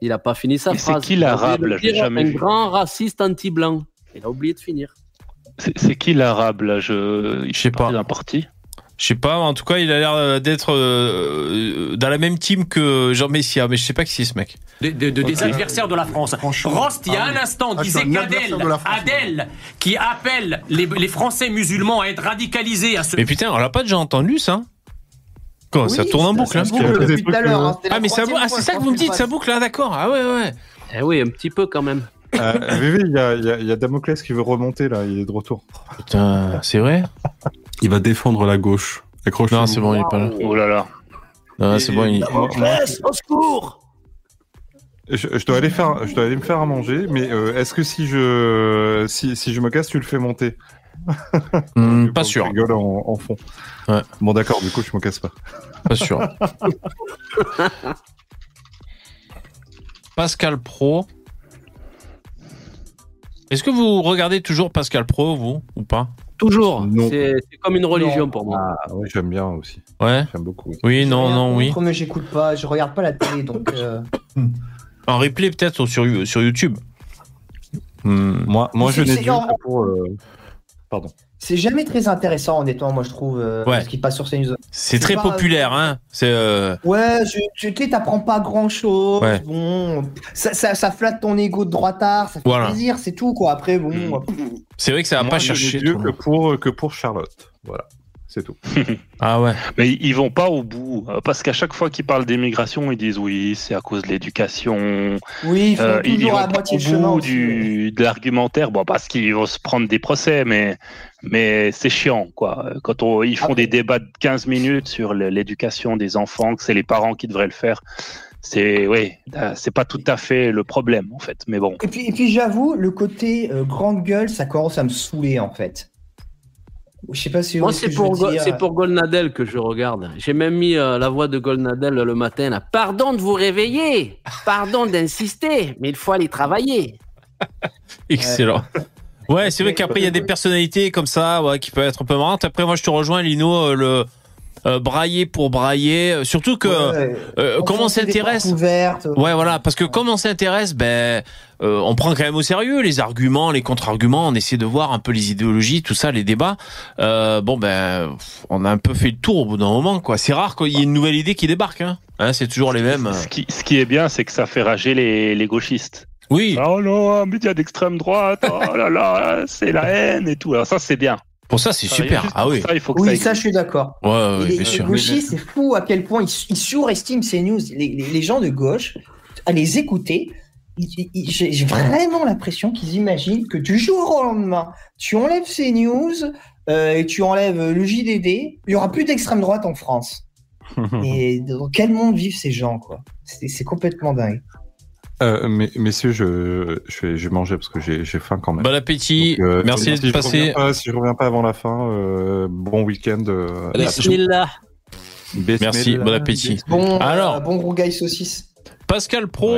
Speaker 8: Il a pas fini sa
Speaker 9: Mais c'est
Speaker 8: phrase.
Speaker 9: qui
Speaker 8: Il a
Speaker 9: l'arabe, là J'ai jamais
Speaker 8: Un
Speaker 9: vu.
Speaker 8: grand raciste anti-blanc. Il a oublié de finir.
Speaker 9: C'est c'est qui l'arabe là Je
Speaker 3: Je sais pas.
Speaker 9: d'un parti?
Speaker 3: Je sais pas, en tout cas, il a l'air euh, d'être euh, dans la même team que Jean Messia, mais je sais pas qui c'est ce mec.
Speaker 12: de- de- de- des adversaires de la France.
Speaker 5: Franchement.
Speaker 12: Rost, il y a
Speaker 5: Ah
Speaker 12: un
Speaker 5: oui.
Speaker 12: instant,
Speaker 5: Ah,
Speaker 12: disait
Speaker 5: c'est
Speaker 12: qu'Adèle, Adèle, qui appelle les, les Français musulmans à être radicalisés, à se
Speaker 3: Mais putain, on l'a pas déjà entendu ça Quoi,
Speaker 6: Oui,
Speaker 3: ça tourne en boucle hein
Speaker 6: boucle depuis tout à l'heure. hein.
Speaker 3: Ah mais ça bou-
Speaker 6: troisième
Speaker 3: ah, c'est ça que vous me dites, ça boucle, ah d'accord. Ah ouais ouais.
Speaker 8: Eh oui, un petit peu quand même.
Speaker 7: Euh, <laughs> VV, il y a, y y Damoclès qui veut remonter là, il est de retour.
Speaker 3: Putain, c'est vrai?
Speaker 10: Il va défendre la gauche. Accroche-toi.
Speaker 3: Non, c'est bon, il est pas là.
Speaker 9: Oh là là.
Speaker 3: Non, c'est bon, il...
Speaker 7: Moi- moi,
Speaker 8: au secours
Speaker 7: je, je dois aller faire, je dois aller me faire à manger, mais euh, est-ce que si je, si, si je me casse, tu le fais monter?
Speaker 3: Hmm, pas sûr,
Speaker 7: tu rigoles en, en fond.
Speaker 3: Ouais.
Speaker 7: Bon d'accord, du coup je me casse pas.
Speaker 3: pas sûr. <laughs> Pascal Pro. Est-ce que vous regardez toujours Pascal Pro, vous, ou pas?
Speaker 8: Toujours. C'est comme une religion pour moi.
Speaker 7: Ah oui, j'aime bien aussi.
Speaker 3: Ouais
Speaker 7: J'aime beaucoup. oui.
Speaker 3: Non, non, oui.
Speaker 6: Mais j'écoute pas, je regarde pas la télé, donc. <laughs> euh,
Speaker 3: En replay peut-être sur, sur YouTube. Hmm.
Speaker 7: Moi, moi je n'ai
Speaker 6: c'est
Speaker 7: dû
Speaker 6: en-
Speaker 7: que pour. euh, Pardon.
Speaker 6: C'est jamais très intéressant, honnêtement, moi je trouve, euh,
Speaker 3: Ouais.
Speaker 6: ce qui passe sur CNews.
Speaker 3: C'est très
Speaker 6: pas-
Speaker 3: populaire, hein. C'est euh,
Speaker 6: Ouais, je, je, tu sais, t'apprends pas grand chose.
Speaker 3: Ouais.
Speaker 6: Bon, ça, ça, ça flatte ton ego de droitard, ça fait
Speaker 3: Voilà.
Speaker 6: plaisir, c'est tout, quoi. Après, bon.
Speaker 3: Mm. c'est vrai que ça va
Speaker 7: Moi,
Speaker 3: pas chercher.
Speaker 7: que pour que pour Charlotte. Voilà, c'est tout. <laughs>
Speaker 3: Ah ouais.
Speaker 9: Mais ils vont pas au bout. euh, Parce qu'à chaque fois qu'ils parlent d'immigration, ils disent oui, c'est à cause de l'éducation.
Speaker 6: Oui, ils
Speaker 9: Euh, ils, vont
Speaker 6: à
Speaker 9: pas au
Speaker 6: chemin.
Speaker 9: bout du, de l'argumentaire. Bon, parce qu'ils vont se prendre des procès, mais, mais c'est chiant, quoi. Quand on, ils font
Speaker 6: Après-
Speaker 9: des débats de 15 minutes sur l'éducation des enfants, que c'est les parents qui devraient le faire, c'est, oui, c'est pas tout à fait le problème, en fait. Mais bon.
Speaker 6: Et puis, et puis j'avoue, le côté euh, grande gueule, ça commence à me saouler, en fait. Je sais pas si vous
Speaker 8: Moi, c'est pour, Go-
Speaker 6: dire.
Speaker 8: c'est pour Golnadel que je regarde. J'ai même mis euh, la voix de Golnadel le matin. Là. Pardon de vous réveiller. Pardon d'insister. Mais il faut aller travailler. <laughs>
Speaker 3: Excellent. Ouais, c'est vrai qu'après il y a des personnalités comme ça, ouais, qui peuvent être un peu marrantes. Après, moi, je te rejoins, Lino, euh, le euh, brailler pour brailler. Euh, Surtout que
Speaker 6: Ouais,
Speaker 3: euh, comment on
Speaker 6: enfoncer des
Speaker 3: s'intéresse. Ouais, voilà, parce que comme on s'intéresse, ben, euh, on prend quand même au sérieux les arguments, les contre-arguments, on essaie de voir un peu les idéologies, tout ça, les débats. Euh, bon, ben, on a un peu fait le tour au bout d'un moment, quoi. C'est rare qu'il y ait une nouvelle idée qui débarque, hein. Hein, c'est toujours les mêmes.
Speaker 9: Ce qui, ce qui est bien, c'est que ça fait rager les, les gauchistes.
Speaker 3: Oui.
Speaker 9: Oh non, un média d'extrême droite, oh là là, c'est la haine et tout. Alors ça, c'est bien.
Speaker 3: Pour ça, c'est super.
Speaker 9: juste
Speaker 3: Ah oui.
Speaker 9: Ça, il faut que
Speaker 6: Oui,
Speaker 9: ça
Speaker 6: ça, je suis d'accord.
Speaker 3: Ouais, ouais,
Speaker 6: Et
Speaker 3: bien
Speaker 6: les,
Speaker 3: sûr.
Speaker 6: gauchistes, c'est fou à quel point ils, ils surestiment ces news. Les, les- les gens de gauche, à les écouter, j'ai vraiment l'impression qu'ils imaginent que du jour au lendemain, tu enlèves ces news euh, et tu enlèves le JDD, il y aura plus d'extrême droite en France. <laughs> et dans quel monde vivent ces gens, quoi? C'est complètement dingue.
Speaker 7: Euh, mais, messieurs, je, je, vais, je vais manger parce que j'ai j'ai faim quand même.
Speaker 3: Bon appétit.
Speaker 7: Donc, euh,
Speaker 3: Merci
Speaker 7: si
Speaker 3: de
Speaker 7: je
Speaker 3: passer.
Speaker 7: reviens pas- si je reviens pas avant la fin, euh, bon week-end. euh, à-
Speaker 8: Bismillah.
Speaker 3: Merci, bon appétit.
Speaker 6: Bon,
Speaker 3: Alors,
Speaker 6: euh, bon gros gars saucisse.
Speaker 3: Pascal Pro,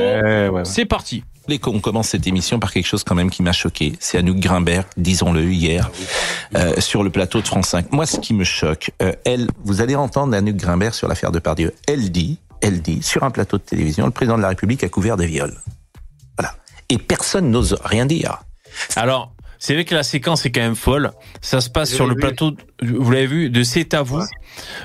Speaker 3: c'est parti.
Speaker 15: Les on commence cette émission par quelque chose quand même qui m'a choqué. C'est Anouk Grimbert, disons-le, hier, euh, sur le plateau de France 5. Moi, ce qui me choque, euh, elle, vous allez entendre Anouk Grimbert sur l'affaire de Pardieu. Elle dit, elle dit, sur un plateau de télévision, le président de la République a couvert des viols. Voilà. Et personne n'ose rien dire.
Speaker 3: Alors, c'est vrai que la séquence est quand même folle. Ça se passe sur le
Speaker 15: vu.
Speaker 3: plateau, vous l'avez vu, de C'est à vous.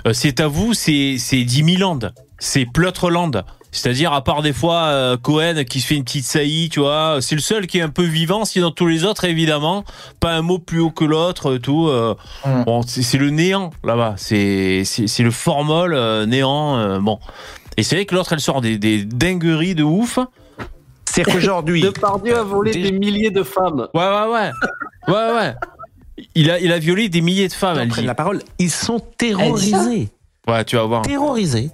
Speaker 3: Euh, C'est à vous, c'est c'est 10 000 Land. C'est Plutreland. C'est-à-dire, à part des fois euh, Cohen qui se fait une petite saillie, tu vois, c'est le seul qui est un peu vivant. Sinon, tous les autres, évidemment, pas un mot plus haut que l'autre, tout. euh, Bon, c'est le néant là-bas. C'est c'est c'est le formol euh, néant. euh, bon, et c'est vrai que l'autre, elle sort des, des dingueries de ouf.
Speaker 15: C'est qu'aujourd'hui.
Speaker 8: Depardieu a volé des milliers de femmes.
Speaker 3: Ouais, ouais, ouais. Ouais, ouais. Il a, il a violé des milliers de femmes, elle dit.
Speaker 15: la parole. Ils sont terrorisés.
Speaker 3: Ouais, tu vas voir.
Speaker 15: Terrorisés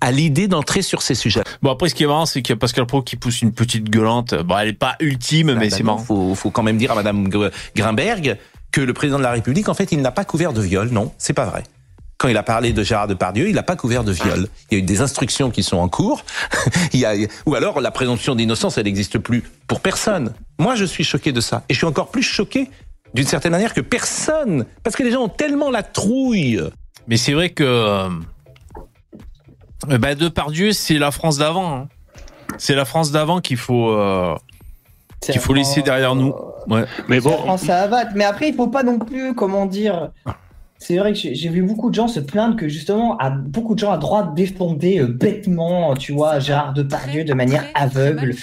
Speaker 15: à l'idée d'entrer sur ces sujets.
Speaker 3: Bon, après, ce qui est marrant, c'est qu'il y a Pascal Pro qui pousse une petite gueulante. Bon, elle est pas ultime, mais
Speaker 15: bah
Speaker 3: c'est marrant.
Speaker 15: Faut, faut quand même dire à Madame Gr- Grimberg que le président de la République, en fait, il n'a pas couvert de viol. Non, c'est pas vrai. Quand il a parlé de Gérard Depardieu, il n'a pas couvert de viol. Il y a eu des instructions qui sont en cours. <laughs> il y a, ou alors la présomption d'innocence, elle n'existe plus pour personne. Moi, je suis choqué de ça. Et je suis encore plus choqué d'une certaine manière que personne, parce que les gens ont tellement la trouille.
Speaker 3: Mais c'est vrai que euh, bah, Depardieu, c'est la France d'avant. hein. C'est la France d'avant qu'il faut euh, qu'il faut laisser derrière nous. Ouais.
Speaker 6: Mais bon, France à abattre. Mais après, il faut pas non plus, comment dire. C'est vrai que j'ai vu beaucoup de gens se plaindre que justement, à, beaucoup de gens à droite défendaient euh, bêtement, tu vois, Gérard Depardieu de manière aveugle.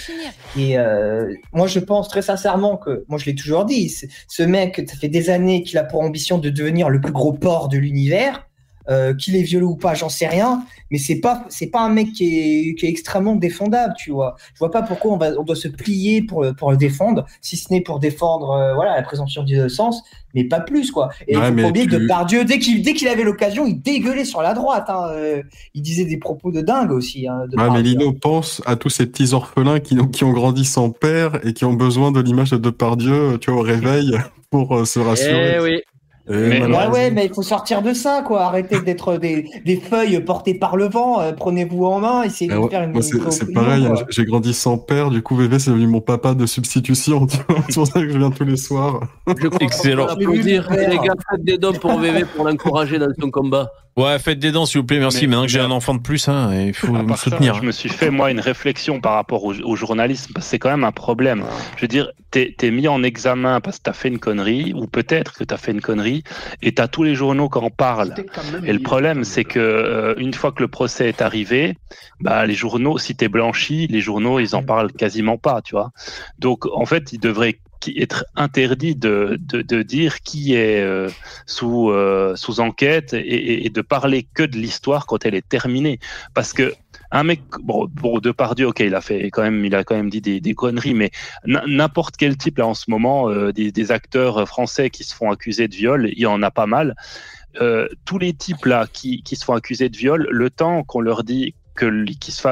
Speaker 6: Et euh, moi, je pense très sincèrement que, moi, je l'ai toujours dit, ce mec, ça fait des années qu'il a pour ambition de devenir le plus gros porc de l'univers. Euh, qu'il est violé ou pas, j'en sais rien, mais c'est pas c'est pas un mec qui est, qui est extrêmement défendable, tu vois. Je vois pas pourquoi on va on doit se plier pour le- pour le défendre, si ce n'est pour défendre euh, voilà la présomption d'innocence, mais pas plus quoi. Et il
Speaker 10: Ouais,
Speaker 6: faut
Speaker 10: mais
Speaker 6: pas oublier que
Speaker 10: tu-
Speaker 6: Depardieu, dès qu'il dès qu'il avait l'occasion, il dégueulait sur la droite. Hein, euh, il disait des propos de dingue aussi. Hein,
Speaker 10: Ouais, mais Lino pense à tous ces petits orphelins qui, ont- qui ont grandi sans père et qui ont besoin de l'image de Depardieu, tu vois, au réveil pour euh, se rassurer.
Speaker 8: Eh oui.
Speaker 6: Ouais,
Speaker 10: malheureusement-
Speaker 6: ouais, mais il faut sortir de ça, quoi. Arrêtez d'être des, des feuilles portées par le vent. euh, Prenez-vous en main, essayez de
Speaker 10: Ah ouais,
Speaker 6: faire une.
Speaker 10: moi, c'est pareil, hein, j'ai grandi sans père, du coup VV c'est devenu mon papa de substitution, <laughs> c'est pour ça que je viens tous les soirs.
Speaker 3: Excellent.
Speaker 8: Applaudir. Les gars, faites des dons pour VV pour l'encourager dans son combat.
Speaker 3: Ouais, faites des dents, s'il vous plaît. Merci.
Speaker 9: Mais-
Speaker 3: Maintenant que j'ai un enfant de plus, hein, il faut me
Speaker 9: part ça,
Speaker 3: soutenir.
Speaker 9: je me suis fait moi une réflexion par rapport au, au journalisme parce que c'est quand même un problème. Je veux dire, t'es es mis en examen parce que t'as fait une connerie ou peut-être que t'as fait une connerie et t'as tous les journaux qui en parlent. Et le problème, c'est que euh, une fois que le procès est arrivé, bah les journaux, si t'es blanchi, les journaux ils en parlent quasiment pas, tu vois. Donc en fait, il devrait qui- être interdit de, de, de dire qui est euh, sous, euh, sous enquête et, et- et de parler que de l'histoire quand elle est terminée. Parce que un mec, bon, bon Depardieu, ok, il a fait quand même, il a quand même dit des, des conneries, mais n'importe quel type là en ce moment, euh, des, des acteurs français qui se font accuser de viol, il y en a pas mal. Euh, tous les types là qui, qui se font accuser de viol, le temps qu'on leur dit que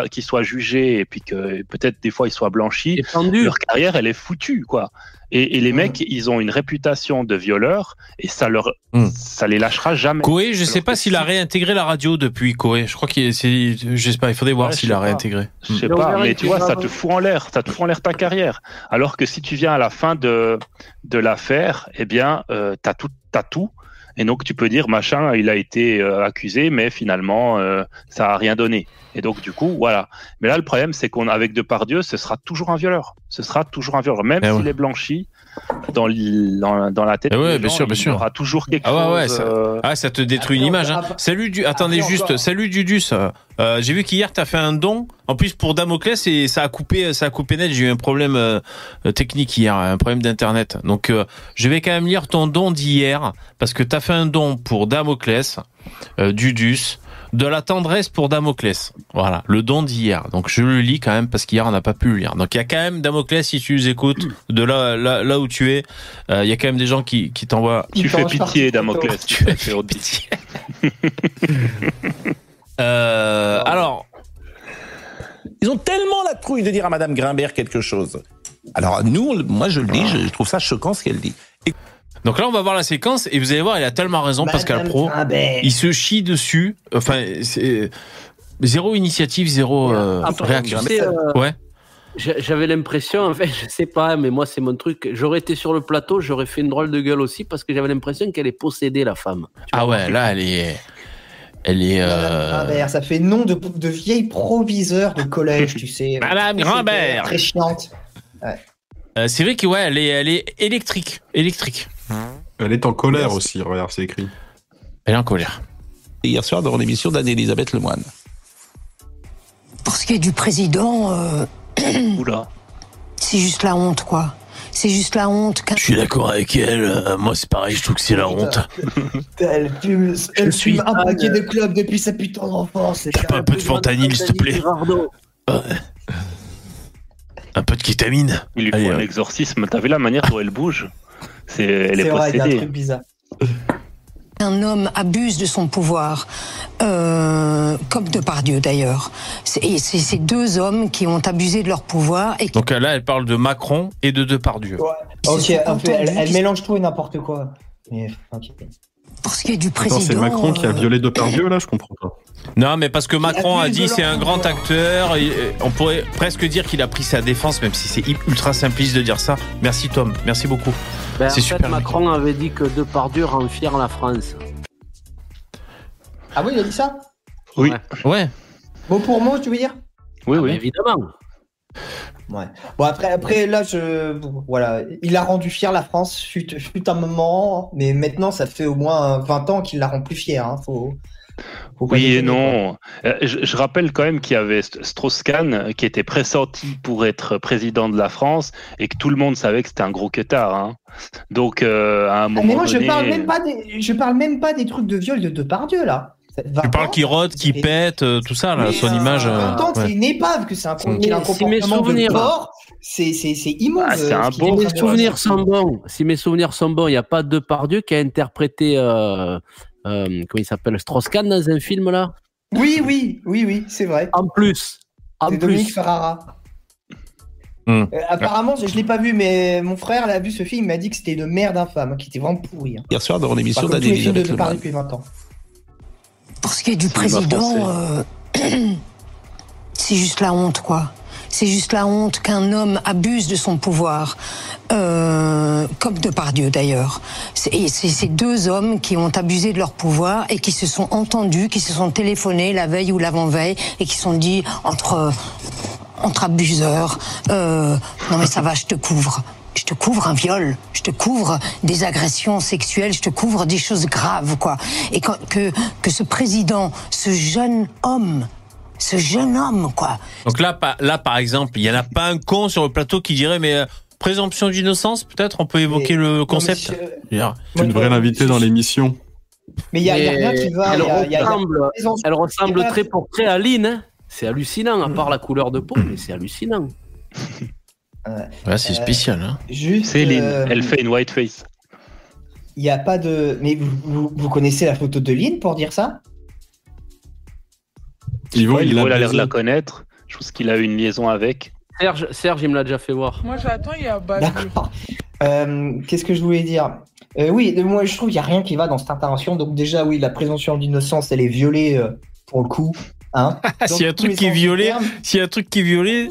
Speaker 9: qu'ils soient jugés et puis que peut-être des fois ils soient blanchis, leur carrière elle est foutue quoi. Et, et les mecs, ils ont une réputation de violeurs et ça leur, ça les lâchera jamais.
Speaker 3: Koé, je sais pas s'il a réintégré la radio depuis Koé. Je crois qu'il je sais pas, il faudrait voir
Speaker 9: Ouais,
Speaker 3: s'il
Speaker 9: sais
Speaker 3: a réintégré.
Speaker 9: Je sais pas, mais tu vois, ça te fout en l'air, ça te fout en l'air ta carrière. Alors que si tu viens à la fin de, de l'affaire, eh bien, euh, t'as tout, t'as tout. Et donc tu peux dire machin, il a été euh, accusé, mais finalement euh, ça a rien donné. Et donc du coup, voilà. Mais là, le problème, c'est qu'on avec Depardieu, ce sera toujours un violeur. Ce sera toujours un violeur, même
Speaker 3: Eh
Speaker 9: s'il
Speaker 3: ouais.
Speaker 9: est blanchi dans, l- dans, dans la tête.
Speaker 3: Ouais,
Speaker 9: des
Speaker 3: bien
Speaker 9: gens,
Speaker 3: sûr, bien
Speaker 9: il y
Speaker 3: sûr.
Speaker 9: aura toujours quelque
Speaker 3: Ah ouais, ouais,
Speaker 9: chose.
Speaker 3: ça,
Speaker 9: euh,
Speaker 3: ah, ça te détruit une image. Hein. Salut, du, attendez juste,
Speaker 9: encore.
Speaker 3: salut Dudus. Euh, j'ai vu qu'hier t'as fait un don. En plus pour Damoclès et ça a coupé, ça a coupé net. J'ai eu un problème euh, technique hier, un problème d'internet. Donc euh, je vais quand même lire ton don d'hier parce que t'as fait un don pour Damoclès, euh, Dudus. De la tendresse pour Damoclès. Voilà, le don d'hier. Donc je le lis quand même parce qu'hier on n'a pas pu le lire. Donc il y a quand même Damoclès si tu nous écoutes de là là, là où tu es, euh, il y a quand même des gens qui, qui t'envoient.
Speaker 9: Tu fais pitié, Damoclès. Tu fais pitié. <laughs>
Speaker 3: Euh, alors,
Speaker 15: Ils ont tellement la trouille de dire à Madame Grimbert quelque chose. Alors nous, moi je le dis, je trouve ça choquant ce qu'elle dit. Et
Speaker 3: Donc là, on va voir la séquence et vous allez voir, il a tellement raison, Pascal Pro. Il se chie dessus. Enfin, c'est zéro initiative, zéro euh,
Speaker 8: Après,
Speaker 3: réaction.
Speaker 8: tu sais, euh,
Speaker 3: Ouais.
Speaker 8: j'a- J'avais l'impression, en fait, <laughs> je sais pas, mais moi c'est mon truc. J'aurais été sur le plateau, j'aurais fait une drôle de gueule aussi parce que j'avais l'impression qu'elle est possédée, la femme.
Speaker 3: Ah ouais, là, elle est, elle est. euh,
Speaker 6: Grimbert, ça fait nom de, de vieille proviseur de collège, tu sais. <laughs>
Speaker 3: Madame Grimbert.
Speaker 6: Très chiante. Ouais.
Speaker 3: euh, c'est vrai que ouais, elle est, elle est électrique, électrique.
Speaker 10: Elle est en colère aussi, regarde, c'est écrit.
Speaker 3: Elle est en colère.
Speaker 15: hier soir dans l'émission d'Anne-Elisabeth Lemoine.
Speaker 16: Pour ce qui est du président, euh, <clears throat>
Speaker 9: Oula.
Speaker 16: c'est juste la honte, quoi. C'est juste la honte.
Speaker 3: Je suis d'accord avec elle. euh, moi, c'est pareil. Je trouve que c'est la honte. <laughs>
Speaker 6: Elle fume, elle
Speaker 3: suis
Speaker 6: fume un
Speaker 3: fan,
Speaker 6: paquet
Speaker 3: euh,
Speaker 6: de clubs depuis sa putain d'enfance. c'est
Speaker 3: Un peu de fentanyl, s'il te plaît. Ouais. Un peu de kétamine.
Speaker 9: Il lui
Speaker 3: Allez,
Speaker 9: faut un
Speaker 3: hop.
Speaker 9: exorcisme. T'as vu la manière dont elle bouge? C'est, elle est,
Speaker 6: C'est vrai, il y a un truc bizarre.
Speaker 16: Un homme abuse de son pouvoir, euh, comme Depardieu d'ailleurs. C'est et c'est ces deux hommes qui ont abusé de leur pouvoir et qui
Speaker 3: Donc là, elle parle de Macron et de Depardieu.
Speaker 6: Ok, un peu, elle, elle mélange tout et n'importe quoi. Mais, ok.
Speaker 16: Pour ce qui est du président.
Speaker 10: c'est Macron qui a
Speaker 16: euh,
Speaker 10: violé Depardieu, là Je comprends pas.
Speaker 3: Non, mais parce que Macron a dit c'est un grand acteur. On pourrait presque dire qu'il a pris sa défense, même si c'est ultra simpliste de dire ça. Merci Tom, merci beaucoup.
Speaker 8: Ben, en
Speaker 3: C'est
Speaker 8: fait,
Speaker 3: super.
Speaker 8: Macron avait dit que Depardieu rend fier la France.
Speaker 6: Ah oui, il a dit ça?
Speaker 9: Oui.
Speaker 3: Ouais.
Speaker 6: Mot pour mot, tu veux dire?
Speaker 9: Oui,
Speaker 8: Ah,
Speaker 9: oui.
Speaker 8: ben, évidemment.
Speaker 6: Ouais. Bon, après, après là, je. Voilà. Il a rendu fier la France, fut, fut un moment, mais maintenant, ça fait au moins 20 ans qu'il la rend plus fière. Hein. Faut, faut pas
Speaker 9: Oui et non. Euh, Je, je rappelle quand même qu'il y avait St- Strauss-Kahn qui était pressenti pour être président de la France et que tout le monde savait que c'était un gros queutard. hein. Donc euh, à un
Speaker 6: Ah,
Speaker 9: moment
Speaker 6: mais moi, je parle même pas des, je parle même pas des trucs de viol de Depardieu, là.
Speaker 3: Tu parles qui rôde, qui pète, euh, tout ça, là,
Speaker 6: Mais,
Speaker 3: son
Speaker 6: euh,
Speaker 3: image. euh, ouais.
Speaker 6: c'est une épave, que c'est un, qu'il a un
Speaker 8: Si mes
Speaker 6: comportement
Speaker 8: souvenirs-
Speaker 6: de porc. C'est, c'est, c'est immonde.
Speaker 9: Ah, c'est
Speaker 6: euh,
Speaker 9: un bon-
Speaker 8: Si mes
Speaker 6: de
Speaker 8: souvenirs sont bons, si mes souvenirs sont bons, il n'y a pas Depardieu qui a interprété, euh, euh, comment il s'appelle, Strauss-Kahn dans un film là?
Speaker 6: Oui, oui, oui, oui, c'est vrai.
Speaker 8: En plus. En
Speaker 6: C'est Dominique
Speaker 8: plus.
Speaker 6: Ferrara.
Speaker 3: Hmm.
Speaker 6: Euh, apparemment, je, je l'ai pas vu, mais mon frère l'a vu ce film, il m'a dit que c'était une merde infâme, qui était vraiment pourri. hein.
Speaker 15: Hier soir dans
Speaker 6: tous les films de
Speaker 15: Lemoine.
Speaker 6: depuis 20 ans.
Speaker 16: Pour ce qui est du président, euh, <clears throat> c'est juste la honte, quoi. C'est juste la honte qu'un homme abuse de son pouvoir, euh, comme Depardieu d'ailleurs. C'est ces deux hommes qui ont abusé de leur pouvoir et qui se sont entendus, qui se sont téléphonés la veille ou l'avant-veille et qui se sont dit entre entre abuseurs, euh, non mais ça va, je te couvre. Je te couvre un viol, je te couvre des agressions sexuelles, je te couvre des choses graves, quoi. Et que, que ce président, ce jeune homme, ce jeune homme, quoi,
Speaker 3: Donc là, là, par exemple, il y en a pas un con sur le plateau qui dirait, mais euh, présomption d'innocence, peut-être, on peut évoquer le concept?
Speaker 10: Tu devrais l'inviter dans l'émission.
Speaker 6: Mais il y, a- rien qui va.
Speaker 8: Elle
Speaker 6: y a- il y a- il y a-
Speaker 8: ressemble, elle ressemble très pour très à Lynn. hein. C'est hallucinant, à part la couleur de peau, mais c'est hallucinant. <laughs>
Speaker 3: ouais, c'est
Speaker 6: Euh,
Speaker 3: spécial. Hein.
Speaker 6: Juste.
Speaker 9: Céline,
Speaker 6: euh,
Speaker 9: elle fait une white face.
Speaker 6: Il n'y a pas de. Mais vous, vous- vous connaissez la photo de Lynn pour dire ça?
Speaker 10: Yvon, il
Speaker 9: a l'air de la connaître. Je pense qu'il a eu une liaison avec.
Speaker 8: Serge, Serge, il me l'a déjà fait voir.
Speaker 4: Moi j'attends, il y a.
Speaker 6: D'accord. Euh, Qu'est-ce que je voulais dire? Euh, Oui, moi je trouve qu'il n'y a rien qui va dans cette intervention. Donc, déjà, oui, la présomption d'innocence, elle est violée euh, pour le coup. Hein <laughs>
Speaker 3: S'il y a un truc qui est violé, s'il y a un truc qui est violé.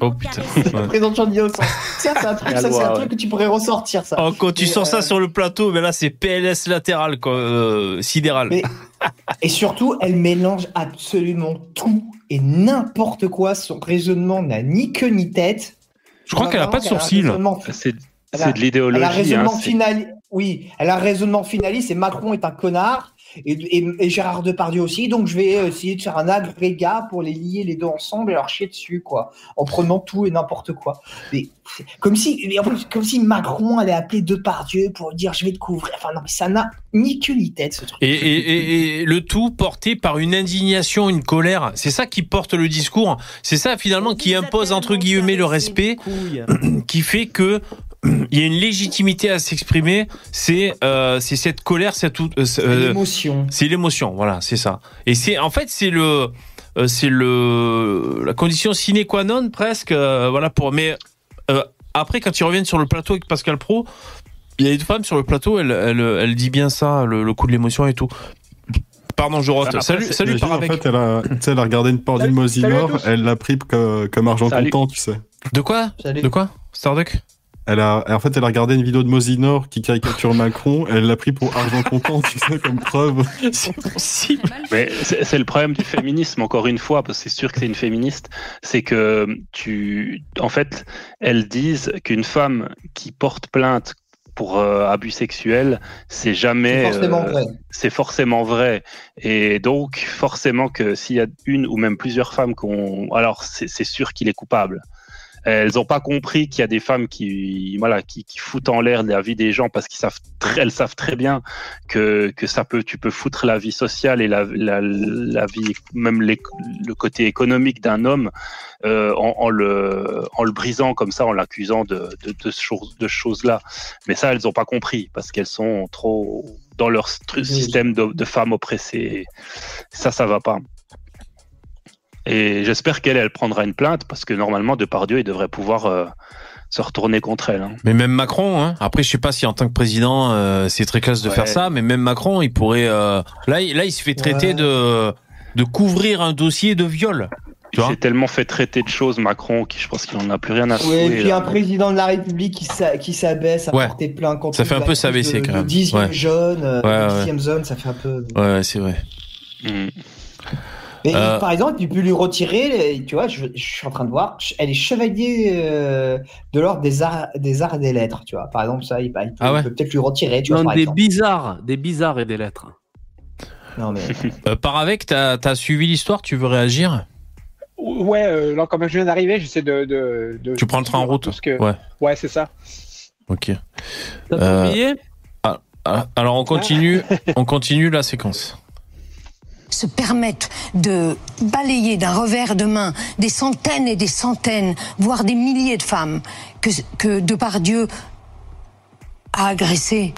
Speaker 3: Oh putain. <laughs>
Speaker 6: Présomption d'innocence. Ça, c'est un, truc, ça, c'est un truc que tu pourrais ressortir, ça.
Speaker 3: Oh, quand tu
Speaker 6: Mais,
Speaker 3: sors
Speaker 6: euh,
Speaker 3: ça sur le plateau, mais là, c'est PLS latéral, quoi, euh, sidéral.
Speaker 6: Mais- <laughs> Et surtout, elle mélange absolument tout et n'importe quoi. Son raisonnement n'a ni queue ni tête.
Speaker 3: Je crois qu'elle a pas de sourcils.
Speaker 6: elle a un raisonnement-
Speaker 9: C'est de l'idéologie.
Speaker 6: Elle a un raisonnement
Speaker 9: hein,
Speaker 6: final. Oui, elle a un raisonnement finaliste et Macron est un connard et, et- et Gérard Depardieu aussi. Donc je vais essayer de faire un agrégat pour les lier les deux ensemble et leur chier dessus quoi, en prenant tout et n'importe quoi. Mais comme si, mais en plus, comme si Macron allait appeler Depardieu pour dire je vais te couvrir. Enfin non, mais ça n'a ni queue ni tête ce truc.
Speaker 3: Et, et- et- et le tout porté par une indignation, une colère. C'est ça qui porte le discours. C'est ça finalement qui impose entre guillemets le respect, <clears throat> qui fait que <clears throat> il y a une légitimité à s'exprimer. C'est euh, c'est cette colère, cette euh,
Speaker 6: C'est l'émotion.
Speaker 3: C'est l'émotion, voilà, c'est ça. Et c'est en fait c'est le euh, c'est le la condition sine qua non presque. euh, voilà pour. Mais euh, après, quand ils reviennent sur le plateau avec Pascal Pro, il y a une femme sur le plateau, elle, elle, elle dit bien ça, le, le coup de l'émotion et tout. Pardon, je rote.
Speaker 10: Après,
Speaker 3: salut, salut,
Speaker 10: En fait, elle a, elle regardé une porte
Speaker 3: Salut-
Speaker 10: d'une Mosinor, elle l'a pris comme, comme argent
Speaker 3: Salut.
Speaker 10: comptant, tu sais.
Speaker 3: De quoi? De quoi? Starduck?
Speaker 10: Elle a, en fait, elle a regardé une vidéo de Mosinor qui caricature Macron, elle l'a pris pour argent comptant, tu sais, comme preuve.
Speaker 3: C'est possible.
Speaker 9: Mais c'est le problème du féminisme, encore une fois, parce que c'est sûr que c'est une féministe, c'est que tu, en fait, elles disent qu'une femme qui porte plainte pour euh, abus sexuels, c'est jamais,
Speaker 6: C'est forcément
Speaker 9: euh,
Speaker 6: vrai.
Speaker 9: c'est forcément vrai. Et donc, forcément que s'il y a une ou même plusieurs femmes qu'on, alors c'est sûr qu'il est coupable. Elles n'ont pas compris qu'il y a des femmes qui, voilà, qui, qui foutent en l'air la vie des gens parce qu'ils savent, très, elles savent très bien que, que ça peut, tu peux foutre la vie sociale et la, la, la vie, même les- le côté économique d'un homme euh, en, en le, en le brisant comme ça, en l'accusant de, de, de, chose- de choses-là. Mais ça, elles n'ont pas compris parce qu'elles sont trop dans leur système de, de femmes oppressées. Ça, ça va pas. Et j'espère qu'elle, elle prendra une plainte parce que normalement, Depardieu, il devrait pouvoir euh, se retourner contre elle. hein.
Speaker 3: Mais même Macron, hein. après je sais pas si en tant que président euh, c'est très classe de
Speaker 9: Ouais.
Speaker 3: faire ça, mais même Macron il pourrait euh, là il, là il se fait traiter
Speaker 6: Ouais.
Speaker 3: de de couvrir un dossier de viol. Tu
Speaker 9: Il
Speaker 3: vois
Speaker 9: s'est tellement fait traiter de choses, Macron, qui je pense qu'il en a plus rien à
Speaker 6: Oui,
Speaker 9: foutre.
Speaker 6: et puis un président de la République qui s'a- qui s'abaisse à
Speaker 3: Ouais.
Speaker 6: porter plainte contre
Speaker 3: Ça fait un peu s'abaisser,
Speaker 6: de-
Speaker 3: quand même.
Speaker 6: 10e
Speaker 3: Ouais. Ouais, ouais.
Speaker 6: 10e zone, ça fait un peu.
Speaker 3: Ouais, ouais, c'est vrai.
Speaker 9: Mm.
Speaker 6: Mais
Speaker 3: Euh.
Speaker 6: par exemple, tu peux lui retirer, les- tu vois, je, je suis en train de voir, elle est chevalier euh, de l'ordre des arts, des arts et des lettres, tu vois. Par exemple, ça, il, il peut,
Speaker 3: Ah ouais
Speaker 6: il peut peut-être lui retirer, tu vois, par
Speaker 8: des
Speaker 6: exemple.
Speaker 8: bizarres, des bizarres et des lettres.
Speaker 6: Non, mais. <laughs>
Speaker 3: Euh, par avec, t'as as suivi l'histoire, tu veux réagir?
Speaker 17: Ouais, euh, là, comme je viens d'arriver, j'essaie de, de, de-
Speaker 3: Tu prends le train en route
Speaker 17: que...
Speaker 3: Ouais.
Speaker 17: Ouais, c'est ça.
Speaker 3: Ok.
Speaker 8: T'as
Speaker 3: Euh,
Speaker 8: ton billet
Speaker 3: ah, ah, alors on continue, <laughs> on continue la séquence.
Speaker 16: Se permettent de balayer d'un revers de main des centaines et des centaines, voire des milliers de femmes que, que Depardieu a agressées.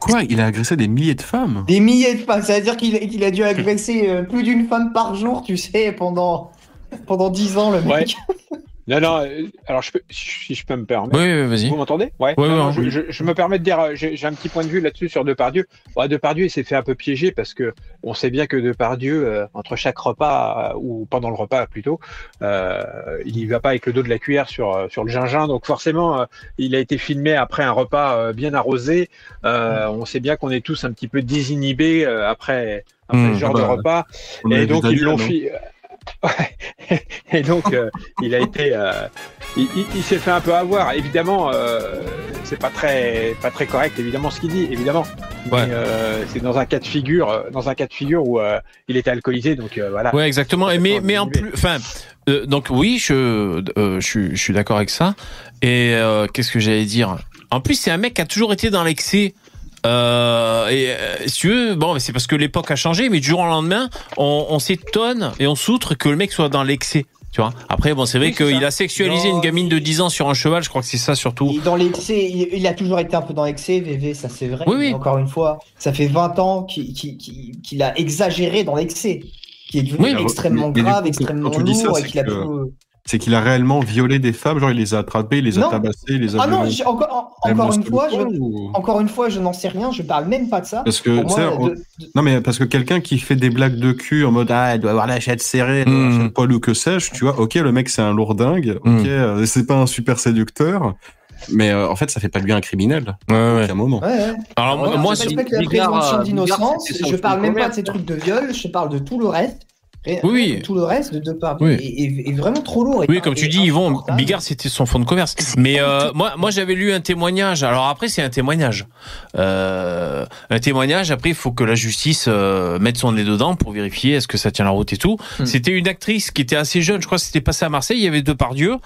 Speaker 10: Quoi Il a agressé des milliers de femmes?
Speaker 6: Des milliers de femmes, ça veut dire qu'il a dû agresser euh, plus d'une femme par jour, tu sais, pendant, pendant 10 ans, le mec. <laughs>
Speaker 17: Non, non, euh, alors je peux, si je peux me permettre.
Speaker 3: Oui, oui, vas-y.
Speaker 17: Vous m'entendez? Ouais.
Speaker 3: Ouais,
Speaker 17: Non,
Speaker 3: ouais, ouais.
Speaker 17: je, je- je me permets de dire, euh, j'ai un petit point de vue là-dessus sur Depardieu. Bon, Depardieu, il s'est fait un peu piéger parce que on sait bien que Depardieu, euh, entre chaque repas, euh, ou pendant le repas plutôt, euh, il y va pas avec le dos de la cuillère sur, sur le gingin. Donc forcément, euh, il a été filmé après un repas euh, bien arrosé. Euh, on sait bien qu'on est tous un petit peu désinhibés euh, après, après
Speaker 10: Mmh,
Speaker 17: ce genre
Speaker 10: bah,
Speaker 17: de repas.
Speaker 10: on a
Speaker 17: Et donc, ils l'ont
Speaker 10: non
Speaker 17: fi- Ouais. <laughs> Et donc, euh, il a été, euh, il, il- il s'est fait un peu avoir. Évidemment, euh, c'est pas très, pas très correct, évidemment, ce qu'il dit, évidemment. Euh, c'est dans un cas de figure, dans un cas de figure où il était alcoolisé, donc voilà.
Speaker 3: Ouais, exactement. Et mais, mais en plus, enfin, donc oui, je, je, suis- je suis d'accord avec ça. Et qu'est-ce que j'allais dire? En plus, c'est un mec qui a toujours été dans l'excès. Euh, et euh, si tu veux, bon, c'est parce que l'époque a changé, mais du jour au lendemain, on, on s'étonne et on s'outre que le mec soit dans l'excès. Tu vois. Après, bon, c'est vrai
Speaker 6: Oui,
Speaker 3: qu'il a sexualisé
Speaker 6: Non,
Speaker 3: une gamine de 10 ans sur un cheval. Je crois que c'est ça surtout.
Speaker 6: Et dans l'excès, il, il a toujours été un peu dans l'excès, VV, ça c'est vrai.
Speaker 3: Oui, oui.
Speaker 6: Encore une fois, ça fait 20 ans qu'il qu'il- qu'il- qu'il a exagéré dans l'excès, qui est devenu extrêmement grave, extrêmement lourd, et qu'il a
Speaker 10: que- C'est qu'il a réellement violé des femmes, genre il les a attrapées, il les a
Speaker 6: Non.
Speaker 10: tabassées, il les a
Speaker 6: Ah non, encore, en- une fois, je,
Speaker 10: ou-
Speaker 6: encore une fois, je n'en sais rien, je parle même pas de ça.
Speaker 10: Parce que,
Speaker 6: moi,
Speaker 10: on-
Speaker 6: de-
Speaker 10: non mais parce que quelqu'un qui fait des blagues de cul en mode ah elle doit avoir la chatte serrée, elle doit
Speaker 3: Hmm.
Speaker 10: le poil ou que sais-je, tu vois, ok le mec c'est un lourdingue, ok
Speaker 3: Mm.
Speaker 10: euh, c'est pas un super séducteur, mais euh, en fait ça fait pas de lui un criminel.
Speaker 3: Ouais, ouais.
Speaker 10: À un moment.
Speaker 6: Ouais, ouais.
Speaker 3: Alors moi,
Speaker 6: je
Speaker 8: euh, son
Speaker 6: Je parle même pas de ces trucs de viol. Je parle de tout le reste. Rien-
Speaker 3: Oui.
Speaker 6: Tout le reste de deux
Speaker 3: Oui.
Speaker 6: est, est- est vraiment trop lourd.
Speaker 3: Oui, comme tu dis, Yvon. Bigard, c'était son fond de commerce. Mais euh, moi, moi, j'avais lu un témoignage. Alors après, c'est un témoignage. Euh, un témoignage. Après, il faut que la justice euh, mette son nez dedans pour vérifier est-ce que ça tient la route et tout.
Speaker 6: Hmm.
Speaker 3: C'était une actrice qui était assez jeune. Je crois que c'était passé à Marseille. Il y avait deux Depardieu.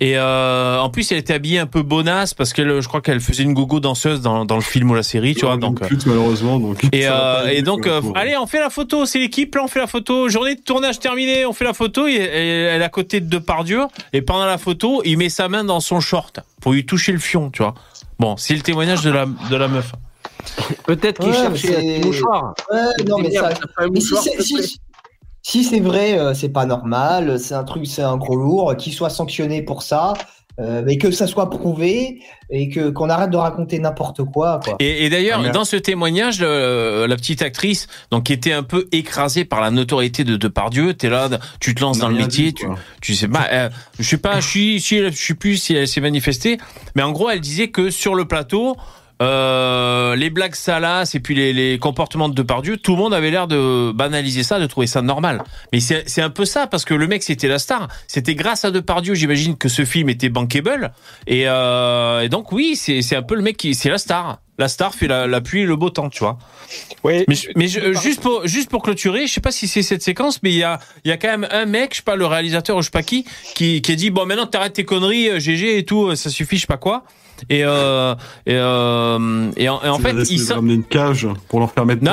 Speaker 3: Et euh, en plus, elle était habillée un peu bonasse parce que je crois qu'elle faisait une gogo danseuse dans, dans le film ou la série, tu vois. Donc. euh,
Speaker 10: Plus malheureusement donc.
Speaker 3: Et, <laughs> euh, et donc, euh, allez, on fait la photo. C'est l'équipe, là, on fait la photo. Journée tournage terminée, on fait la photo. Et, elle est à côté de Depardieu. Et pendant la photo, il met sa main dans son short pour lui toucher le fion, tu vois. Bon, c'est le témoignage de la, de la meuf.
Speaker 8: Peut-être qu'il
Speaker 6: Ouais,
Speaker 8: cherchait un mouchoir.
Speaker 6: Ouais, non, mais ça. Mais si c'est vrai, euh, c'est pas normal, c'est un truc, c'est un gros lourd, qu'il soit sanctionné pour ça, euh, mais que ça soit prouvé et que qu'on arrête de raconter n'importe quoi. quoi.
Speaker 3: Et, et d'ailleurs,
Speaker 6: Ah,
Speaker 3: dans ce témoignage, le- la petite actrice, donc qui était un peu écrasée par la notoriété de Depardieu, t'es là, tu te lances dans le métier,
Speaker 10: dit,
Speaker 3: tu,
Speaker 10: quoi.
Speaker 3: tu sais pas, euh, je sais pas, je suis, je suis plus si elle s'est manifestée, mais en gros, elle disait que sur le plateau. Euh, les blagues salaces et puis les, les comportements de Depardieu, tout le monde avait l'air de banaliser ça, de trouver ça normal. Mais c'est un peu ça parce que le mec c'était la star. C'était grâce à Depardieu, j'imagine que ce film était bankable. Et, euh, et donc oui, c'est un peu le mec qui c'est la star. La star fait la, la pluie et le beau temps, tu vois.
Speaker 17: Oui.
Speaker 3: Mais, mais je- juste pour juste pour clôturer, je sais pas si c'est cette séquence, mais il y a il y a quand même un mec, je sais pas le réalisateur ou je sais pas qui, qui qui a dit bon maintenant t'arrêtes tes conneries, euh, GG et tout, euh, ça suffit, je sais pas quoi. Et euh, et, euh, et en, et en
Speaker 10: Tu
Speaker 3: fait, il
Speaker 10: de
Speaker 3: sem-
Speaker 10: ramener une cage pour
Speaker 3: non,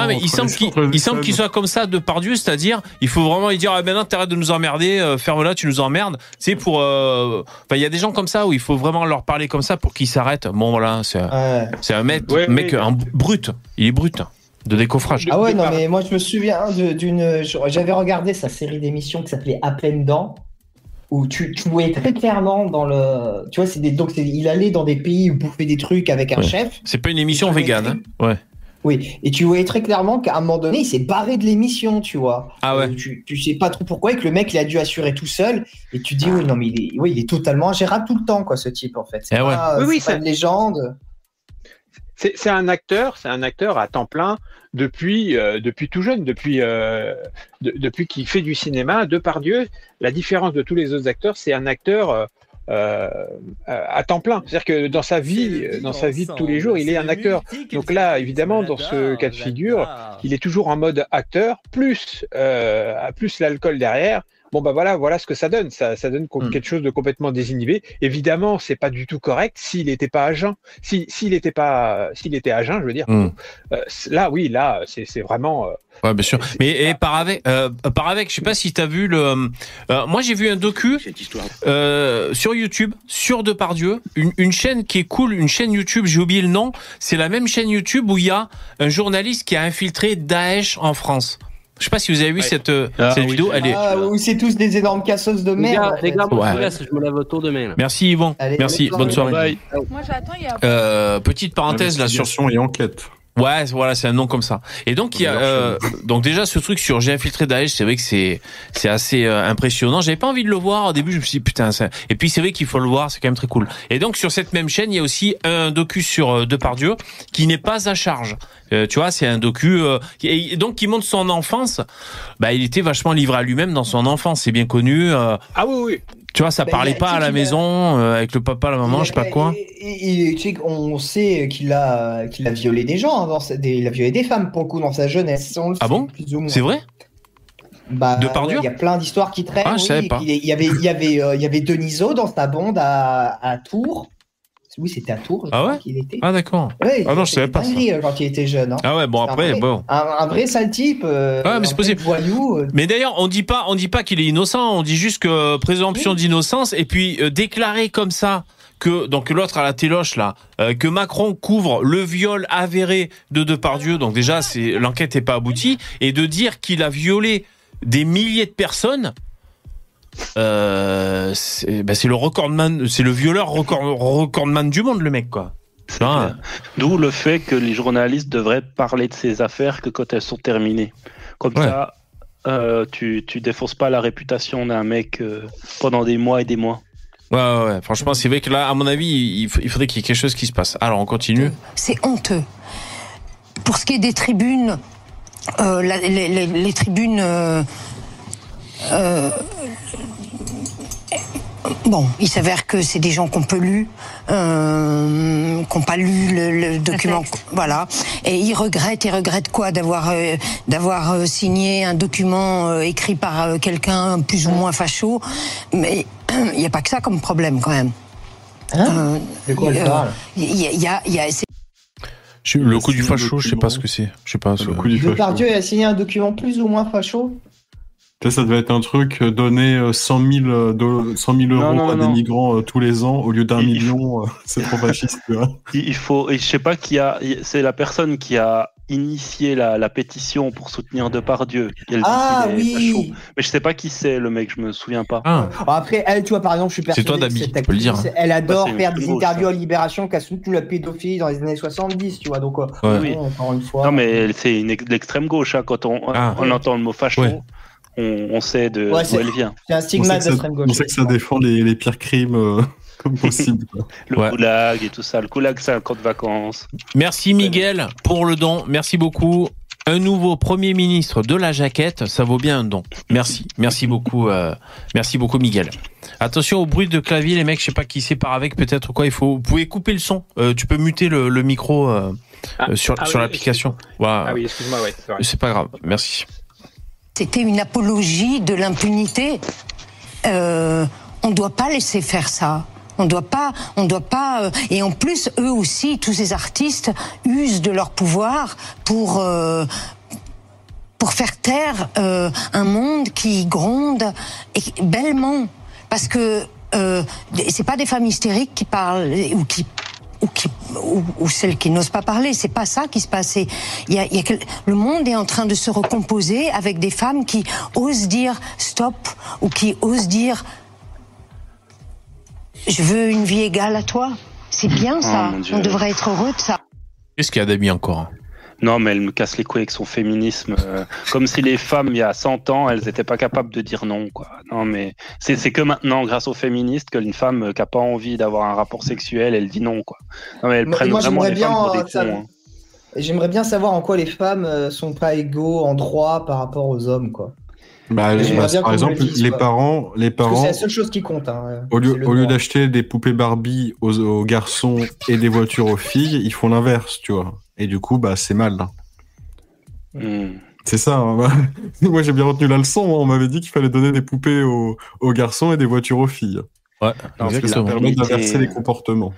Speaker 3: mais il semble qu'il il semble qu'il soit comme ça de Pardieu, c'est-à-dire il faut vraiment lui dire ah, maintenant t'arrêtes de nous emmerder, euh, ferme-la, tu nous emmerdes. C'est pour euh, enfin il y a des gens comme ça où il faut vraiment leur parler comme ça pour qu'ils s'arrêtent. Bon voilà, c'est
Speaker 6: Ouais.
Speaker 3: c'est un mec
Speaker 17: Ouais,
Speaker 3: mec
Speaker 17: ouais.
Speaker 3: un brut, il est brut de décoffrage.
Speaker 6: Ah ouais, non, mais moi je me souviens de- d'une. J'avais regardé sa série d'émissions qui s'appelait À pleines dents, où tu, tu voyais très clairement dans le. Tu vois, c'est des... donc c'est- il allait dans des pays où bouffer des trucs avec un
Speaker 3: Ouais.
Speaker 6: chef.
Speaker 3: C'est pas une émission végane, hein. ouais.
Speaker 6: Oui, et tu voyais très clairement qu'à un moment donné, il s'est barré de l'émission, tu vois.
Speaker 3: Ah ouais.
Speaker 6: Euh, tu, tu sais pas trop pourquoi, et que le mec, il a dû assurer tout seul. Et tu dis, oui, non, mais il est, oui, il est totalement ingérable tout le temps, quoi, ce type, en fait. C'est
Speaker 3: Eh ouais.
Speaker 6: pas,
Speaker 17: Oui, oui,
Speaker 6: pas
Speaker 17: ça-
Speaker 6: une légende.
Speaker 17: C'est un acteur, c'est un acteur à temps plein depuis euh, depuis tout jeune, depuis euh, de- depuis qu'il fait du cinéma. Depardieu, la différence de tous les autres acteurs, c'est un acteur euh, à temps plein. C'est-à-dire que dans sa vie, dans sa vie de tous les jours, il est un acteur. Donc là, évidemment, dans ce cas de figure, il est toujours en mode acteur, plus plus l'alcool derrière. Bon bah voilà, voilà ce que ça donne. Ça, ça donne com- quelque chose de complètement désinhibé. Évidemment, c'est pas du tout correct s'il n'était pas à jeun. Si s'il était pas, s'il était à jeun, je veux dire.
Speaker 3: Hmm.
Speaker 17: euh, là, oui, là, c'est vraiment. euh,
Speaker 3: Ouais, bien sûr. Mais et par avec, euh, par avec, je sais pas si t'as vu le. euh, moi, j'ai vu un docu euh, sur YouTube sur Depardieu, une, une chaîne qui est cool, une chaîne YouTube. J'ai oublié le nom. C'est la même chaîne YouTube où il y a un journaliste qui a infiltré Daesh en France. Je sais pas si vous avez vu cette, euh,
Speaker 9: Ah
Speaker 3: cette
Speaker 9: oui.
Speaker 3: vidéo. Elle est.
Speaker 6: Ah, où c'est tous des énormes cassos de merde.
Speaker 8: les gars, moi, je
Speaker 3: Ouais.
Speaker 8: me lève autour. Là.
Speaker 3: Merci Yvon.
Speaker 6: Allez,
Speaker 3: Merci.
Speaker 6: bonne
Speaker 3: Bonne soirée.
Speaker 4: Moi j'attends, il y a.
Speaker 3: Euh, petite parenthèse là sur
Speaker 10: et enquête.
Speaker 3: Ouais, voilà, c'est un nom comme ça. Et donc il y a euh, donc déjà ce truc sur j'ai infiltré Daesh, c'est vrai que c'est c'est assez euh, impressionnant. J'avais pas envie de le voir au début, je me suis dit putain ça. Et puis c'est vrai qu'il faut le voir, c'est quand même très cool. Et donc sur cette même chaîne, il y a aussi un docu sur euh, Depardieu qui n'est pas à charge. Euh, tu vois, c'est un docu euh, qui- et donc qui montre son enfance. Bah, il était vachement livré à lui-même dans son enfance, c'est bien connu. euh,
Speaker 17: Ah oui, oui.
Speaker 3: Tu vois, ça
Speaker 6: Bah,
Speaker 3: parlait
Speaker 6: a-
Speaker 3: pas à la
Speaker 6: a-
Speaker 3: maison euh, avec le papa, la maman, je sais pas quoi.
Speaker 6: il- il- qu'on sait qu'il a, qu'il a violé des gens, hein, dans sa- des- il a violé des femmes pour le coup dans sa jeunesse. on le
Speaker 3: Ah bon? C'est vrai?
Speaker 6: Bah, ouais, Il y a plein d'histoires qui traînent.
Speaker 3: Ah, je
Speaker 6: oui,
Speaker 3: savais pas.
Speaker 6: Il y avait, il y avait, euh, il y avait Deniso dans sa bande à, à Tours. Oui, c'était à Tours. je
Speaker 3: Ah ouais
Speaker 6: qu'il était.
Speaker 3: Ah d'accord.
Speaker 6: Ouais,
Speaker 3: ah non, je savais pas ça.
Speaker 6: euh, quand il était jeune. hein.
Speaker 3: Ah ouais, bon
Speaker 6: C'est un
Speaker 3: après
Speaker 6: vrai-
Speaker 3: bon.
Speaker 6: Un, un vrai sale type. euh,
Speaker 3: Ouais, mais c'est possible.
Speaker 6: Voyou. euh,
Speaker 3: Mais d'ailleurs, on dit pas, on dit pas qu'il est innocent. On dit juste que présomption d'innocence et puis euh, déclarer comme ça que donc l'autre à la téloche là, euh, que Macron couvre le viol avéré de Depardieu. Donc déjà, c'est l'enquête n'est pas aboutie et de dire qu'il a violé des milliers de personnes. Euh, c'est c'est le recordman, c'est le violeur record, recordman du monde, le mec, quoi. Hein.
Speaker 9: D'où le fait que les journalistes devraient parler de ces affaires que quand elles sont terminées. Comme
Speaker 3: Ouais.
Speaker 9: ça, euh, tu, tu défonces pas la réputation d'un mec euh, pendant des mois et des mois.
Speaker 3: Ouais, ouais, ouais. Franchement, c'est vrai que là, à mon avis, il, faudrait qu'il y ait quelque chose qui se passe. Alors, on continue.
Speaker 16: C'est honteux. Pour ce qui est des tribunes, euh, la- les, les- les tribunes. Bon, il s'avère que c'est des gens qui n'ont pas lu, euh, qui n'ont pas lu le, le document. Voilà. Et ils regrettent, ils regrettent quoi D'avoir euh, d'avoir euh, signé un document euh, écrit par euh, quelqu'un plus ou moins facho? Mais <clears throat> il n'y a pas que ça comme problème quand même. Euh,
Speaker 6: De quoi elle
Speaker 16: euh,
Speaker 6: parle?
Speaker 16: Il y a, il y a- y
Speaker 3: le coup du facho, je sais pas ce que c'est. Je sais pas.
Speaker 10: Le coup du facho.
Speaker 6: Depardieu a signé un document plus ou moins facho?
Speaker 10: Ça, ça devait être un truc donner euh, 100 000, euh, do- 100 000 euros
Speaker 9: Non, non,
Speaker 10: à
Speaker 9: non.
Speaker 10: des migrants euh, tous les ans au lieu d'un
Speaker 9: Il-
Speaker 10: million. euh, <laughs> c'est trop fasciste. <laughs>
Speaker 9: Il faut, et je sais pas qui a, c'est la personne qui a initié la, la pétition pour soutenir Depardieu. Elle
Speaker 18: Ah, oui.
Speaker 9: facho. Mais je sais pas qui c'est le mec, je me souviens pas.
Speaker 3: Ah.
Speaker 18: Après, elle, tu vois, par exemple, je suis
Speaker 3: C'est toi,
Speaker 18: persuadé
Speaker 3: Dabi,
Speaker 18: cette
Speaker 3: tu peux le dire, hein.
Speaker 18: Elle adore
Speaker 9: Bah, c'est
Speaker 18: faire des interviews
Speaker 9: ça.
Speaker 18: à Libération qui a soutenu la pédophilie dans les années 70, tu vois. Donc, euh.
Speaker 9: Oui.
Speaker 18: encore une fois.
Speaker 9: Non, mais c'est une ex- l'extrême gauche. hein. Quand on,
Speaker 3: Ah.
Speaker 9: on entend le mot facho,
Speaker 3: Ouais.
Speaker 9: On, on sait de
Speaker 18: Ouais,
Speaker 9: d'où
Speaker 18: c'est-
Speaker 9: elle vient.
Speaker 18: C'est un stigmate
Speaker 10: que ça,
Speaker 18: d'extrême gauche.
Speaker 10: on sait que ça défend les, les pires crimes euh, <laughs> comme <laughs> possible.
Speaker 9: Le
Speaker 3: Ouais.
Speaker 9: goulag et tout ça. Le goulag, c'est un camp de vacances.
Speaker 3: Merci Miguel pour le don. Merci beaucoup. Un nouveau Premier ministre de la jaquette, ça vaut bien un don. Merci, merci beaucoup, euh, merci beaucoup Miguel. Attention au bruit de clavier, les mecs, je sais pas qui c'est par avec, peut-être quoi. Il faut, vous pouvez couper le son. Euh, tu peux muter le, le micro euh,
Speaker 17: Ah,
Speaker 3: sur
Speaker 17: ah
Speaker 3: sur
Speaker 17: oui,
Speaker 3: l'application. Voilà.
Speaker 17: Ah oui, excuse-moi, ouais. C'est
Speaker 3: pas grave. Merci.
Speaker 16: C'était une apologie de l'impunité. Euh, on ne doit pas laisser faire ça. On doit pas, on doit pas. euh, et en plus, eux aussi, tous ces artistes usent de leur pouvoir pour euh, pour faire taire euh, un monde qui gronde et bellement, parce que euh, c'est pas des femmes hystériques qui parlent ou qui ou, qui, ou, ou celles qui n'osent pas parler. C'est pas ça qui se passe. Il y a, y le monde est en train de se recomposer avec des femmes qui osent dire stop ou qui osent dire je veux une vie égale à toi. C'est bien ça.
Speaker 9: Oh.
Speaker 16: On devrait être heureux de ça.
Speaker 3: Qu'est-ce qu'il y a d'amis encore?
Speaker 9: Non, mais elle me casse les couilles avec son féminisme. euh, comme si les femmes, il y a 100 ans, elles n'étaient pas capables de dire non, quoi. Non, mais c'est c'est que maintenant, grâce aux féministes, que une femme euh, qui n'a pas envie d'avoir un rapport sexuel, elle dit non, quoi. Non, mais elles
Speaker 18: Moi-
Speaker 9: prennent
Speaker 18: moi,
Speaker 9: vraiment
Speaker 18: j'aimerais
Speaker 9: les femmes
Speaker 18: bien,
Speaker 9: pour
Speaker 18: euh,
Speaker 9: des
Speaker 18: ça-
Speaker 9: cons. hein.
Speaker 18: J'aimerais bien savoir en quoi les femmes euh, sont pas égaux en droit par rapport aux hommes, quoi.
Speaker 10: Bah, bah,
Speaker 18: bien
Speaker 10: par
Speaker 18: le
Speaker 10: exemple,
Speaker 18: dise,
Speaker 10: les parents, les parents,
Speaker 18: c'est la seule chose qui compte. Hein.
Speaker 10: au lieu, au d'acheter des poupées Barbie aux, aux garçons et des voitures aux filles, ils font l'inverse, tu vois. Et du coup, bah, c'est mal.
Speaker 9: Hmm.
Speaker 10: C'est ça. hein, bah. <laughs> Moi, j'ai bien retenu la leçon. hein. On m'avait dit qu'il fallait donner des poupées aux, aux garçons et des voitures aux filles.
Speaker 3: Ouais,
Speaker 10: Parce que ça permet d'inverser les comportements.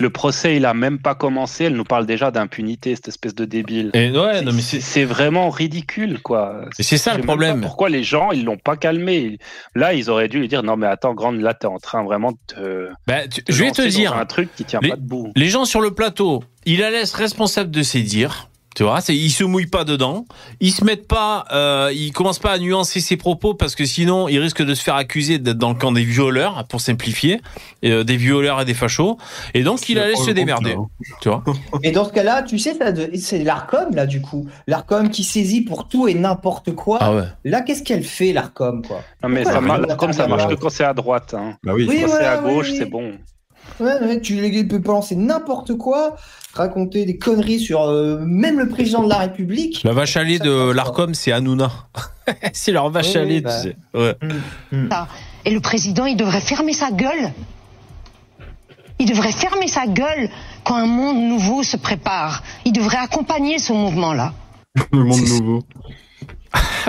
Speaker 9: Le procès, il a même pas commencé. Elle nous parle déjà d'impunité, cette espèce de débile.
Speaker 3: Et ouais, non mais c'est
Speaker 9: vraiment ridicule, quoi.
Speaker 3: C'est ça, le problème.
Speaker 9: Pourquoi les gens, ils l'ont pas calmé Là, ils auraient dû lui dire non, mais attends, grande, là, t'es en train vraiment de te.
Speaker 3: Bah, tu-
Speaker 9: te
Speaker 3: je vais te dire.
Speaker 9: un truc qui tient
Speaker 3: les,
Speaker 9: pas debout.
Speaker 3: les gens sur le plateau, ils la laissent responsable de ses dires. Tu vois, c'est, ils se mouillent pas dedans. Ils se mettent pas, euh, ils commencent pas à nuancer ses propos parce que sinon, ils risquent de se faire accuser d'être dans le camp des violeurs, pour simplifier, et, euh, des violeurs et des fachos. Et donc, ils la laissent se démerder. Tu vois. <laughs>
Speaker 18: Et dans ce cas-là, tu sais, c'est l'ARCOM, là, du coup. L'ARCOM qui saisit pour tout et n'importe quoi.
Speaker 3: Ah ouais.
Speaker 18: Là, qu'est-ce qu'elle fait, l'ARCOM, quoi?
Speaker 9: Non, mais
Speaker 18: Pourquoi
Speaker 9: ça marche, comme ça? marche que quand c'est à droite. Hein.
Speaker 10: Bah oui.
Speaker 18: Oui,
Speaker 9: quand c'est à gauche,
Speaker 18: oui.
Speaker 9: c'est bon.
Speaker 18: Ouais, ouais, tu les- peux balancer n'importe quoi, raconter des conneries sur euh, même le président de la République.
Speaker 3: La vache à lait de l'Arcom, c'est Hanouna. <laughs> c'est leur vache
Speaker 18: Oui,
Speaker 3: à lait,
Speaker 18: oui, bah.
Speaker 3: tu sais. Ouais.
Speaker 16: Ça. Et le président, il devrait fermer sa gueule. Il devrait fermer sa gueule quand un monde nouveau se prépare. Il devrait accompagner ce mouvement-là. <laughs>
Speaker 10: Le monde nouveau. <laughs>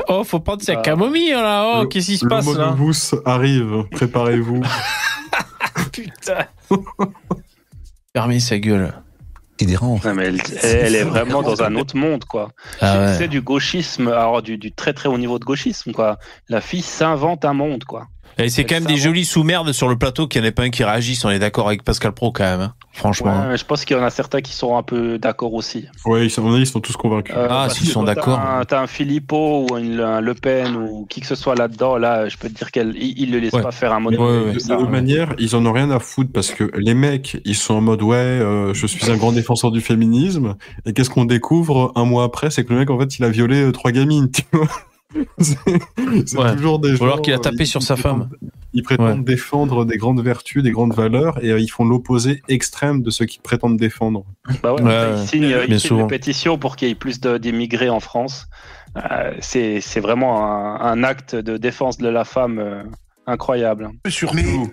Speaker 3: Oh, faut prendre sa camomille, là. Oh,
Speaker 10: Le-
Speaker 3: qu'est-ce qui se
Speaker 10: le
Speaker 3: passe,
Speaker 10: monde
Speaker 3: là?
Speaker 10: nouveau arrive. Préparez-vous.
Speaker 3: Putain. <laughs> Fermez sa gueule.
Speaker 9: Non, mais elle, elle est vraiment dans un autre monde, quoi.
Speaker 3: Ah ouais.
Speaker 9: C'est du gauchisme, alors du, du très très haut niveau de gauchisme, quoi. La fille s'invente un monde, quoi.
Speaker 3: Et c'est quand même des jolis sous-merdes sur le plateau qu'il n'y en ait pas un qui réagisse. On est d'accord avec Pascal Pro quand même. hein. Franchement.
Speaker 9: Ouais, je pense qu'il y en a certains qui sont un peu d'accord aussi.
Speaker 10: Ouais, ils sont, ils tous convaincus.
Speaker 9: Euh,
Speaker 3: Ah, s'ils sont d'accord.
Speaker 9: T'as un, un Philippot ou une- un Le Pen ou qui que ce soit là-dedans, là, je peux te dire qu'il il le laisse
Speaker 3: Ouais.
Speaker 9: pas faire un
Speaker 10: Mais
Speaker 9: monopole.
Speaker 10: de, toute
Speaker 9: hein.
Speaker 10: manière, ils en ont rien à foutre parce que les mecs, ils sont en mode ouais, euh, je suis un grand défenseur du féminisme. Et qu'est-ce qu'on découvre un mois après, c'est que le mec, en fait, il a violé euh, trois gamines. <laughs> Tu vois <laughs> c'est
Speaker 3: Ouais.
Speaker 10: toujours des
Speaker 3: Ou
Speaker 10: gens.
Speaker 3: alors qu'il a
Speaker 10: euh,
Speaker 3: tapé
Speaker 10: ils-
Speaker 3: sur
Speaker 10: ils
Speaker 3: sa
Speaker 10: prétendent-
Speaker 3: femme.
Speaker 10: Ils prétendent défendre des grandes vertus, des grandes valeurs, et euh, ils font l'opposé extrême de ce qu'ils prétendent défendre.
Speaker 9: Bah ouais,
Speaker 3: Ouais,
Speaker 9: ils signent, ils une pétition pour qu'il y ait plus de- d'immigrés en France. Euh, c'est c'est vraiment un, un acte de défense de la femme euh, incroyable.
Speaker 15: Surtout.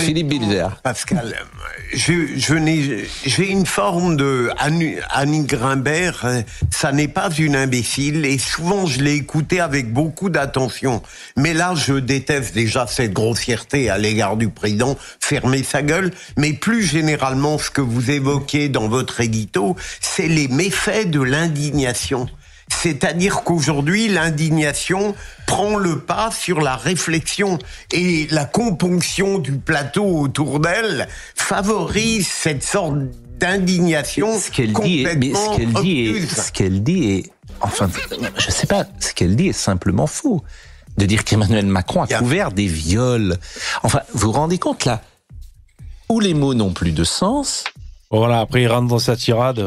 Speaker 15: Philippe Bilzer.
Speaker 19: Pascal, je, je n'ai, j'ai une forme de Annie, Annie Grimbert. euh, Ça n'est pas une imbécile et souvent je l'ai écoutée avec beaucoup d'attention. Mais là, je déteste déjà cette grossièreté à l'égard du président, fermer sa gueule. Mais plus généralement, ce que vous évoquez dans votre édito, c'est les méfaits de l'indignation. C'est-à-dire qu'aujourd'hui, l'indignation prend le pas sur la réflexion et la componction du plateau autour d'elle favorise cette sorte d'indignation
Speaker 15: ce qu'elle dit, est- mais ce qu'elle dit, est,
Speaker 19: obtuse.
Speaker 15: ce qu'elle dit est, enfin, je sais pas, ce qu'elle dit est simplement faux. De dire qu'Emmanuel Macron a couvert des viols. Enfin, vous vous rendez compte là où les mots n'ont plus de sens.
Speaker 3: Voilà, après il rentre dans sa tirade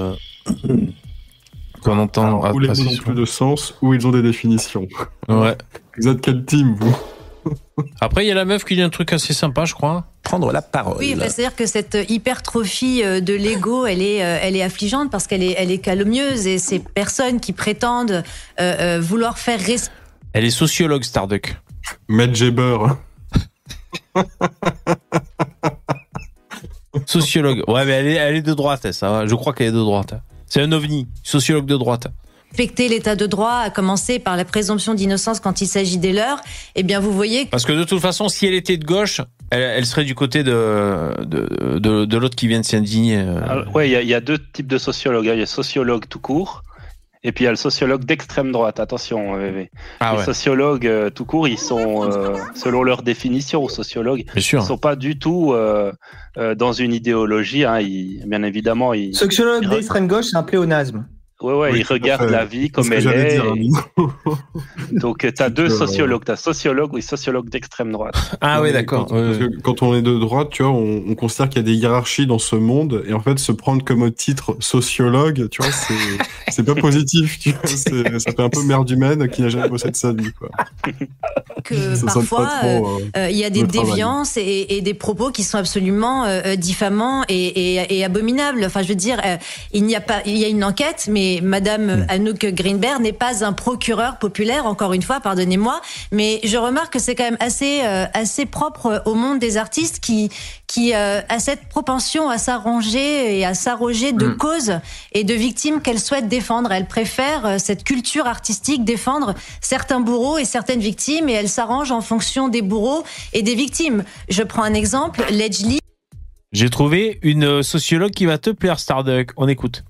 Speaker 3: qu'on entend.
Speaker 10: Où les mots
Speaker 3: passer
Speaker 10: n'ont plus de sens, où ils ont des définitions.
Speaker 3: Ouais. <laughs>
Speaker 10: Vous êtes quel team, vous <laughs>
Speaker 3: Après, il y a la meuf qui dit un truc assez sympa, je crois.
Speaker 15: Prendre la parole.
Speaker 20: Oui, bah, c'est-à-dire que cette hypertrophie euh, de l'ego, <laughs> elle est, euh, elle est affligeante parce qu'elle est, elle est calomnieuse et ces personnes qui prétendent euh, euh, vouloir faire
Speaker 3: Elle est sociologue, Starduck.
Speaker 10: Matt Geber.
Speaker 3: Sociologue. Ouais, mais elle est, elle est de droite, ça va. Je crois qu'elle est de droite. C'est un ovni, sociologue de droite.
Speaker 20: respecter l'état de droit, à commencer par la présomption d'innocence quand il s'agit des leurs, eh bien vous voyez
Speaker 3: Parce que de toute façon, si elle était de gauche, elle, elle serait du côté de, de, de, de l'autre qui vient de s'indigner. euh.
Speaker 9: Alors, ouais, il y, y a deux types de sociologues. Il y a le sociologue tout court, et puis il y a le sociologue d'extrême droite. Attention, VV.
Speaker 3: Ah
Speaker 9: les
Speaker 3: ouais.
Speaker 9: sociologues euh, tout court, ils sont, euh, selon leur définition, aux sociologues, ils sont pas du tout euh, euh, dans une idéologie. Hein. Ils, bien évidemment, ils,
Speaker 18: Sociologue d'extrême gauche, c'est un pléonasme.
Speaker 9: Ouais, ouais,
Speaker 10: Oui,
Speaker 9: ils regardent la vie comme elle est.
Speaker 10: dire,
Speaker 9: et- <laughs> Donc, tu as deux sociologues. Tu as sociologue ou sociologue d'extrême droite.
Speaker 3: Ah
Speaker 10: Ouais, Quand, parce que quand on est de droite, tu vois, on, on considère qu'il y a des hiérarchies dans ce monde, et en fait, se prendre comme titre sociologue, tu vois, <laughs> c'est pas positif. Tu vois, c'est- ça fait un peu merde humaine qui n'a jamais bossé de sa vie, quoi.
Speaker 20: que
Speaker 10: Ça sonne
Speaker 20: parfois euh,
Speaker 10: euh,
Speaker 20: euh, il y a des déviances et, et des propos qui sont absolument euh, diffamants et, et, et abominables. Enfin, je veux dire, euh, il n'y a pas, il y a une enquête, mais Madame euh, Anouk Greenberg n'est pas un procureur populaire. Encore une fois, pardonnez-moi, mais je remarque que c'est quand même assez euh, assez propre au monde des artistes qui qui euh, a cette propension à s'arranger et à s'arroger de
Speaker 21: Mm.
Speaker 20: causes et de victimes qu'elle souhaite défendre. Elle préfère euh, cette culture artistique défendre certains bourreaux et certaines victimes et elle s'arrange en fonction des bourreaux et des victimes. Je prends un exemple, Ledgely
Speaker 3: J'ai trouvé une sociologue qui va te plaire, Starduck. On écoute.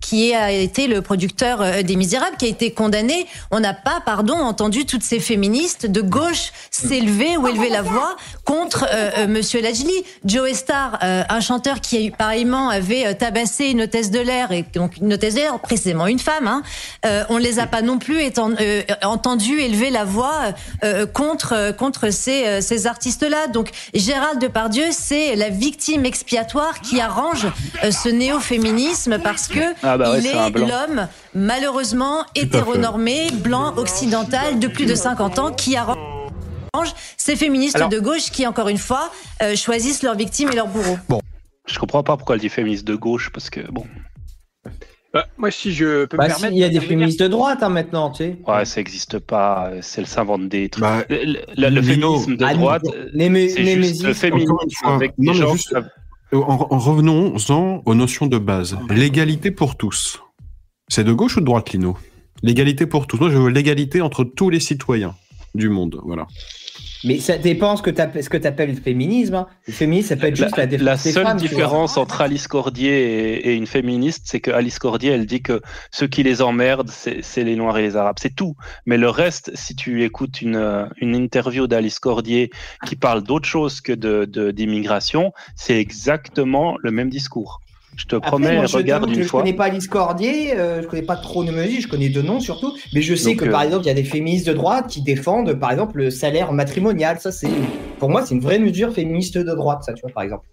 Speaker 20: Qui a été le producteur euh, des Misérables, qui a été condamné. On n'a pas, pardon, entendu toutes ces féministes de gauche s'élever ou élever la voix contre euh, euh, Monsieur Lajli. Joe Star, euh, un chanteur qui pareillement avait euh, tabassé une hôtesse de l'air et donc une hôtesse de l'air, précisément une femme. Hein, euh, on les a pas non plus étant, entendu élever la voix contre contre ces ces artistes-là. Donc Gérald Depardieu, c'est la victime expiatoire qui arrange ce néo-féminisme parce que
Speaker 9: Ah bah ouais,
Speaker 20: il est l'homme malheureusement hétéronormé, blanc, occidental de plus de 50 ans qui arrange ces féministes
Speaker 9: Alors-
Speaker 20: de gauche qui, encore une fois, euh, choisissent leurs victimes et leurs bourreaux.
Speaker 9: Bon. Je comprends pas pourquoi elle dit féministe de gauche, parce que bon.
Speaker 17: Bah, moi, si je peux
Speaker 18: Bah,
Speaker 17: me
Speaker 18: si,
Speaker 17: permettre.
Speaker 18: il y a des féministes de droite hein, maintenant, tu sais.
Speaker 9: Ouais, ça existe pas. euh, C'est le s'invente des trucs.
Speaker 10: Bah,
Speaker 9: le le- féminisme de
Speaker 18: Ah,
Speaker 9: droite, c'est juste le féminisme avec
Speaker 10: non,
Speaker 9: des gens
Speaker 10: juste-
Speaker 9: qui savent-
Speaker 10: En, en revenons-en aux notions de base. L'égalité pour tous. C'est de gauche ou de droite, Lino? L'égalité pour tous. Moi, je veux l'égalité entre tous les citoyens du monde. Voilà.
Speaker 18: Mais ça dépend ce que tu ce que appelles le féminisme. hein. Le féminisme, ça peut être
Speaker 9: La,
Speaker 18: juste la défense
Speaker 9: la
Speaker 18: des
Speaker 9: seule
Speaker 18: femmes,
Speaker 9: différence entre Alice Cordier et, et une féministe, c'est que Alice Cordier, elle dit que ceux qui les emmerdent, c'est les Noirs et les Arabes. C'est tout. Mais le reste, si tu écoutes une, une interview d'Alice Cordier qui parle d'autre chose que de de- d'immigration, c'est exactement le même discours. Je te
Speaker 18: Après,
Speaker 9: promets,
Speaker 18: moi, je
Speaker 9: regarde une
Speaker 18: je
Speaker 9: fois.
Speaker 18: connais pas Alice Cordier, euh, je connais pas trop Nemesis, je connais deux noms surtout, mais je sais
Speaker 9: Donc,
Speaker 18: que par
Speaker 9: euh,
Speaker 18: exemple il y a des féministes de droite qui défendent par exemple le salaire matrimonial. Ça c'est, pour moi, c'est une vraie mesure féministe de droite, ça tu vois par exemple.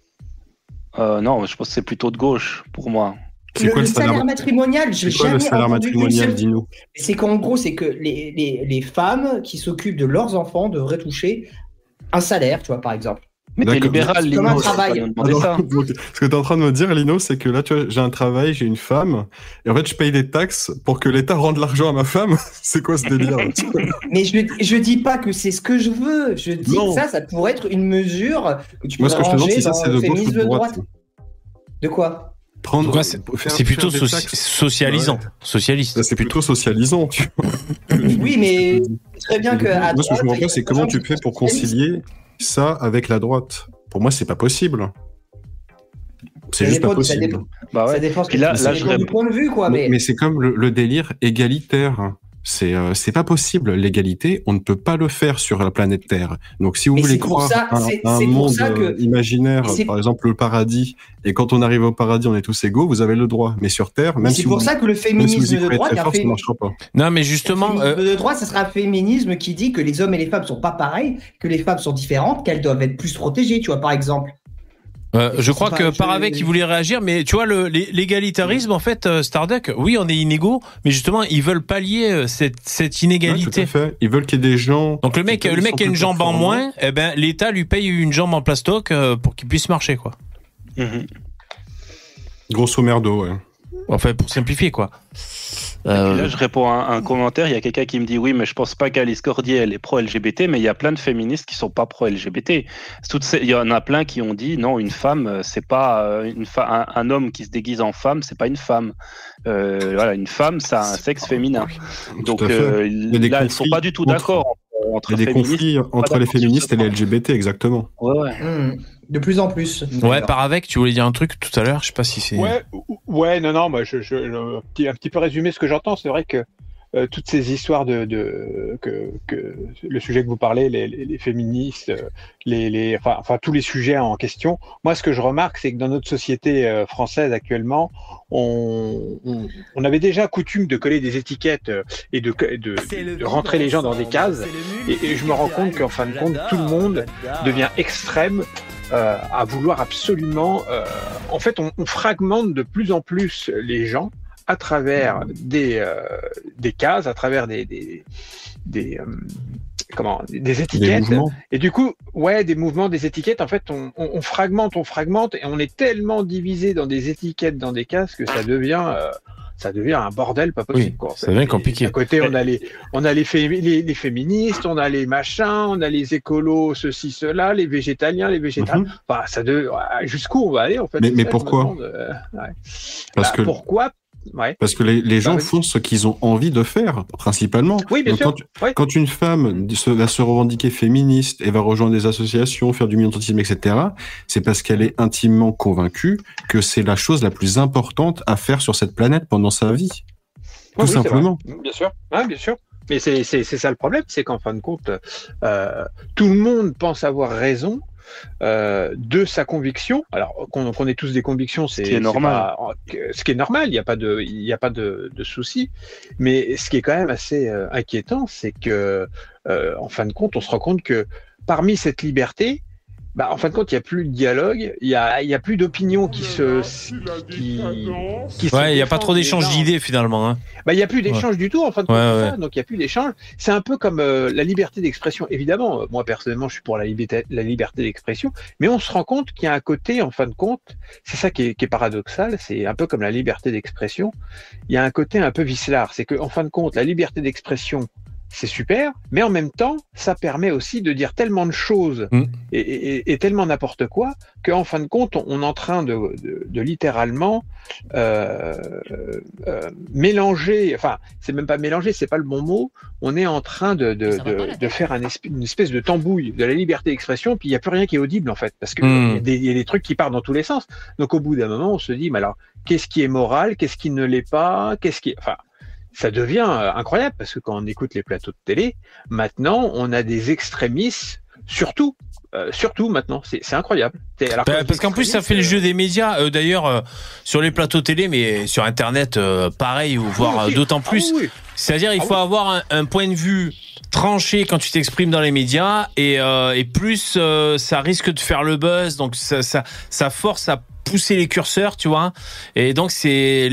Speaker 9: Euh, non, je pense que c'est plutôt de gauche pour moi.
Speaker 10: C'est quoi le salaire,
Speaker 18: matrimonial Je
Speaker 10: C'est quoi le salaire matrimonial, dis-nous
Speaker 18: C'est qu'en gros, c'est que les, les, les femmes qui s'occupent de leurs enfants devraient toucher un salaire, tu vois par exemple.
Speaker 9: Mais t'es libéral,
Speaker 18: Comme un
Speaker 9: Lino, tu vas
Speaker 18: travail.
Speaker 9: nous demander
Speaker 10: Alors,
Speaker 9: ça.
Speaker 10: donc, <laughs> ce que tu es en train de me dire, Lino, c'est que là, tu vois, j'ai un travail, j'ai une femme, et en fait, je paye des taxes pour que l'État rende l'argent à ma femme. <laughs> c'est quoi ce délire
Speaker 18: Mais je, je dis pas que c'est ce que je veux. Je dis
Speaker 10: Non.
Speaker 18: que ça, ça pourrait être une mesure que tu
Speaker 10: Moi, ce que je te demande, ça, c'est de gauche ou de droite.
Speaker 18: De quoi?
Speaker 10: Prendre,
Speaker 3: c'est- plutôt socialisant.
Speaker 10: Ouais.
Speaker 3: Socialiste.
Speaker 10: Là, c'est plutôt socialisant. Tu vois.
Speaker 18: Oui, mais c'est <laughs> très bien que. à
Speaker 10: Moi, ce que je
Speaker 18: a
Speaker 10: pas, c'est comment tu fais pour concilier ça avec la droite. Pour moi, c'est pas possible. C'est
Speaker 18: Ça
Speaker 10: juste pas
Speaker 18: ça
Speaker 10: possible.
Speaker 18: dépend-
Speaker 9: Bah ouais.
Speaker 18: Ça dépend, ce que
Speaker 9: Puis là- là,
Speaker 18: ça
Speaker 9: je
Speaker 18: dépend du point de vue, quoi.
Speaker 10: Mais,
Speaker 18: Mais,
Speaker 10: mais c'est comme le, le délire égalitaire. C'est euh, c'est pas possible. L'égalité, on ne peut pas le faire sur la planète Terre. Donc, si vous
Speaker 18: Mais
Speaker 10: voulez
Speaker 18: c'est pour
Speaker 10: croire
Speaker 18: ça-
Speaker 10: à,
Speaker 18: c'est-
Speaker 10: à un monde
Speaker 18: ça que-
Speaker 10: euh, imaginaire, par exemple le paradis, et quand on arrive au paradis, on est tous égaux, vous avez le droit. Mais sur Terre, même si
Speaker 18: c'est pour
Speaker 10: vous-
Speaker 18: ça que le
Speaker 10: si
Speaker 18: féminisme
Speaker 10: y
Speaker 18: de droite,
Speaker 10: fort,
Speaker 18: fait-
Speaker 10: ça marchera pas.
Speaker 3: Non, mais justement,
Speaker 18: Féminisme
Speaker 3: euh,
Speaker 18: de droite, ça sera un féminisme qui dit que les hommes et les femmes sont pas pareils, que les femmes sont différentes, qu'elles doivent être plus protégées, tu vois, par exemple.
Speaker 3: Euh, je crois que Paravec il voulait réagir, mais tu vois l'égalitarisme en fait, euh, Starduck, oui on est inégaux, mais justement ils veulent pallier euh, cette cette
Speaker 10: Ouais, tout
Speaker 3: inégalité.
Speaker 10: à fait. Ils veulent qu'il y ait des gens.
Speaker 3: Donc le mec
Speaker 10: qui
Speaker 3: le mec qui a une jambe en moins, eh ben l'État lui paye une jambe en plastoc pour qu'il puisse marcher quoi.
Speaker 10: Grosso merdo, ouais.
Speaker 3: Enfin pour simplifier quoi.
Speaker 9: Là, je réponds à un, commentaire. Il y a quelqu'un qui me dit oui, mais je pense pas qu'Alice Cordier elle est pro-LGBT, mais il y a plein de féministes qui sont pas pro-LGBT. Toutes ces- Il y en a plein qui ont dit non, une femme, euh, c'est pas euh, une fa- un, un homme qui se déguise en femme, c'est pas une femme. Euh, voilà, une femme, ça a un sexe féminin. Donc euh, là, ils sont pas du tout d'accord entre,
Speaker 10: Il y a des conflits entre les féministes et les. LGBT, exactement.
Speaker 9: Ouais, ouais.
Speaker 18: Hmm. De plus en plus.
Speaker 3: Ouais, Paravec, tu voulais dire un truc tout à l'heure, je sais pas si c'est.
Speaker 17: Ouais, ou- ouais, non, non, moi, je, je, je- un, petit, un petit peu résumé ce que j'entends. C'est vrai que euh, toutes ces histoires de, de que, que le sujet que vous parlez, les, les, les féministes, euh, les, les, enfin, enfin tous les sujets en question. Moi, ce que je remarque, c'est que dans notre société euh, française actuellement, on, on, on avait déjà coutume de coller des étiquettes euh, et de, de, de rentrer les gens dans des cases. Et, et je me rends compte qu'en fin de compte, tout le monde devient extrême euh, à vouloir absolument. euh, en fait, on, on fragmente de plus en plus les gens à travers des, euh, des cases, à travers des, des, des, euh, comment, des étiquettes. et du coup, ouais, des mouvements, des étiquettes, en fait, on, on, on fragmente, on fragmente, et on est tellement divisé dans des étiquettes, dans des cases, que ça devient. euh, ça devient un bordel pas possible.
Speaker 3: Oui,
Speaker 17: quoi, en
Speaker 3: ça devient compliqué.
Speaker 17: À côté, on a les, on a les, fé- les, les féministes, on a les machins, on a les écolos, ceci, cela, les végétaliens, les végétaliens. Enfin, ça de, jusqu'où on va aller en fait
Speaker 10: Mais-
Speaker 17: ça,
Speaker 10: pourquoi?
Speaker 17: demande, ouais.
Speaker 10: Parce
Speaker 17: Bah,
Speaker 10: que-
Speaker 17: pourquoi Ouais.
Speaker 10: Parce que les, les gens
Speaker 17: Bah, vas-y.
Speaker 10: font ce qu'ils ont envie de faire, principalement.
Speaker 17: Oui, bien
Speaker 10: Donc,
Speaker 17: sûr.
Speaker 10: Quand, tu- quand une femme se- va se revendiquer féministe et va rejoindre des associations, faire du militantisme, etc., c'est parce qu'elle est intimement convaincue que c'est la chose la plus importante à faire sur cette planète pendant sa vie. Tout
Speaker 17: Oui,
Speaker 10: simplement.
Speaker 17: Bien sûr. Bien sûr. Mais c'est ça le problème, c'est qu'en fin de compte, euh, tout le monde pense avoir raison euh, de sa conviction. Alors qu'on qu'on ait tous des convictions, c'est
Speaker 9: qui est normal.
Speaker 17: pas- ce qui est normal. Il n'y a pas de, il y a pas de, de souci. Mais ce qui est quand même assez euh, inquiétant, c'est que, euh, en fin de compte, on se rend compte que parmi cette liberté, bah, en fin de compte, il n'y a plus de dialogue, il n'y a, il y a plus d'opinion qui se, qui, qui se
Speaker 3: Ouais, il y a pas trop
Speaker 17: uns
Speaker 3: d'idées finalement. Hein.
Speaker 17: bah, il n'y a plus d'échange
Speaker 3: Ouais.
Speaker 17: du tout, en fin de compte,
Speaker 3: ouais.
Speaker 17: donc il n'y a plus d'échange. C'est un peu comme euh, la liberté d'expression. Évidemment, moi personnellement, je suis pour la liberté, la liberté d'expression, mais on se rend compte qu'il y a un côté, en fin de compte, c'est ça qui est, qui est paradoxal, c'est un peu comme la liberté d'expression, il y a un côté un peu vicelard, c'est que en fin de compte, la liberté d'expression, c'est super, mais en même temps, ça permet aussi de dire tellement de choses
Speaker 3: Mm.
Speaker 17: et, et- et tellement n'importe quoi qu'en fin de compte, on, on est en train de, de- de littéralement euh, euh, mélanger, enfin, c'est même pas mélanger, c'est pas le bon mot, on est en train de, de, de, de faire un esp- une espèce de tambouille de la liberté d'expression, puis il n'y a plus rien qui est audible en fait, parce qu'il
Speaker 3: Mm.
Speaker 17: y, a des- il y a des trucs qui partent dans tous les sens. Donc au bout d'un moment, on se dit, mais alors, qu'est-ce qui est moral, qu'est-ce qui ne l'est pas, qu'est-ce qui, enfin, ça devient euh, incroyable parce que quand on écoute les plateaux de télé, maintenant, on a des extrémistes, surtout, euh, surtout maintenant, c'est incroyable. Alors,
Speaker 3: Bah, parce qu'en plus, ça fait le jeu des médias. Euh, D'ailleurs, euh, sur les plateaux télé, mais sur Internet, pareil, ou voire euh,
Speaker 17: oui.
Speaker 3: d'autant
Speaker 17: Ah
Speaker 3: plus.
Speaker 17: oui.
Speaker 3: C'est-à-dire, il
Speaker 17: Ah
Speaker 3: faut
Speaker 17: oui.
Speaker 3: avoir un, un point de vue tranché quand tu t'exprimes dans les médias, et, et plus ça risque de faire le buzz. Donc, ça, ça, ça force à pousser les curseurs, tu vois. Et donc, c'est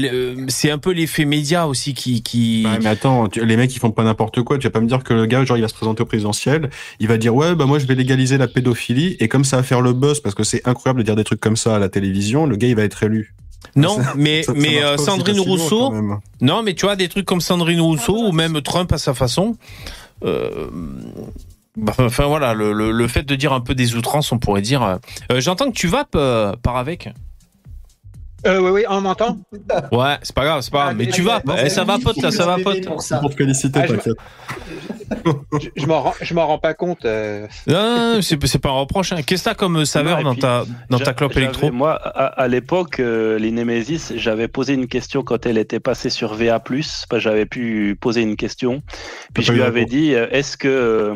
Speaker 3: c'est un peu l'effet média aussi qui. qui...
Speaker 10: Ouais, mais attends, tu- les mecs ils font pas n'importe quoi. Tu vas pas me dire que le gars, genre, il va se présenter au présidentiel, il va dire ouais, bah moi je vais légaliser la pédophilie et comme ça va faire le buzz parce que c'est incroyable de dire des trucs comme ça à la télévision, le gars il va être élu.
Speaker 3: Non,
Speaker 10: Ça-
Speaker 3: mais
Speaker 10: ça-
Speaker 3: mais euh, Sandrine Rousseau. Non, mais tu vois des trucs comme Sandrine Rousseau ou même Trump à sa façon. euh, bah, Enfin voilà, le, le, le fait de dire un peu des outrances, on pourrait dire. euh, euh, J'entends que tu vapes euh, par avec.
Speaker 17: Euh, oui, oui, on m'entend
Speaker 3: Ouais, c'est pas grave, c'est pas grave. Mais tu vapes.
Speaker 17: non,
Speaker 3: Eh, ça vapote là, ça vapote.
Speaker 10: Pour te féliciter,
Speaker 17: Ah, je-
Speaker 10: t'inquiète. <laughs>
Speaker 17: je, m'en rends, je m'en rends pas compte. euh.
Speaker 3: Non, non, non, c'est pas un reproche. hein. Qu'est-ce que t'as comme saveur dans
Speaker 9: puis,
Speaker 3: ta, dans ta clope électro?
Speaker 9: Moi, à, à l'époque, euh, les Nemesis, j'avais posé une question quand elle était passée sur VA+. J'avais pu poser une question. Puis je lui avais dit, est-ce que euh,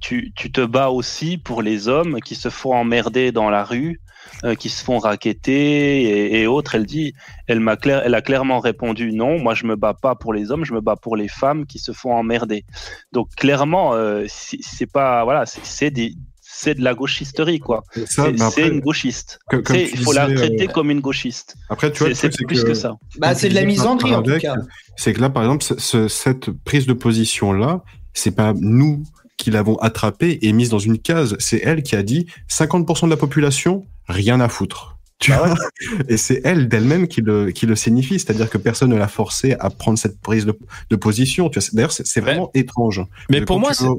Speaker 9: tu, tu te bats aussi pour les hommes qui se font emmerder dans la rue, euh, qui se font raqueter et, et autres Elle dit, elle m'a clair, elle a clairement répondu non. Moi, je me bats pas pour les hommes, je me bats pour les femmes qui se font emmerder. Donc clairement, euh, c'est pas voilà, c'est- des c'est de la gauchisterie quoi. C'est une gauchiste. Il faut la traiter
Speaker 10: euh,
Speaker 9: comme une gauchiste.
Speaker 10: Après, tu vois,
Speaker 9: C'est- plus que, ça.
Speaker 18: Bah, c'est de la misandrie, en tout cas.
Speaker 10: C'est que là, par exemple, ce- ce- cette prise de position-là, c'est pas nous qui l'avons attrapée et mise dans une case. C'est elle qui a dit 50% de la population, rien à foutre. Tu vois <laughs> et c'est elle d'elle-même qui le, qui le signifie, c'est-à-dire que personne ne l'a forcée à prendre cette prise de, de position. D'ailleurs, c'est vraiment étrange.
Speaker 3: Mais pour moi,
Speaker 10: vas-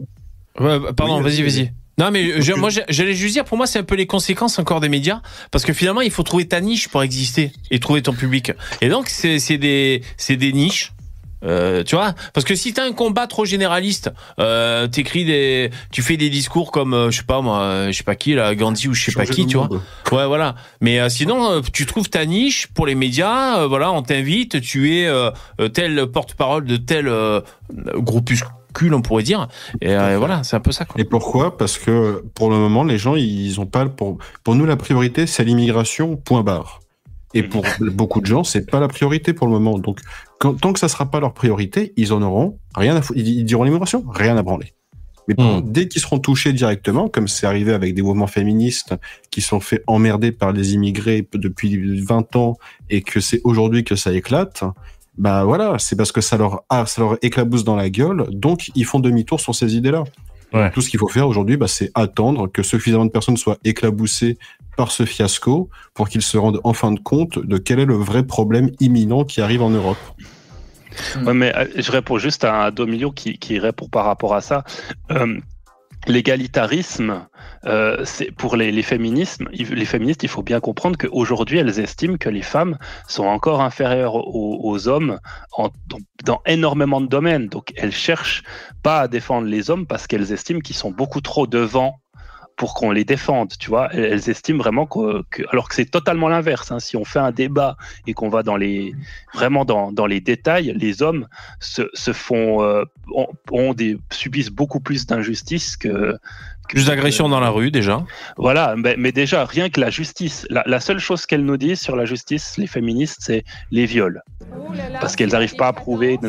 Speaker 3: Ouais, bah, pardon,
Speaker 10: Oui,
Speaker 3: vas-y,
Speaker 10: vas-y.
Speaker 3: Non, mais je- moi, j'allais juste dire, pour moi, c'est un peu les conséquences encore des médias, parce que finalement, il faut trouver ta niche pour exister et trouver ton public. Et donc, c'est c'est des, c'est des niches. Euh, tu vois, parce que si t'as un combat trop généraliste, euh, t'écris des, tu fais des discours comme, euh, je sais pas moi, je sais pas qui là, Gandhi ou je sais pas qui, tu vois. Ouais, voilà. Mais sinon, tu trouves ta niche pour les médias. voilà, on t'invite, tu es tel porte-parole de tel groupuscule, on pourrait dire. Et voilà, c'est un peu ça. Quoi.
Speaker 10: Et pourquoi? Parce que pour le moment, les gens, ils ont pas pour pour nous la priorité, c'est l'immigration. Point barre. Et pour beaucoup de gens, c'est pas la priorité pour le moment. Donc, quand- tant que ça sera pas leur priorité, ils en auront rien à foutre. Ils, ils diront l'immigration, rien à branler. Mais par- dès qu'ils seront touchés directement, comme c'est arrivé avec des mouvements féministes qui sont fait emmerder par les immigrés depuis 20 ans et que c'est aujourd'hui que ça éclate, bah voilà, c'est parce que ça leur, ah, ça leur éclabousse dans la gueule, donc ils font demi-tour sur ces idées-là. Tout ce qu'il faut faire aujourd'hui, bah, c'est attendre que suffisamment de personnes soient éclaboussées par ce fiasco pour qu'ils se rendent en fin de compte de quel est le vrai problème imminent qui arrive en Europe.
Speaker 9: Ouais, mais euh, je réponds juste à Domilio qui, qui répond par rapport à ça. Euh, L'égalitarisme, euh, c'est pour les, féminismes, les féministes, il faut bien comprendre qu'aujourd'hui, elles estiment que les femmes sont encore inférieures aux, hommes dans énormément de domaines. Donc, elles cherchent pas à défendre les hommes parce qu'elles estiment qu'ils sont beaucoup trop devant pour qu'on les défende, tu vois. Elles, estiment vraiment que, que- alors que c'est totalement l'inverse. hein. Si on fait un débat et qu'on va dans les vraiment dans, dans les détails, les hommes se, se font euh, ont, ont des subissent beaucoup plus d'injustices que
Speaker 3: Plus d'agressions dans la rue déjà.
Speaker 9: voilà, mais, mais déjà, rien que la justice, la, la seule chose qu'elles nous disent sur la justice, les féministes, c'est les viols. Parce qu'elles n'arrivent pas à prouver.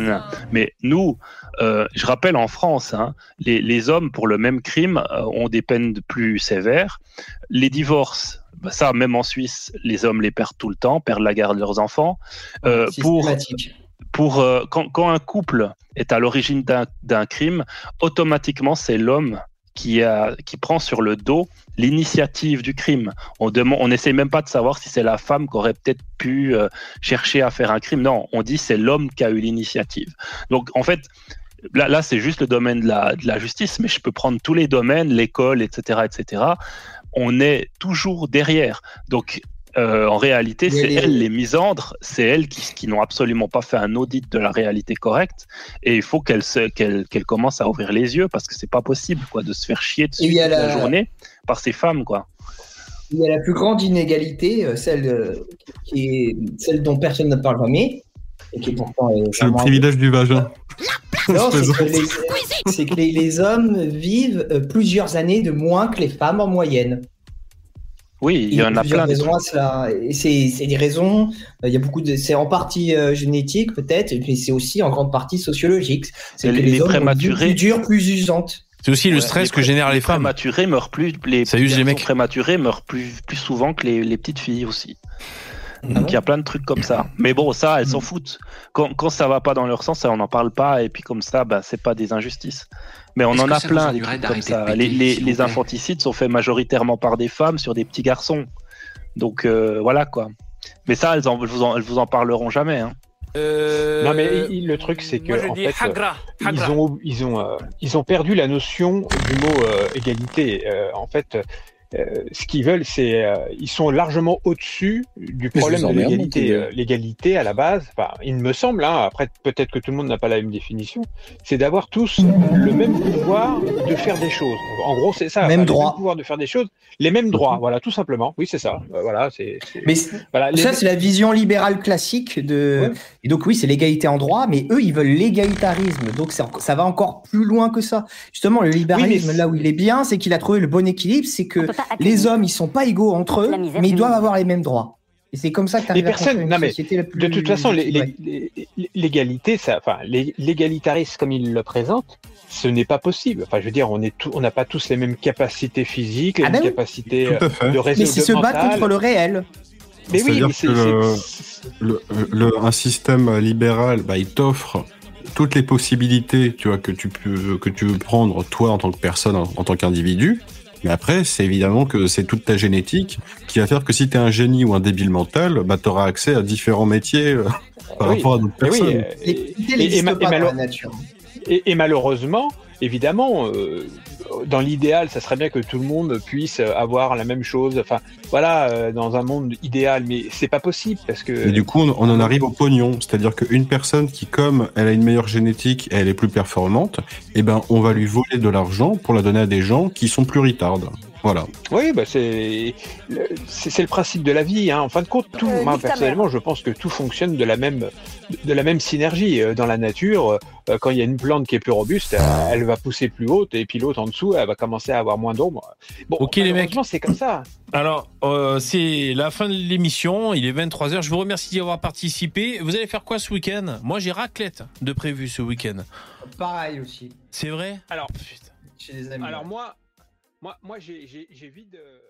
Speaker 9: Mais nous, euh, je rappelle en France, hein, les, les hommes pour le même crime euh, ont des peines de plus sévères. Les divorces, bah, ça, même en Suisse, les hommes les perdent tout le temps, perdent la garde de leurs enfants. Euh, pour, pour euh, quand, quand un couple est à l'origine d'un d'un crime, automatiquement c'est l'homme qui, a, qui prend sur le dos l'initiative du crime. On on n'essaie même pas de savoir si c'est la femme qui aurait peut-être pu euh, chercher à faire un crime. Non, on dit c'est l'homme qui a eu l'initiative. Donc en fait, là, là c'est juste le domaine de la, de la justice, mais je peux prendre tous les domaines, l'école, etc., etc. On est toujours derrière. Donc euh, en réalité, c'est
Speaker 18: les-
Speaker 9: elles les misandres, c'est elles qui, qui n'ont absolument pas fait un audit de la réalité correcte, et il faut qu'elles commencent à ouvrir les yeux parce que c'est pas possible quoi de se faire chier dessus toute la...
Speaker 18: la-
Speaker 9: journée par ces femmes quoi.
Speaker 18: Il y a la plus grande inégalité, euh, celle, euh, qui est celle dont personne ne parle jamais, et qui est pourtant. est
Speaker 10: C'est le privilège du vagin.
Speaker 18: Non, <laughs> c'est que, les, c'est que les- les hommes vivent plusieurs années de moins que les femmes en moyenne.
Speaker 9: Oui, il y en a
Speaker 18: plusieurs
Speaker 9: plein. des
Speaker 18: raisons à cela. Et c'est c'est des raisons. euh, Il y a beaucoup de. C'est en partie euh, génétique peut-être, mais c'est aussi en grande partie sociologique. C'est
Speaker 9: les-
Speaker 18: les,
Speaker 9: les prématurés-
Speaker 18: plus dure, plus usante.
Speaker 3: C'est aussi le stress que génèrent les femmes.
Speaker 9: prématurés meurent plus les,
Speaker 3: Ça use les mecs.
Speaker 9: prématurés meurent plus plus souvent que les, les petites filles aussi.
Speaker 3: Ah
Speaker 9: Donc il y a plein de trucs comme ça. Mais bon, ça, elles s'en foutent. Quand, quand ça va pas dans leur sens, on n'en parle pas. Et puis comme ça, bah, c'est pas des injustices. Mais on en a plein des trucs comme ça.
Speaker 21: péter,
Speaker 9: Les, les- les infanticides sont faits majoritairement par des femmes sur des petits garçons. Donc euh, voilà quoi. Mais ça, elles, en, elles vous, en, elles vous en parleront jamais. Hein.
Speaker 17: Non mais il- le truc c'est que
Speaker 9: moi,
Speaker 17: en fait
Speaker 9: hagra,
Speaker 17: euh, ils ont ils ont euh, ils ont perdu la notion du mot euh, égalité. Euh, en fait, euh, ce qu'ils veulent, c'est euh, ils sont largement au-dessus du problème de l'égalité. Euh, L'égalité à la base, enfin, il me semble, hein, après peut-être que tout le monde n'a pas la même définition, c'est d'avoir tous le même pouvoir de faire des choses. En gros, c'est ça.
Speaker 6: Même droit.
Speaker 17: Le même pouvoir de faire des choses, les mêmes droits. Voilà, tout simplement. Oui, c'est ça. Euh, Voilà, c'est.
Speaker 6: Mais
Speaker 17: voilà, les-
Speaker 6: ça, c'est la vision libérale classique de. Et donc, oui, c'est l'égalité en droit, mais eux, ils veulent l'égalitarisme. Donc, ça va encore plus loin que ça. Justement, le libéralisme, là où il est bien, c'est qu'il a trouvé le bon équilibre, c'est que les hommes, ils sont pas égaux entre eux, mais ils doivent avoir les mêmes droits. Et c'est comme ça que tu
Speaker 17: les personnes, non mais
Speaker 6: société la plus
Speaker 17: de toute façon, l'égalité, ça, enfin, l'é- l'égalitarisme comme il le présente, ce n'est pas possible. Enfin, je veux dire, on est tout- on n'a pas tous les mêmes capacités physiques, les
Speaker 6: Ah
Speaker 17: mêmes
Speaker 6: ben oui.
Speaker 17: capacités euh, de réseau
Speaker 6: Mais c'est se battre contre le réel.
Speaker 17: Mais oui,
Speaker 10: C'est-à-dire
Speaker 17: mais c'est-
Speaker 10: que le,
Speaker 17: c'est-
Speaker 10: le- le- un système libéral, bah, il t'offre toutes les possibilités, tu vois, que tu peux que tu veux prendre toi en tant que personne, en, en tant qu'individu. Mais après, c'est évidemment que c'est toute ta génétique qui va faire que si tu es un génie ou un débile mental, bah, tu auras accès à différents métiers euh, par
Speaker 17: Oui.
Speaker 10: rapport à d'autres
Speaker 17: oui,
Speaker 10: personnes.
Speaker 17: euh, et- et- et ma- et malo- et- et malheureusement, évidemment, euh, dans l'idéal, ça serait bien que tout le monde puisse avoir la même chose. Enfin, voilà, euh, dans un monde idéal, mais c'est pas possible parce que.
Speaker 10: Et du coup, on, en arrive au pognon. C'est-à-dire qu'une personne qui, comme elle a une meilleure génétique et elle est plus performante, eh ben, on va lui voler de l'argent pour la donner à des gens qui sont plus retards. Voilà.
Speaker 17: Oui, bah c'est le- c'est le principe de la vie. Hein. En fin de compte, tout.
Speaker 22: Euh,
Speaker 17: moi personnellement, je pense que tout fonctionne de la même de la même synergie Euh, dans la nature. euh, Quand il y a une plante qui est plus robuste, elle va pousser plus haute et puis l'autre en dessous, elle va commencer à avoir moins d'ombre. Bon,
Speaker 3: Ok, les mecs.
Speaker 17: c'est comme ça.
Speaker 3: Alors, euh, c'est la fin de l'émission. Il est 23h. Je vous remercie d'y avoir participé. Vous allez faire quoi ce week-end? Moi, j'ai raclette de prévu ce week-end.
Speaker 6: Pareil aussi.
Speaker 3: C'est vrai?
Speaker 17: Alors,
Speaker 6: Chez les amis.
Speaker 17: alors moi, moi, moi, j'ai vide. euh,